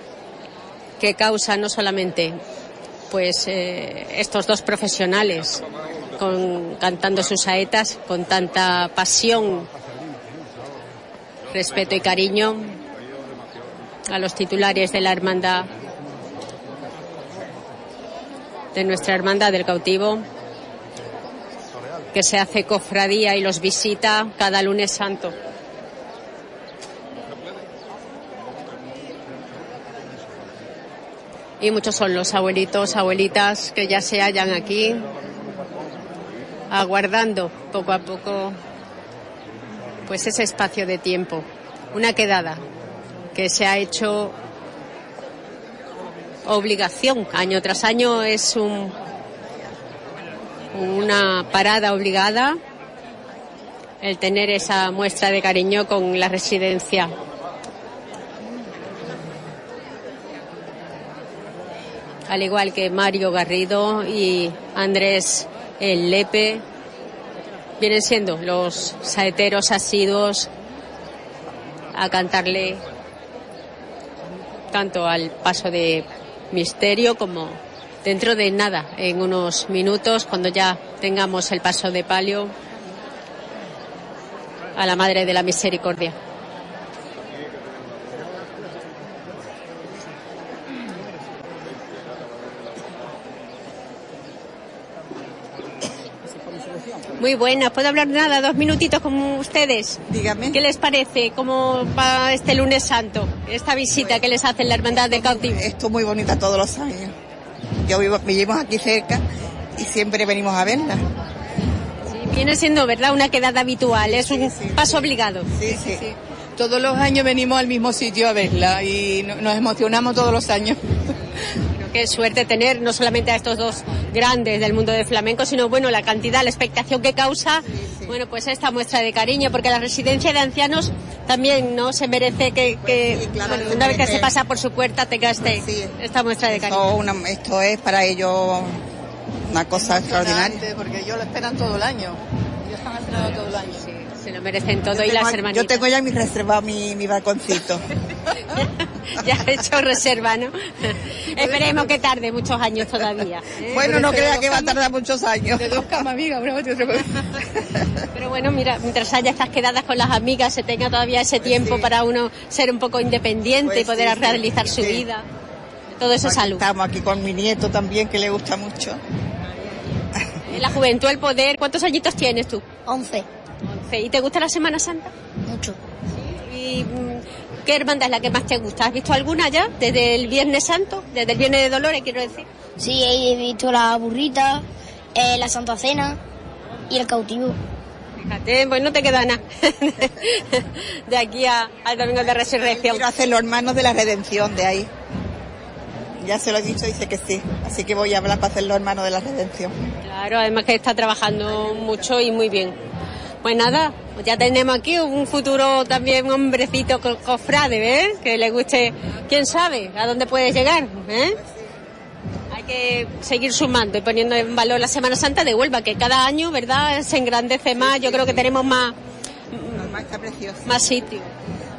que causa no solamente pues eh, estos dos profesionales cantando sus saetas con tanta pasión, respeto y cariño a los titulares de la hermandad de nuestra hermandad del cautivo que se hace cofradía y los visita cada lunes santo. Y muchos son los abuelitos, abuelitas que ya se hallan aquí aguardando poco a poco pues ese espacio de tiempo, una quedada que se ha hecho obligación año tras año es un una parada obligada el tener esa muestra de cariño con la residencia. Al igual que Mario Garrido y Andrés El Lepe, vienen siendo los saeteros asiduos a cantarle tanto al paso de misterio como dentro de nada, en unos minutos, cuando ya tengamos el paso de palio a la Madre de la Misericordia. Muy buenas, ¿puedo hablar nada? Dos minutitos con ustedes. Dígame. ¿Qué les parece? ¿Cómo va este lunes santo? Esta visita que les hace la Hermandad del Cautivo. Esto es muy bonita todos los años. Yo vivo, vivimos aquí cerca y siempre venimos a verla. Viene siendo, ¿verdad? Una quedada habitual, es un paso obligado. Sí, sí. Todos los años venimos al mismo sitio a verla y no- nos emocionamos todos los años. Es suerte tener no solamente a estos dos grandes del mundo del flamenco, sino bueno, la cantidad, la expectación que causa, bueno, pues esta muestra de cariño, porque la residencia de ancianos también no se merece que, que bueno, una vez que se pasa por su puerta tenga este, esta muestra de cariño. Esto, una- esto es para ellos una cosa extraordinaria. Porque ellos lo esperan todo el año. Ellos están esperando todo el año. Merecen todo Yo y las tengo- hermanitas. Yo tengo ya mi reservado mi, mi balconcito. ya he hecho reserva, ¿no? Esperemos que tarde muchos años todavía. ¿eh? Bueno, no crea que va a tardar muchos años. De dos camas, amiga, una y otra Pero bueno, mira, mientras haya estas quedadas con las amigas, se tenga todavía ese tiempo para uno ser un poco independiente y Pues poder sí, sí, realizar su sí. vida. Todo eso es Aquí salud. Estamos aquí con mi nieto también, que le gusta mucho. La juventud, el poder. ¿Cuántos añitos tienes tú? Once. ¿Y te gusta la Semana Santa? Mucho. ¿Y mm, qué hermandad es la que más te gusta? ¿Has visto alguna ya? ¿Desde el Viernes Santo? ¿Desde el Viernes de Dolores, quiero decir? Sí, he visto la burrita, eh, la Santa Cena y el cautivo. Fíjate, pues no te queda nada. de aquí a- al Domingo de Resurrección. Quiero hacer los hermanos de la redención de ahí. Ya se lo he dicho, dice que sí. Así que voy a hablar para hacer los hermanos de la redención. Claro, además que está trabajando mucho y muy bien. Pues nada, pues ya tenemos aquí un futuro también hombrecito co- cofrade, ¿eh? Que le guste, quién sabe, a dónde puedes llegar, ¿eh? Hay que seguir sumando y poniendo en valor la Semana Santa de Huelva, que cada año, ¿verdad?, se engrandece más. Yo creo que tenemos más, Además está precioso. más sitio.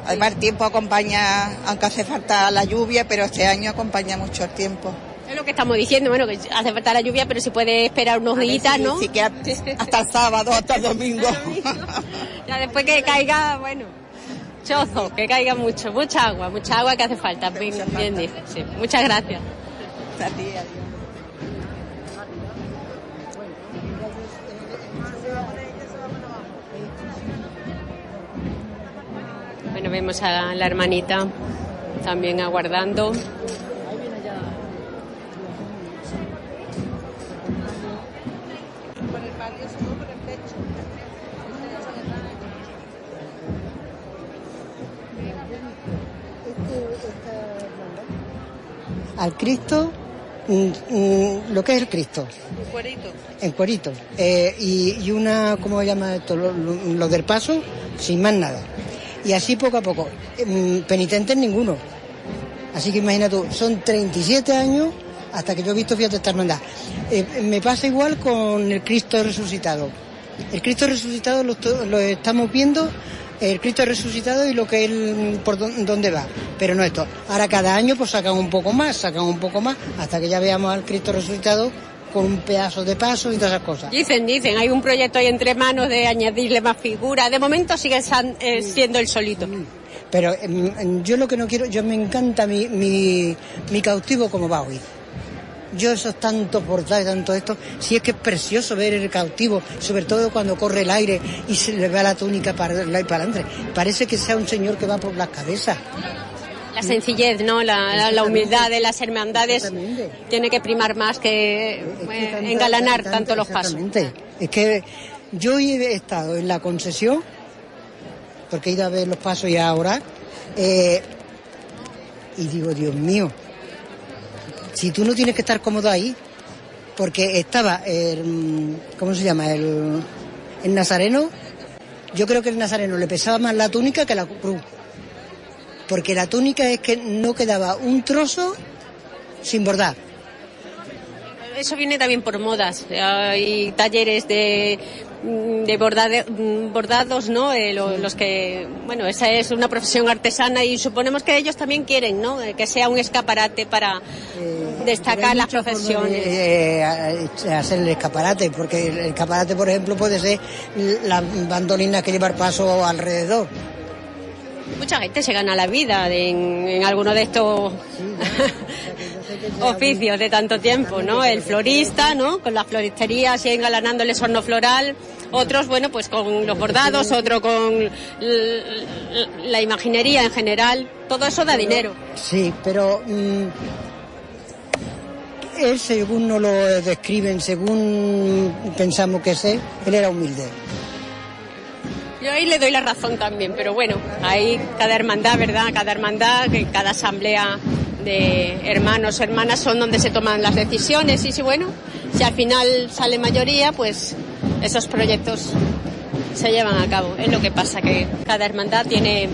Además el tiempo acompaña, aunque hace falta la lluvia, pero este año acompaña mucho el tiempo. Es lo que estamos diciendo, bueno, que hace falta la lluvia, pero si puede esperar unos días, ¿no? Sí, que hasta el sábado, hasta el domingo. Ya después que caiga, bueno, chozo, que caiga mucho, mucha agua, mucha agua que hace falta, bien, bien dice, sí. Muchas gracias. A ti, adiós. Bueno, vemos a la hermanita también aguardando. Al Cristo, mm, mm, lo que es el Cristo, en cuerito. Eh, y, y una, ¿cómo se llama esto? Lo, lo- del paso, sin más nada. Y así poco a poco. Mm, Penitentes ninguno. Así que imagina tú, son 37 años hasta que yo he visto, fíjate, esta hermandad. Eh, me pasa igual con el Cristo resucitado. El Cristo resucitado lo estamos viendo, el Cristo resucitado y lo que él, por dó- dónde va. Pero no esto. Ahora cada año pues sacan un poco más, sacan un poco más, hasta que ya veamos al Cristo resucitado con un pedazo de paso y todas esas cosas. Dicen, dicen, hay un proyecto ahí entre manos de añadirle más figuras. De momento sigue san- eh, siendo el solito. Pero em, em, yo lo que no quiero, yo me encanta mi, mi, mi cautivo como va hoy. Yo esos tantos portales, tanto esto, si es que es precioso ver el cautivo, sobre todo cuando corre el aire y se le ve la túnica para, la- para adelante. Parece que sea un señor que va por las cabezas. La sencillez, ¿no? La, la- la humildad de las hermandades tiene que primar más que eh, engalanar tanto los pasos. Es que yo he estado en la concesión, porque he ido a ver los pasos y ahora, eh, y digo, Dios mío, si tú no tienes que estar cómodo ahí, porque estaba el, ¿cómo se llama? El, el nazareno, yo creo que el nazareno le pesaba más la túnica que la cruz, porque la túnica es que no quedaba un trozo sin bordar. Eso viene también por modas. Hay talleres de, de bordade- mm, bordados, ¿no? Eh, lo- los que, bueno, esa es una profesión artesana y suponemos que ellos también quieren, ¿no? Eh, Que sea un escaparate para destacar las profesiones. Eh, hacer el escaparate, porque el escaparate, por ejemplo, puede ser la bandolina que lleva el paso alrededor. Mucha gente se gana la vida en, en alguno de estos oficios de tanto tiempo, ¿no? El florista, ¿no? Con las floristerías y engalanando el horno floral. Otros, bueno, pues con los bordados, otro con la imaginería en general. Todo eso da dinero. Sí, pero mm, él, según nos lo describen, según pensamos que es él, era humilde. Yo ahí le doy la razón también, pero bueno, ahí cada hermandad, ¿verdad? Cada hermandad, cada asamblea de hermanos, hermanas son donde se toman las decisiones y si bueno, si al final sale mayoría, pues esos proyectos se llevan a cabo. Es lo que pasa, que cada hermandad tiene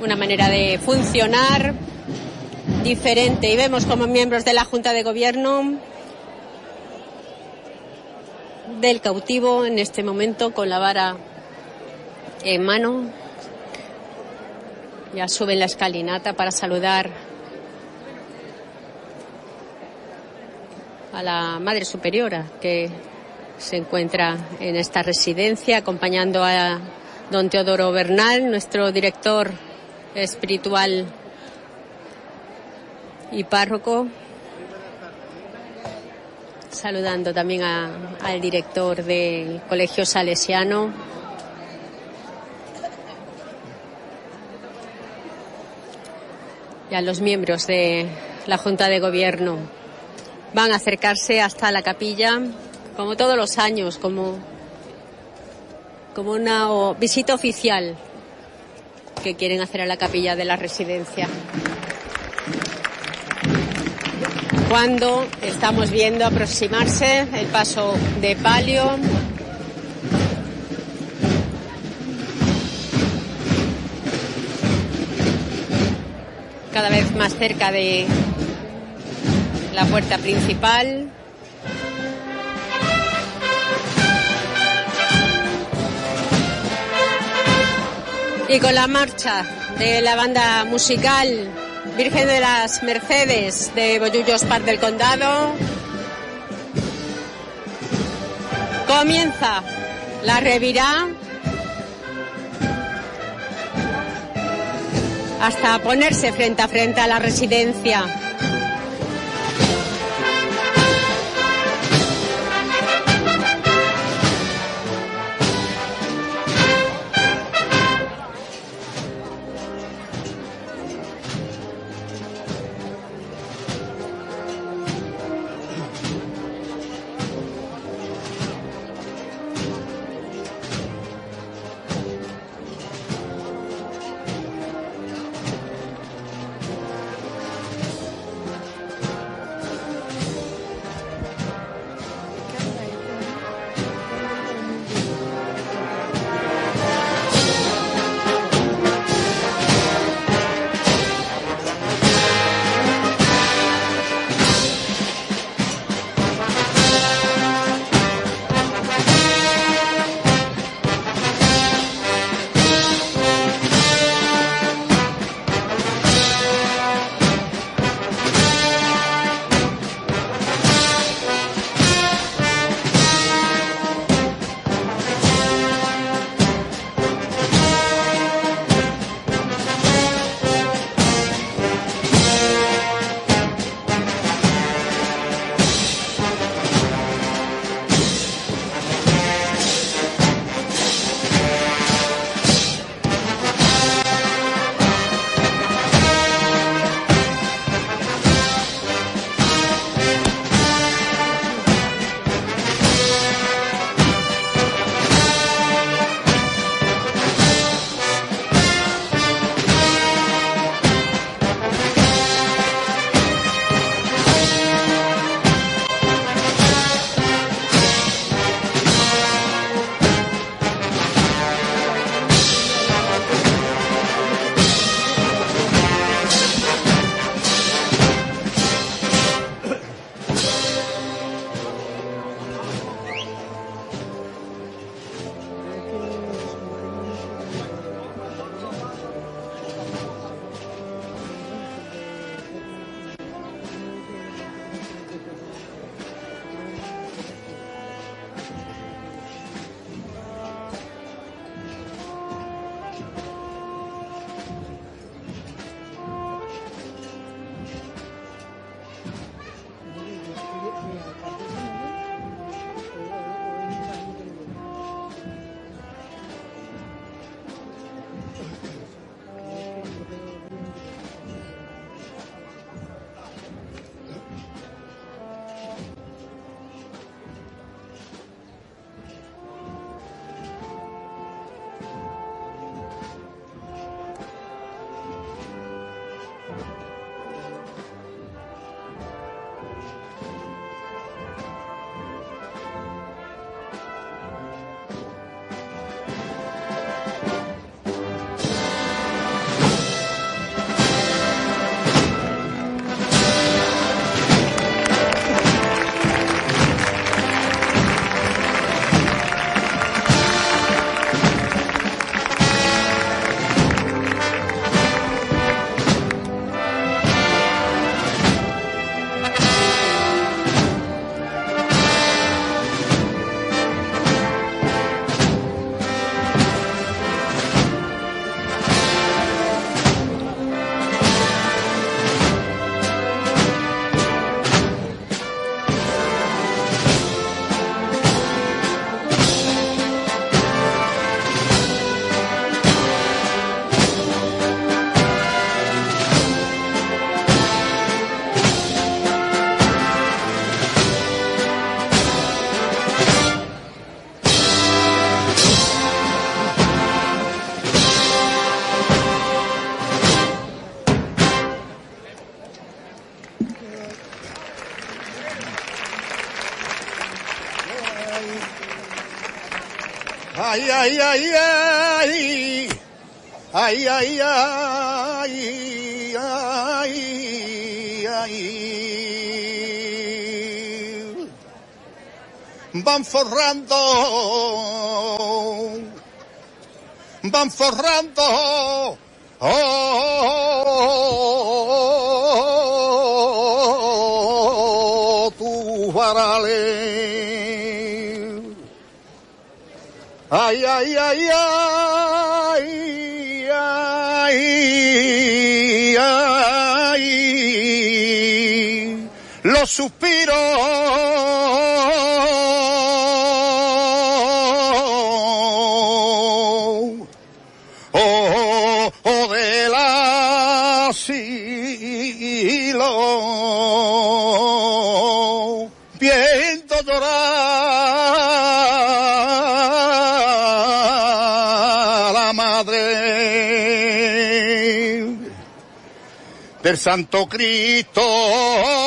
una manera de funcionar diferente y vemos como miembros de la Junta de Gobierno del cautivo en este momento con la vara en mano. Ya suben la escalinata para saludar a la Madre Superiora que se encuentra en esta residencia acompañando a don Teodoro Bernal, nuestro director espiritual y párroco saludando también al director del Colegio Salesiano. Y a los miembros de la Junta de Gobierno van a acercarse hasta la capilla, como todos los años, como, como una visita oficial que quieren hacer a la capilla de la residencia. cuando estamos viendo aproximarse el paso de palio. Cada vez más cerca de la puerta principal. Y con la marcha de la banda musical Virgen de las Mercedes de Bollullos Par del Condado. Comienza la revirá hasta ponerse frente a frente a la residencia. Ay, ay, ay, ay, ay. Van forrando, van forrando. Oh, tu varales. Ay, ay, ay, ay, los suspiros. Oh, oh, del asilo, viendo llorar la madre del Santo Cristo.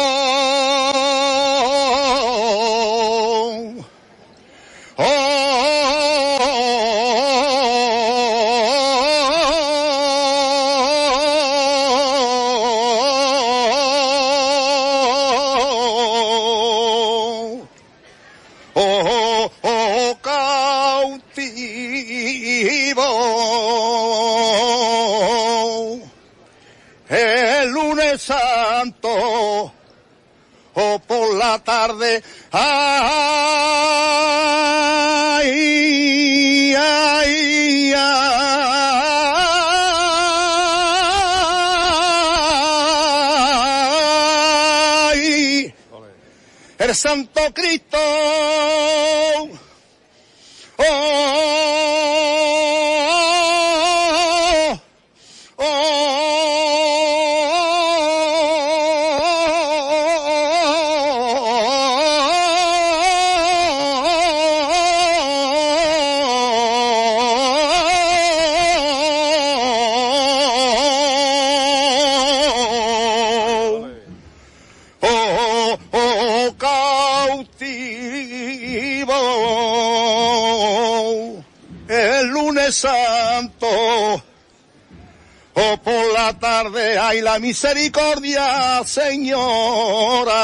Misericordia, Señora.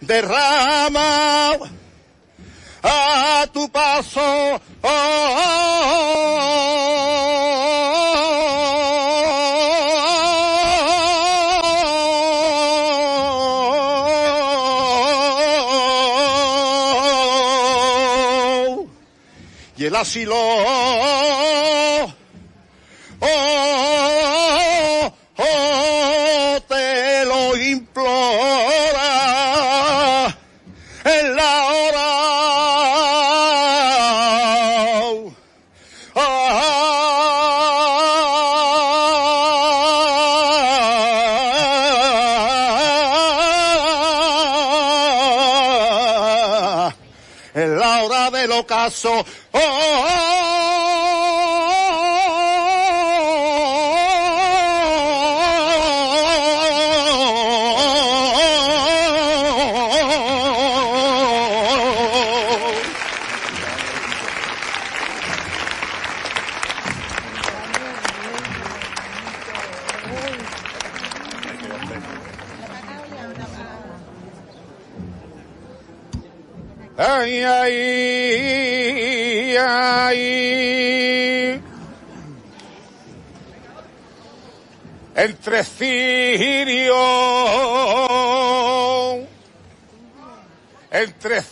Derrama a tu paso. Y el asilo del Entre cirio, entre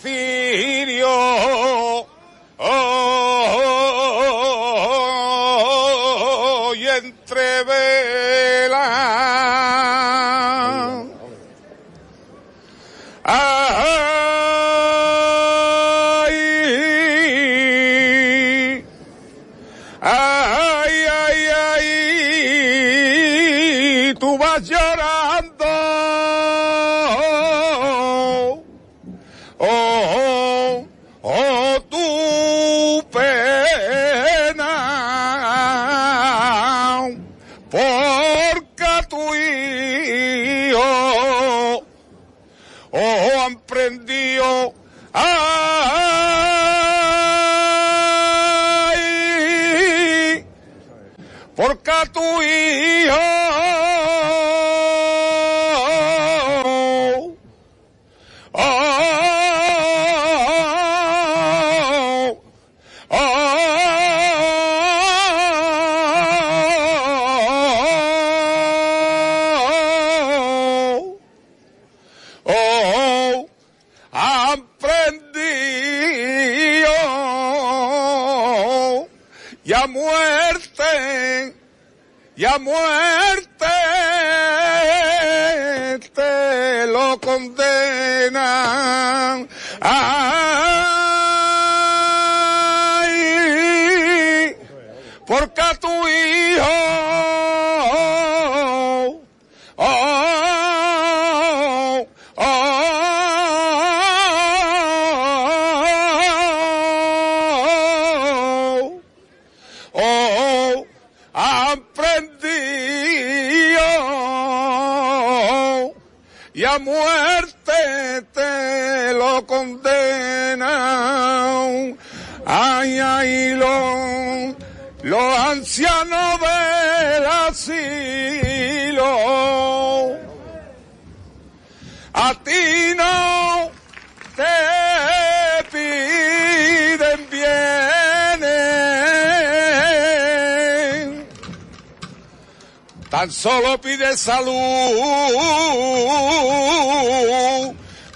tan solo pide salud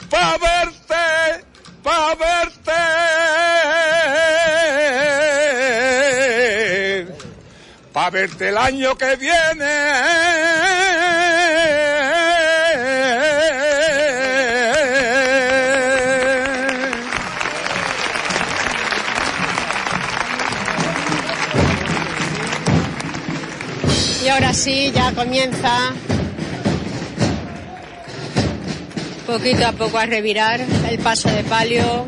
pa' verte, pa' verte, pa' verte el año que viene. Sí, ya comienza poquito a poco a revirar el paso de palio.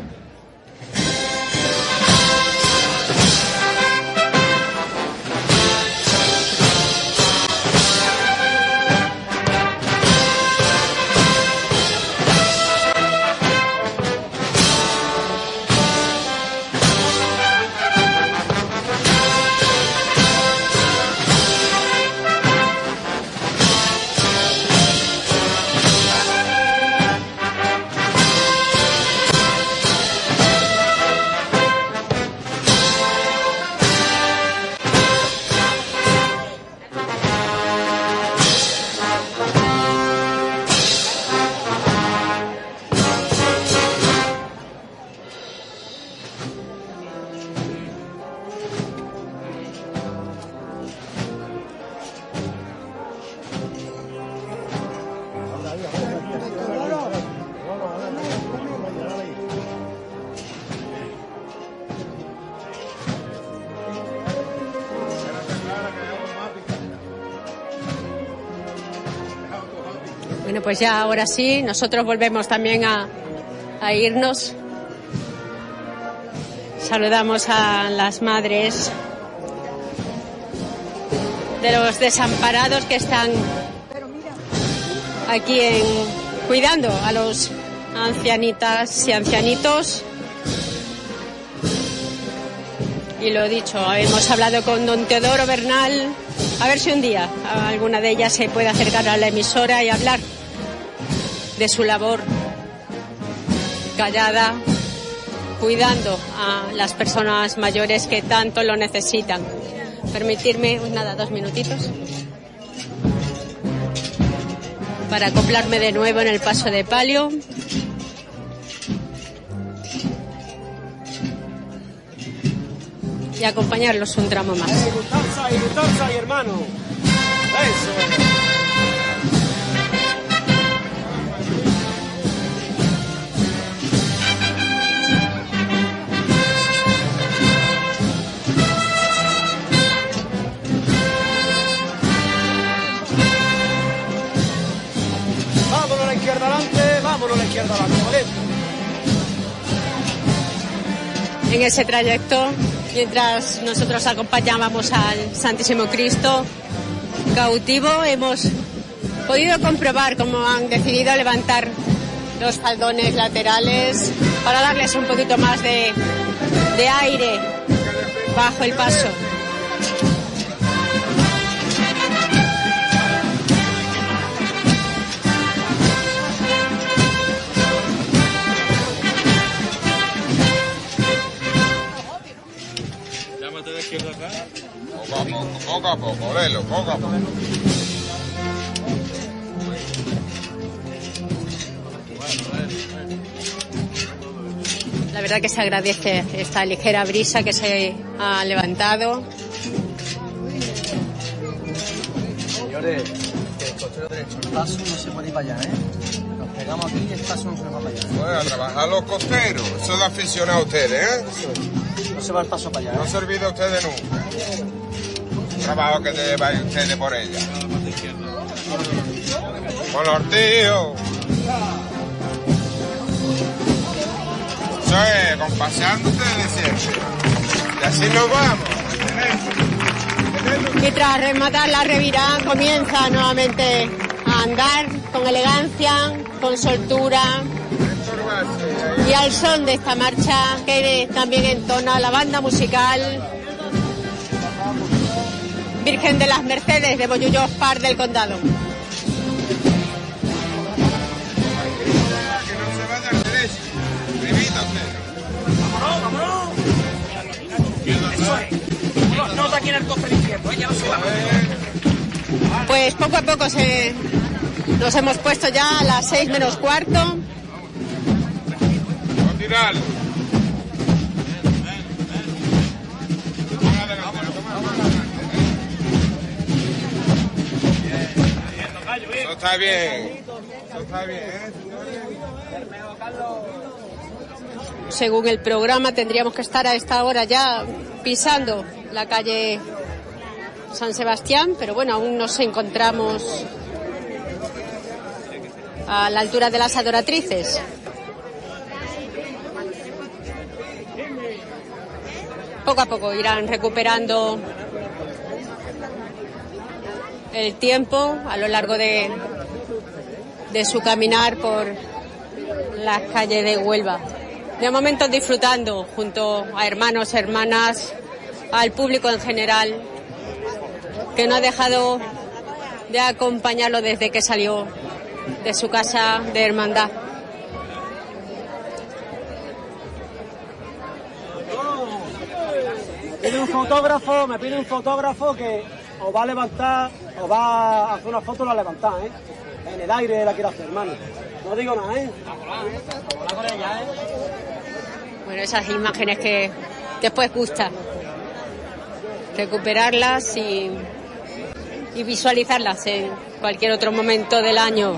Pues ya ahora sí, nosotros volvemos también a, irnos. Saludamos a las madres de los desamparados que están aquí en, cuidando a los ancianitas y ancianitos. Y lo dicho, hemos hablado con don Teodoro Bernal. A ver si un día alguna de ellas se puede acercar a la emisora y hablar de su labor callada, cuidando a las personas mayores que tanto lo necesitan. Permitirme, nada, dos minutitos. Para acoplarme de nuevo en el paso de palio. Y acompañarlos un tramo más. En ese trayecto mientras nosotros acompañábamos al Santísimo Cristo cautivo hemos podido comprobar cómo han decidido levantar los faldones laterales para darles un poquito más de aire bajo el paso. Poco, poco a poco, Lelo, poco a poco. La verdad que se agradece esta ligera brisa que se ha levantado. Señores, el costero derecho, el paso no se puede ir para allá, ¿eh? Nos pegamos aquí y el paso no se va para allá. Bueno, a trabajar los costeros. Eso de aficionado a ustedes, ¿eh? No se va el paso para allá. ¿eh? No se olvide a ustedes nunca. Trabajo que lleváis ustedes por ella. Con los tíos. Eso es, compaseando ustedes siempre. Y así nos vamos. Y tras rematar la revirada comienza nuevamente a andar con elegancia, con soltura y al son de esta marcha que también entona la banda musical Virgen de las Mercedes de Bollullos Par del Condado. Pues poco a poco se, nos hemos puesto ya a las seis menos cuarto. Eso está bien. Eso está bien. Según el programa tendríamos que estar a esta hora ya pisando la calle San Sebastián, pero bueno, aún nos encontramos a la altura de las adoratrices. Poco a poco irán recuperando el tiempo a lo largo de, su caminar por las calles de Huelva. De momento disfrutando junto a hermanos, hermanas, al público en general, que no ha dejado de acompañarlo desde que salió de su casa de hermandad. Pide un fotógrafo, me pide un fotógrafo que os va a levantar, os va a hacer una foto la levantar, ¿eh? En el aire la quiero hacer, hermano. No digo nada, ¿eh? Bueno, esas imágenes que después gusta recuperarlas y, y visualizarlas en cualquier otro momento del año.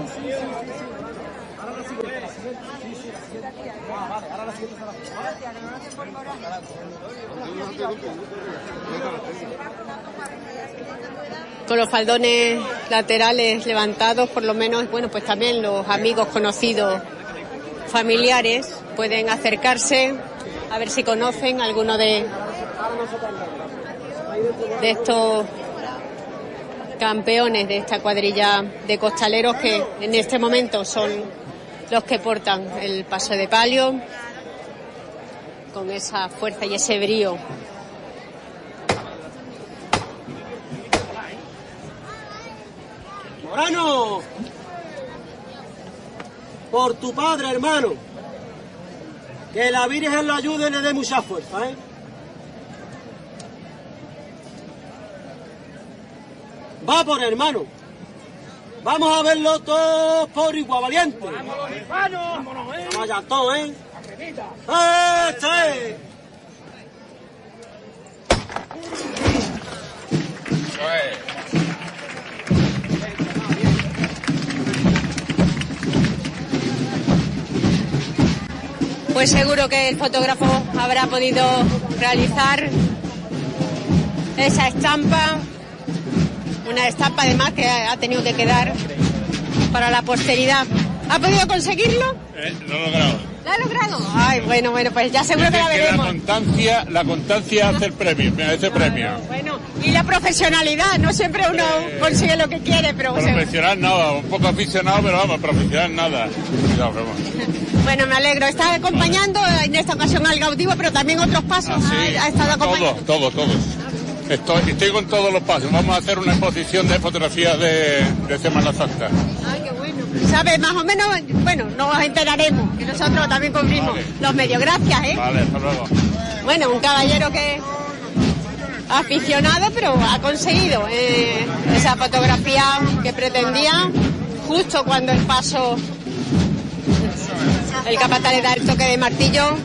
Con los faldones laterales levantados, por lo menos, bueno, pues también los amigos conocidos, familiares, pueden acercarse a ver si conocen alguno de, estos campeones de esta cuadrilla de costaleros que en este momento son los que portan el paso de palio con esa fuerza y ese brío. Morano, por tu padre, hermano, que la Virgen lo ayude y le dé mucha fuerza, ¿eh? Va por hermano. Vamos a verlo todos por igual valiente. Vamos allá todos, ¿eh? ¡Este! Eso es. Pues seguro que el fotógrafo habrá podido realizar esa estampa, una estampa además que ha tenido que quedar para la posteridad. ¿Ha podido conseguirlo? Eh, lo he logrado. ¿Lo ha logrado? Ay, bueno, bueno, pues ya seguro que la que la veremos. constancia, la constancia hace el premio, me hace premio. Bueno, y la profesionalidad, no siempre uno consigue lo que quiere, pero Profesional nada, un poco aficionado, pero vamos, profesional nada. Cuidado, vamos. bueno, me alegro. Está acompañando en esta ocasión al cautivo, pero también otros pasos ha, ha estado acompañando. Todos, todos, todos. Estoy, estoy con todos los pasos. Vamos a hacer una exposición de fotografías de, de Semana Santa. Ay, qué bueno. ¿Sabe? Más o menos, bueno, nos enteraremos, que nosotros también cubrimos los medios. Gracias, ¿eh? Vale, hasta luego. Bueno, un caballero que aficionado, pero ha conseguido eh, esa fotografía que pretendía justo cuando el paso, el capataz le da el toque de martillo.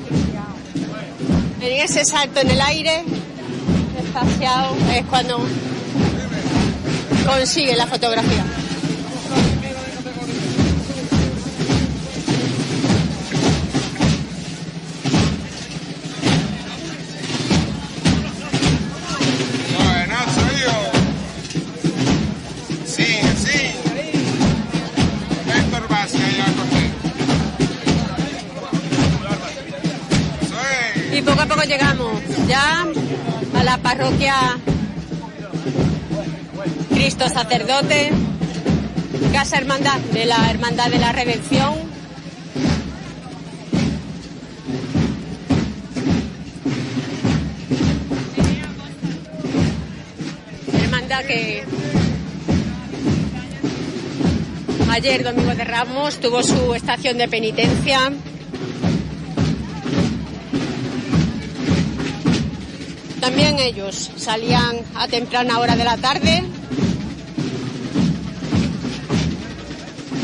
En ese salto en el aire, espaciado, es cuando consigue la fotografía. La parroquia Cristo Sacerdote, Casa Hermandad de la Hermandad de la Redención. Hermandad que ayer, domingo de Ramos, tuvo su estación de penitencia. También ellos. Salían a temprana hora de la tarde,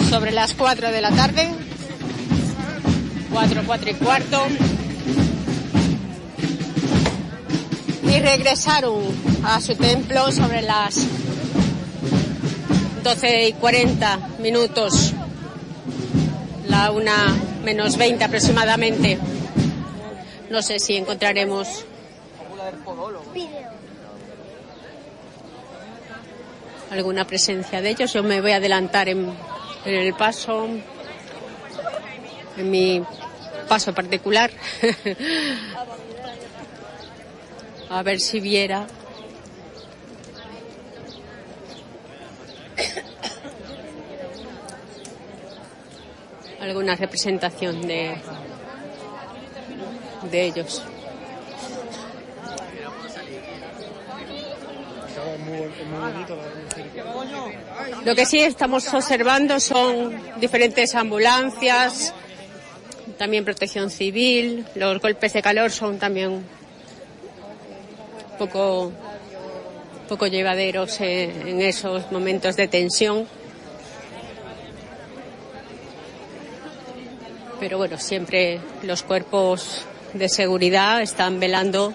sobre las 4 de la tarde, 4, 4 y cuarto, y regresaron a su templo sobre las 12 y 40 minutos, la una menos 20 aproximadamente. No sé si encontraremos alguna presencia de ellos. Yo me voy a adelantar en, el paso, en mi paso particular, a ver si viera. alguna representación de de ellos. Lo que sí estamos observando son diferentes ambulancias, también protección civil, los golpes de calor son también poco, poco llevaderos en, esos momentos de tensión. Pero bueno, siempre los cuerpos de seguridad están velando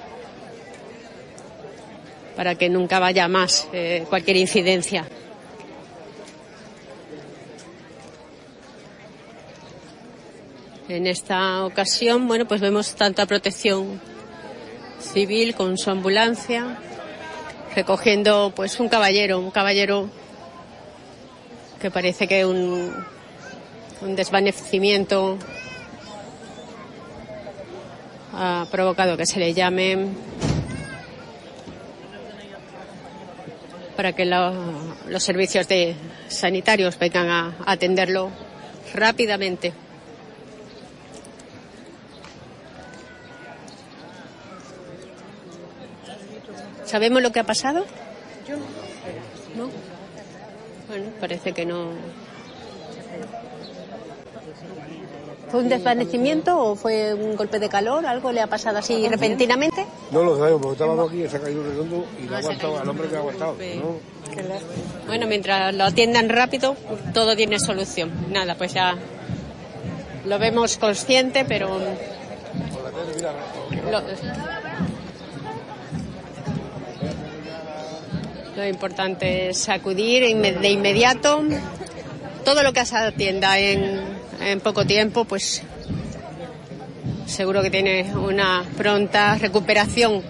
para que nunca vaya más eh, cualquier incidencia. En esta ocasión, bueno, pues vemos tanta protección civil con su ambulancia, recogiendo pues un caballero, un caballero que parece que un, un desvanecimiento ha provocado que se le llame para que lo- los servicios de sanitarios vengan a atenderlo rápidamente. ¿Sabemos lo que ha pasado? ¿No? Bueno, parece que no. ¿Fue un desvanecimiento o fue un golpe de calor? ¿Algo le ha pasado así repentinamente? No lo sabemos, porque estábamos aquí y se ha caído redondo y lo ha aguantado al hombre que ha aguantado. ¿no? Bueno, mientras lo atiendan rápido, todo tiene solución. Nada, pues ya lo vemos consciente, pero lo, lo importante es acudir inme- de inmediato. Todo lo que se atienda en, en poco tiempo, pues seguro que tiene una pronta recuperación.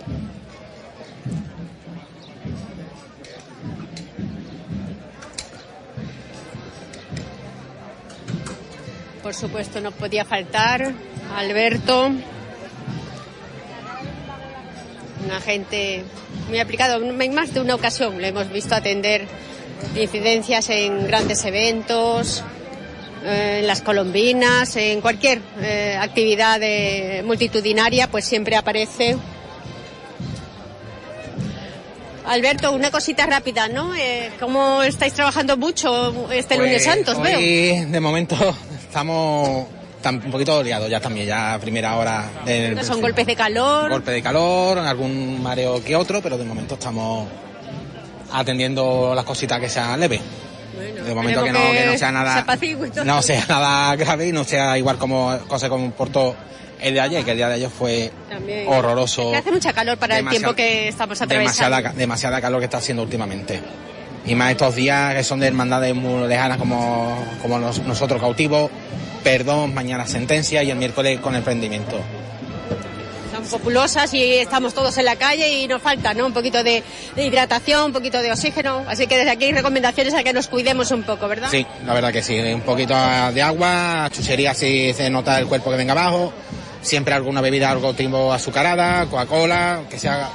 Por supuesto, no podía faltar Alberto, un agente muy aplicado. En más de una ocasión le hemos visto atender incidencias en grandes eventos, en las colombinas, en cualquier eh, actividad eh, multitudinaria, pues siempre aparece. Alberto, una cosita rápida, ¿no? Eh, ¿Cómo estáis trabajando mucho este lunes Pues santos, veo? hoy, de momento, estamos un poquito liados ya también, ya a primera hora del Son golpes de calor. golpe de calor, algún mareo que otro, pero de momento estamos atendiendo las cositas que sean leves. De momento que no, que no sea se nada, no sea nada grave y no sea igual como cosa como comportó el de ayer, que el día de ayer fue También. horroroso. Que hace mucha calor para el tiempo que estamos atravesando. demasiada, demasiada calor que está haciendo últimamente. Y más estos días que son de hermandades muy lejanas como, como nos- nosotros cautivos, perdón, mañana sentencia y el miércoles con el prendimiento. Populosas y estamos todos en la calle y nos falta ¿no? un poquito de, de hidratación, un poquito de oxígeno. Así que desde aquí recomendaciones a que nos cuidemos un poco, ¿verdad? Sí, la verdad que sí, un poquito de agua, chuchería si se nota el cuerpo que venga abajo, siempre alguna bebida algo tipo azucarada, Coca-Cola, que sea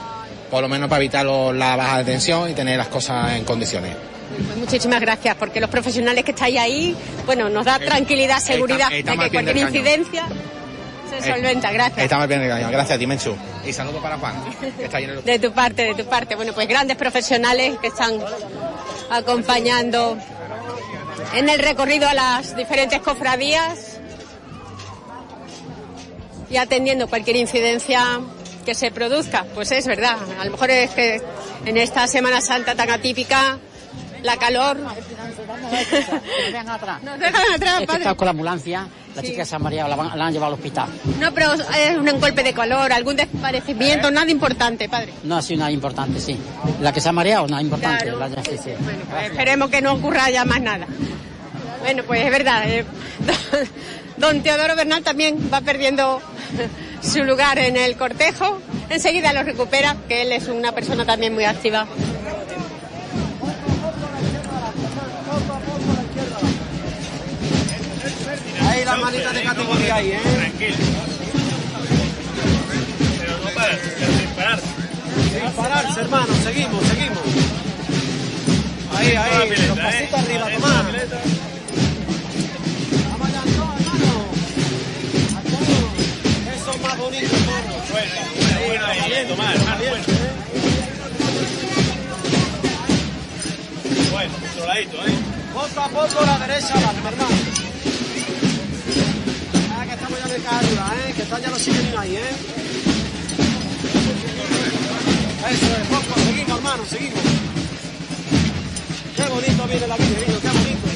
por lo menos para evitar lo- la baja de tensión y tener las cosas en condiciones. Pues muchísimas gracias, porque los profesionales que estáis ahí, bueno, nos da tranquilidad, seguridad está- está de que cualquier cañón. Se Eh, solventa. Gracias. Estamos bien engañados. Gracias, Dimenchu. Y saludo para Juan, que está ahí en el De tu parte, de tu parte. Bueno, pues grandes profesionales que están acompañando en el recorrido a las diferentes cofradías y atendiendo cualquier incidencia que se produzca. Pues es verdad, a lo mejor es que en esta Semana Santa tan atípica, la calor... Nos dejan atrás. Nos dejan atrás, Es que padre. con la ambulancia, la chica se ha mareado, la, van- la han llevado al hospital. No, pero es un golpe de calor, algún desparecimiento, nada importante, padre. No ha sido nada importante, sí. La que se ha mareado, nada importante. Claro. La- sí, sí. Pues esperemos que no ocurra ya más nada. Bueno, pues es verdad. eh, don Teodoro Bernal también va perdiendo su lugar en el cortejo. Enseguida lo recupera, que él es una persona también muy activa. Ahí las manitas de categoría ahí, ¿eh? Tranquilo. Pero no parar, sin parar. Sin pararse, hermano, seguimos, seguimos. Ahí, ahí, los pasitos arriba, Tomás. No, hermano. Eso es más bonito, hermano. Bueno, bueno, ¿eh? Bueno, controladito, ¿eh? Poco a poco la derecha hermano. De carga, ¿eh? Que están ya los chiquilines ahí, ¿eh? Eso es, poco, seguimos, hermano, seguimos. Qué bonito viene la Virgen, qué bonito.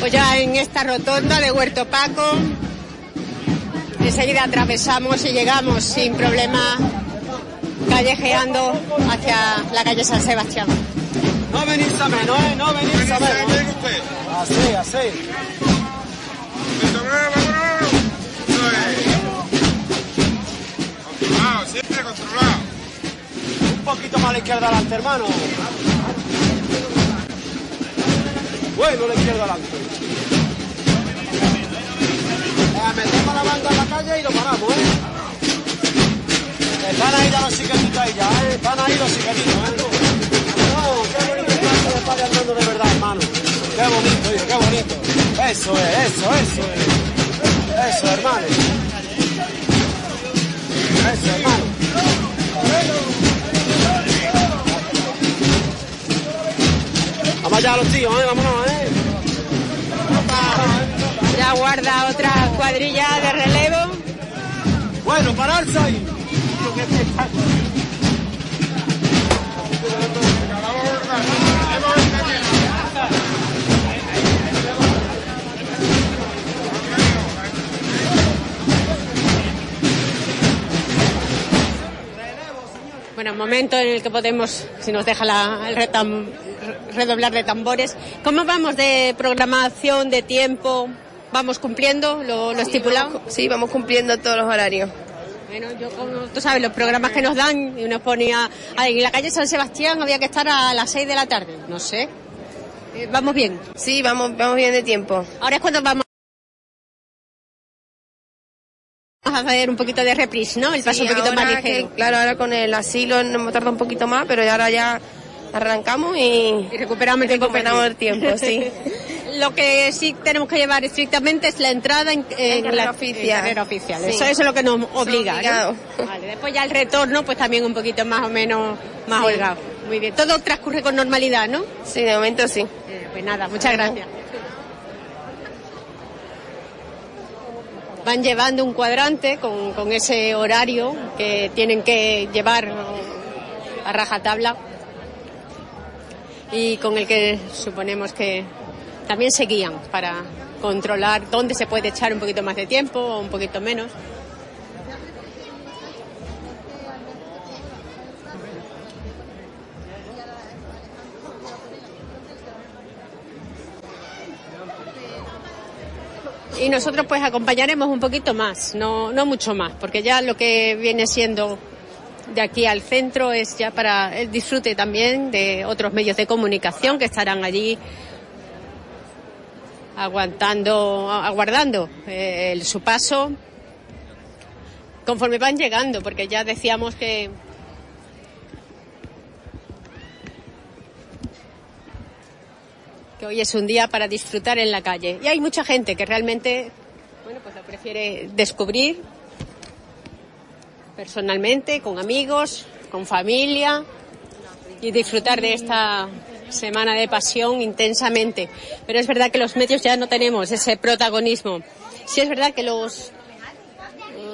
Pues ya en esta rotonda de Huerto Paco, enseguida atravesamos y llegamos sin problema callejeando hacia la calle San Sebastián. No venís a menos, ¿eh? No venís a menos. Así, así. Controlado, siempre controlado. Un poquito más a la izquierda adelante, hermano. Bueno, la izquierda adelante. Eh, metemos la banda en la calle y lo paramos, ¿eh? Están ahí ya los chiquititos ahí ya, ¿eh? Están ahí los chiquititos, ¿eh? No, qué bonito de padre andando de verdad, hermano. Qué bonito, hijo, qué bonito. Eso es, eso, eso es. Eso, hermano. Eso, hermano. Vamos allá los tíos, ¿eh? Vámonos, ¿eh? Ya guarda otra cuadrilla de relevo. Bueno, pararse ahí. Bueno, momento en el que podemos, si nos deja la- el retam- redoblar de tambores. ¿Cómo vamos de programación, de tiempo? ¿Vamos cumpliendo lo, lo estipulado? Sí, vamos cumpliendo todos los horarios. Bueno, yo como tú sabes, los programas que nos dan, y nos ponía, ahí en la calle San Sebastián había que estar a las 6 de la tarde, no sé. Eh, ¿Vamos bien? Sí, vamos, vamos bien de tiempo. Ahora es cuando vamos a hacer un poquito de reprise, ¿no? El paso Sí, un poquito más ligero. que, claro, ahora con el asilo nos hemos tardado un poquito más, pero ahora ya arrancamos y, recuperamos el tiempo, sí. Lo que sí tenemos que llevar estrictamente es la entrada en, la oficial. en carrera oficial. Sí. Eso, eso es lo que nos obliga. Vale, después ya el retorno, pues también un poquito más o menos más Sí. holgado. Muy bien, todo transcurre con normalidad, ¿no? Sí, de momento sí. Eh, pues nada, muchas gracias. Van llevando un cuadrante con, con ese horario que tienen que llevar a rajatabla y con el que suponemos que también se guían para controlar dónde se puede echar un poquito más de tiempo o un poquito menos. Y nosotros pues acompañaremos un poquito más, no, no mucho más, porque ya lo que viene siendo de aquí al centro es ya para el disfrute también de otros medios de comunicación que estarán allí aguantando, aguardando eh, su paso conforme van llegando, porque ya decíamos que que hoy es un día para disfrutar en la calle. Y hay mucha gente que realmente, bueno, pues lo prefiere descubrir personalmente, con amigos, con familia y disfrutar de esta semana de pasión intensamente. Pero es verdad que los medios ya no tenemos ese protagonismo. Sí es verdad que los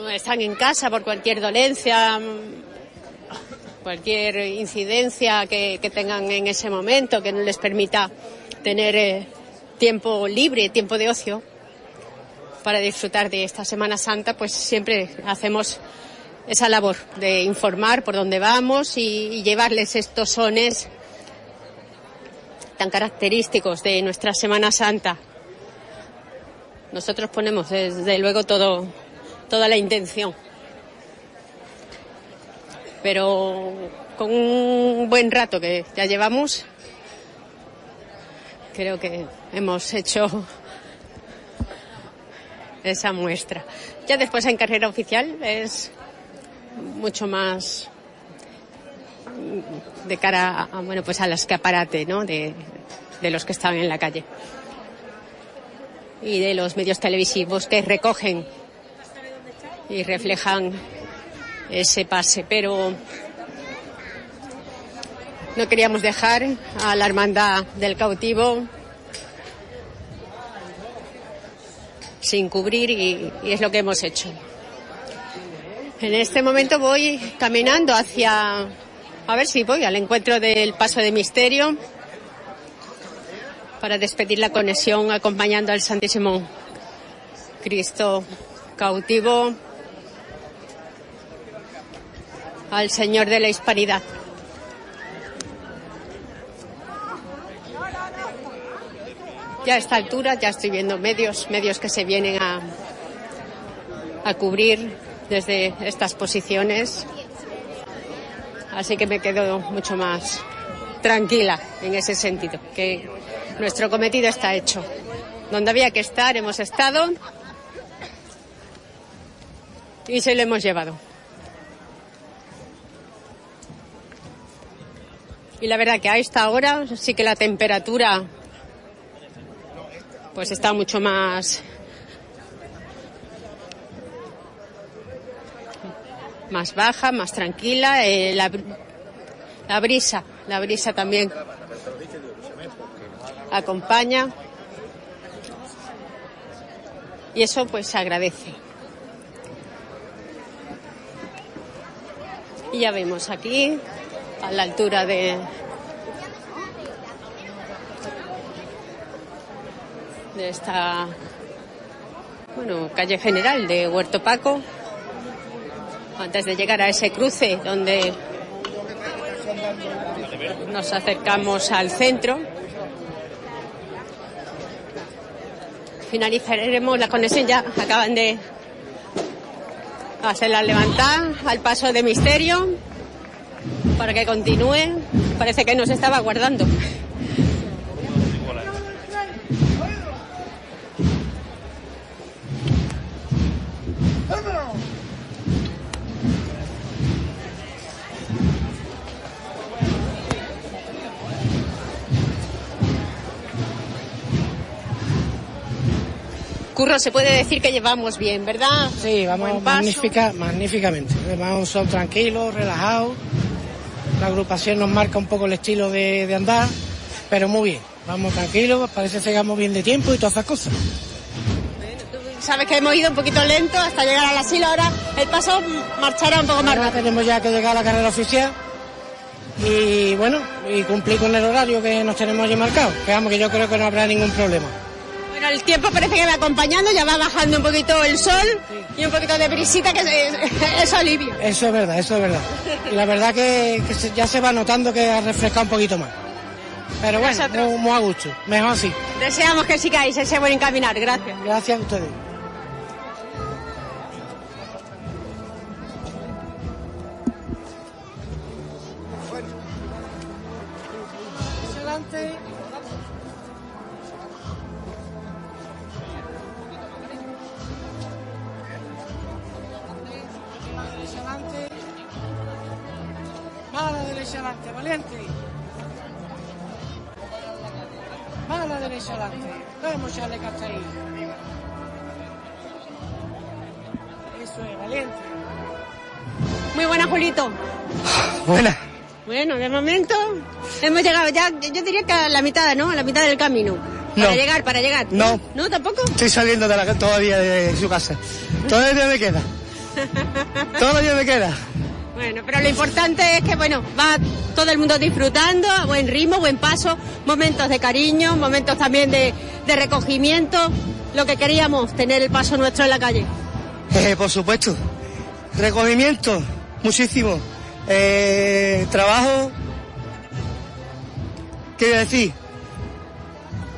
eh, están en casa por cualquier dolencia, cualquier incidencia que, que tengan en ese momento que no les permita tener eh, tiempo libre, tiempo de ocio para disfrutar de esta Semana Santa, pues siempre hacemos esa labor de informar por dónde vamos y, y llevarles estos sones tan característicos de nuestra Semana Santa. Nosotros ponemos desde luego todo, toda la intención. Pero con un buen rato que ya llevamos, creo que hemos hecho esa muestra. Ya después en carrera oficial es mucho más de cara a, bueno, pues al escaparate, ¿no? De, de los que están en la calle. Y de los medios televisivos que recogen y reflejan ese pase. Pero no queríamos dejar a la hermandad del cautivo sin cubrir y, y, es lo que hemos hecho. En este momento voy caminando hacia, a ver si voy al encuentro del paso de misterio para despedir la conexión acompañando al Santísimo Cristo cautivo, al Señor de la Hispanidad. Ya a esta altura ya estoy viendo medios, medios que se vienen a, a cubrir desde estas posiciones. Así que me quedo mucho más tranquila en ese sentido, que nuestro cometido está hecho. Donde había que estar hemos estado y se lo hemos llevado. Y la verdad que a esta hora sí que la temperatura pues está mucho más más baja, más tranquila, eh, la, la brisa, la brisa también acompaña y eso pues se agradece. Y ya vemos aquí, a la altura de, de esta bueno, calle general de Huerto Paco, antes de llegar a ese cruce donde nos acercamos al centro. Finalizaremos la conexión ya, acaban de hacerla levantar al paso de misterio para que continúe. Parece que nos estaba guardando. Curro, se puede decir que llevamos bien, ¿verdad? Sí, vamos magnífica, magníficamente. Vamos son tranquilos, relajados. la agrupación nos marca un poco el estilo de, de andar, pero muy bien. Vamos tranquilos, parece que llegamos bien de tiempo y todas esas cosas. Sabes que hemos ido un poquito lento hasta llegar al asilo, ahora el paso marchará un poco más rápido. tenemos ya que llegar a la carrera oficial y bueno, y cumplir con el horario que nos tenemos allí marcado. Que vamos, que yo creo que no habrá ningún problema. Bueno, el tiempo parece que va acompañando, ya va bajando un poquito el sol y un poquito de brisita que eso alivia. Eso es verdad, eso es verdad. Y la verdad que, que se- ya se va notando que ha refrescado un poquito más. Pero bueno, muy, muy a gusto, mejor así. Deseamos que sigáis ese buen encaminar, gracias. Gracias a ustedes. Adelante. Más a la derecha adelante. Vamos, Charles Castaí. Eso es, valiente. Muy buena, Julito. Buena. Bueno, de momento hemos llegado ya, yo diría que a la mitad, ¿no? A la mitad del camino. Para No. llegar, para llegar. No. ¿No tampoco? Estoy saliendo de la, todavía de su casa. Todavía me queda. Todavía me queda. Bueno, pero lo importante es que, bueno, va todo el mundo disfrutando, a buen ritmo, buen paso, momentos de cariño, momentos también de, de recogimiento, lo que queríamos, tener el paso nuestro en la calle. Eh, por supuesto. Recogimiento, muchísimo. Eh, trabajo. ¿Qué voy a decir?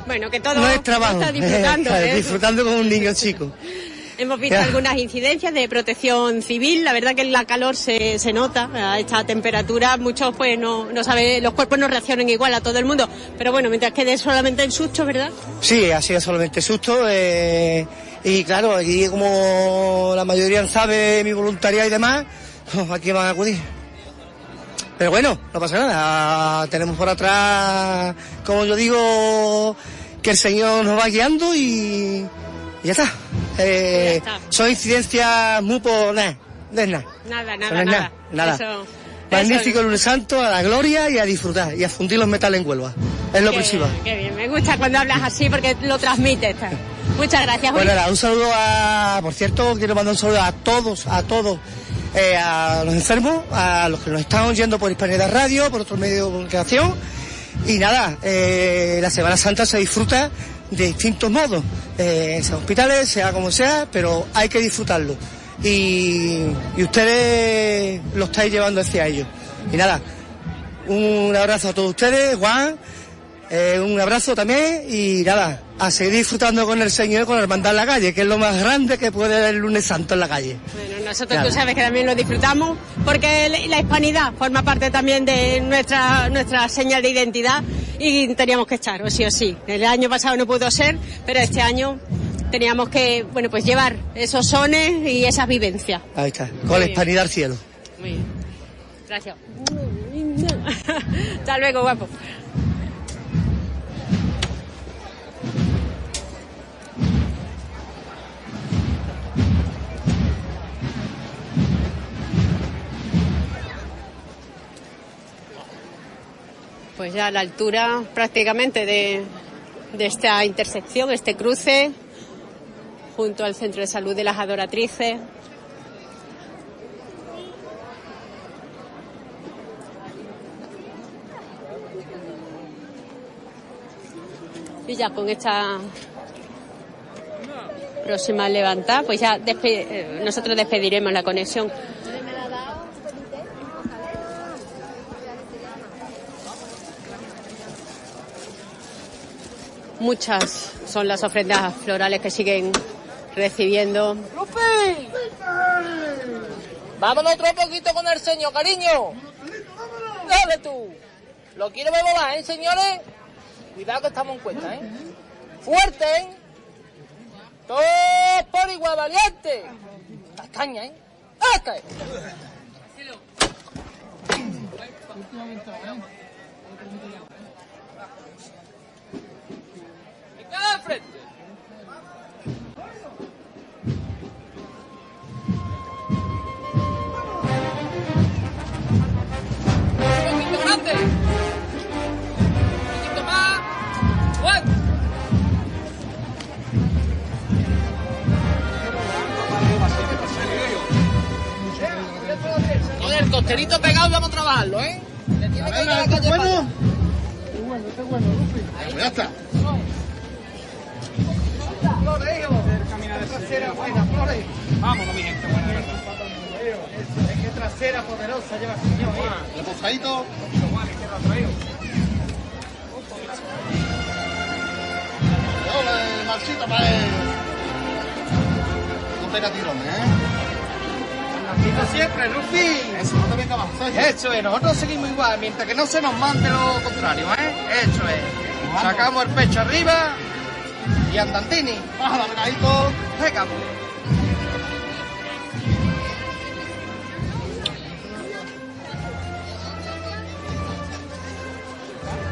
Bueno, que todo no es trabajo. está disfrutando. Eh, ¿eh? disfrutando con un niño chico. Hemos visto Ya. algunas incidencias de protección civil. La verdad que la calor se, se nota a esta temperatura. Muchos, pues, no, no sabe, los cuerpos no reaccionan igual a todo el mundo. Pero bueno, mientras quede solamente el susto, ¿verdad? Sí, ha sido solamente susto. eh, y claro, aquí como la mayoría sabe mi voluntariado y demás, pues, aquí van a acudir. Pero bueno, no pasa nada. Tenemos por atrás, como yo digo, que el Señor nos va guiando y, y ya está. Eh, Son incidencias muy por nada, nada. Nada, nada, nada. nada. Eso- Magnífico eso- lunes santo, a la gloria y a disfrutar y a fundir los metales en Huelva. Es lo Qué principal. bien, Qué bien, me gusta cuando hablas así porque lo transmites. Muchas gracias, Bueno, nada, un saludo a, por cierto, quiero mandar un saludo a todos, a todos, eh, a los enfermos, a los que nos están oyendo por Hispanidad Radio, por otros medios de comunicación. Y nada, eh, la Semana Santa se disfruta de distintos modos, eh, sea hospitales, sea como sea, pero hay que disfrutarlo. Y, y ustedes lo estáis llevando hacia ellos. Y nada, un abrazo a todos ustedes, Juan, eh, un abrazo también y nada, a seguir disfrutando con el Señor y con la hermandad en la calle, que es lo más grande que puede haber el lunes santo en la calle. Bueno, nosotros tú sabes que también lo disfrutamos porque la- hispanidad forma parte también de nuestra, nuestra señal de identidad y teníamos que estar, o sí o sí. El año pasado no pudo ser, pero este año teníamos que, bueno, pues llevar esos sones y esas vivencias. Ahí está, con la hispanidad al cielo. Muy bien. Gracias. Hasta luego, guapo. Pues ya a la altura prácticamente de, esta intersección, este cruce, junto al Centro de Salud de las Adoratrices. Y ya con esta próxima levantada, pues ya despe- eh, nosotros despediremos la conexión. Muchas son las ofrendas florales que siguen recibiendo. ¡Lupi! Vámonos otro poquito con el señor, cariño. Dale tú. Lo quiero ver volar, ¿eh, señores? Cuidado que estamos en cuenta, ¿eh? Fuerte, ¿eh? Todos por igual, valiente. Castaña, ¿eh? ¡Hasta! Izquierda al frente. Joder, costerito pegado vamos a trabajarlo, ¿eh? Le tiene a que ver, ir a la calle. Bueno. Qué bueno, qué bueno, Lupi. Ahí ya está hijo. Trasera buena, Flores. Vámonos, mi gente buena. Es que trasera poderosa lleva el señor. ¿eh? Reposadito. Ole, marchita para él. No pega tirones, ¿eh? Bendito siempre, Lupi. Eso, no te venga más. Eso es, nosotros seguimos igual, mientras que no se nos mande lo contrario, ¿eh? Eso es. Sacamos el pecho arriba y andantini. Bájala, pegadito. Venga.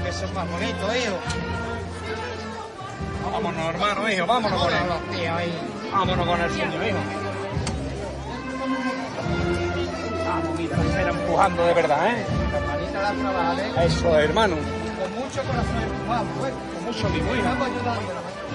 Eso es más bonito, hijo. Vámonos, hermano, hijo. Vámonos con el tío ahí. Vámonos con el sueño, hijo. Vamos, mi trasera empujando de verdad, ¿eh? La ¿eh? Eso, hermano. Con mucho corazón empujamos, ¿eh? Con mucho vivo, hijo.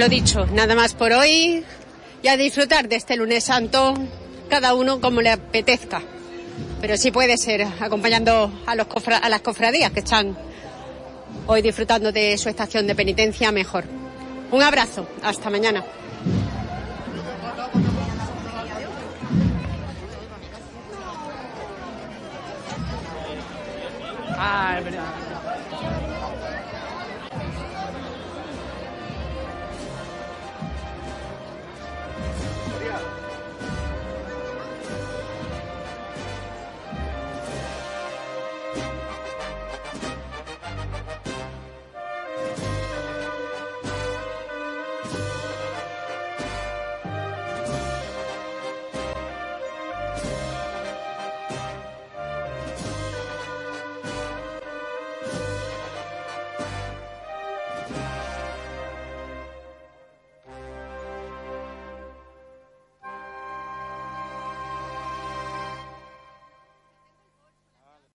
lo dicho, nada más por hoy y a disfrutar de este lunes santo, cada uno como le apetezca. Pero sí puede ser acompañando a, los cofra- a las cofradías que están hoy disfrutando de su estación de penitencia mejor. Un abrazo, hasta mañana. Ah.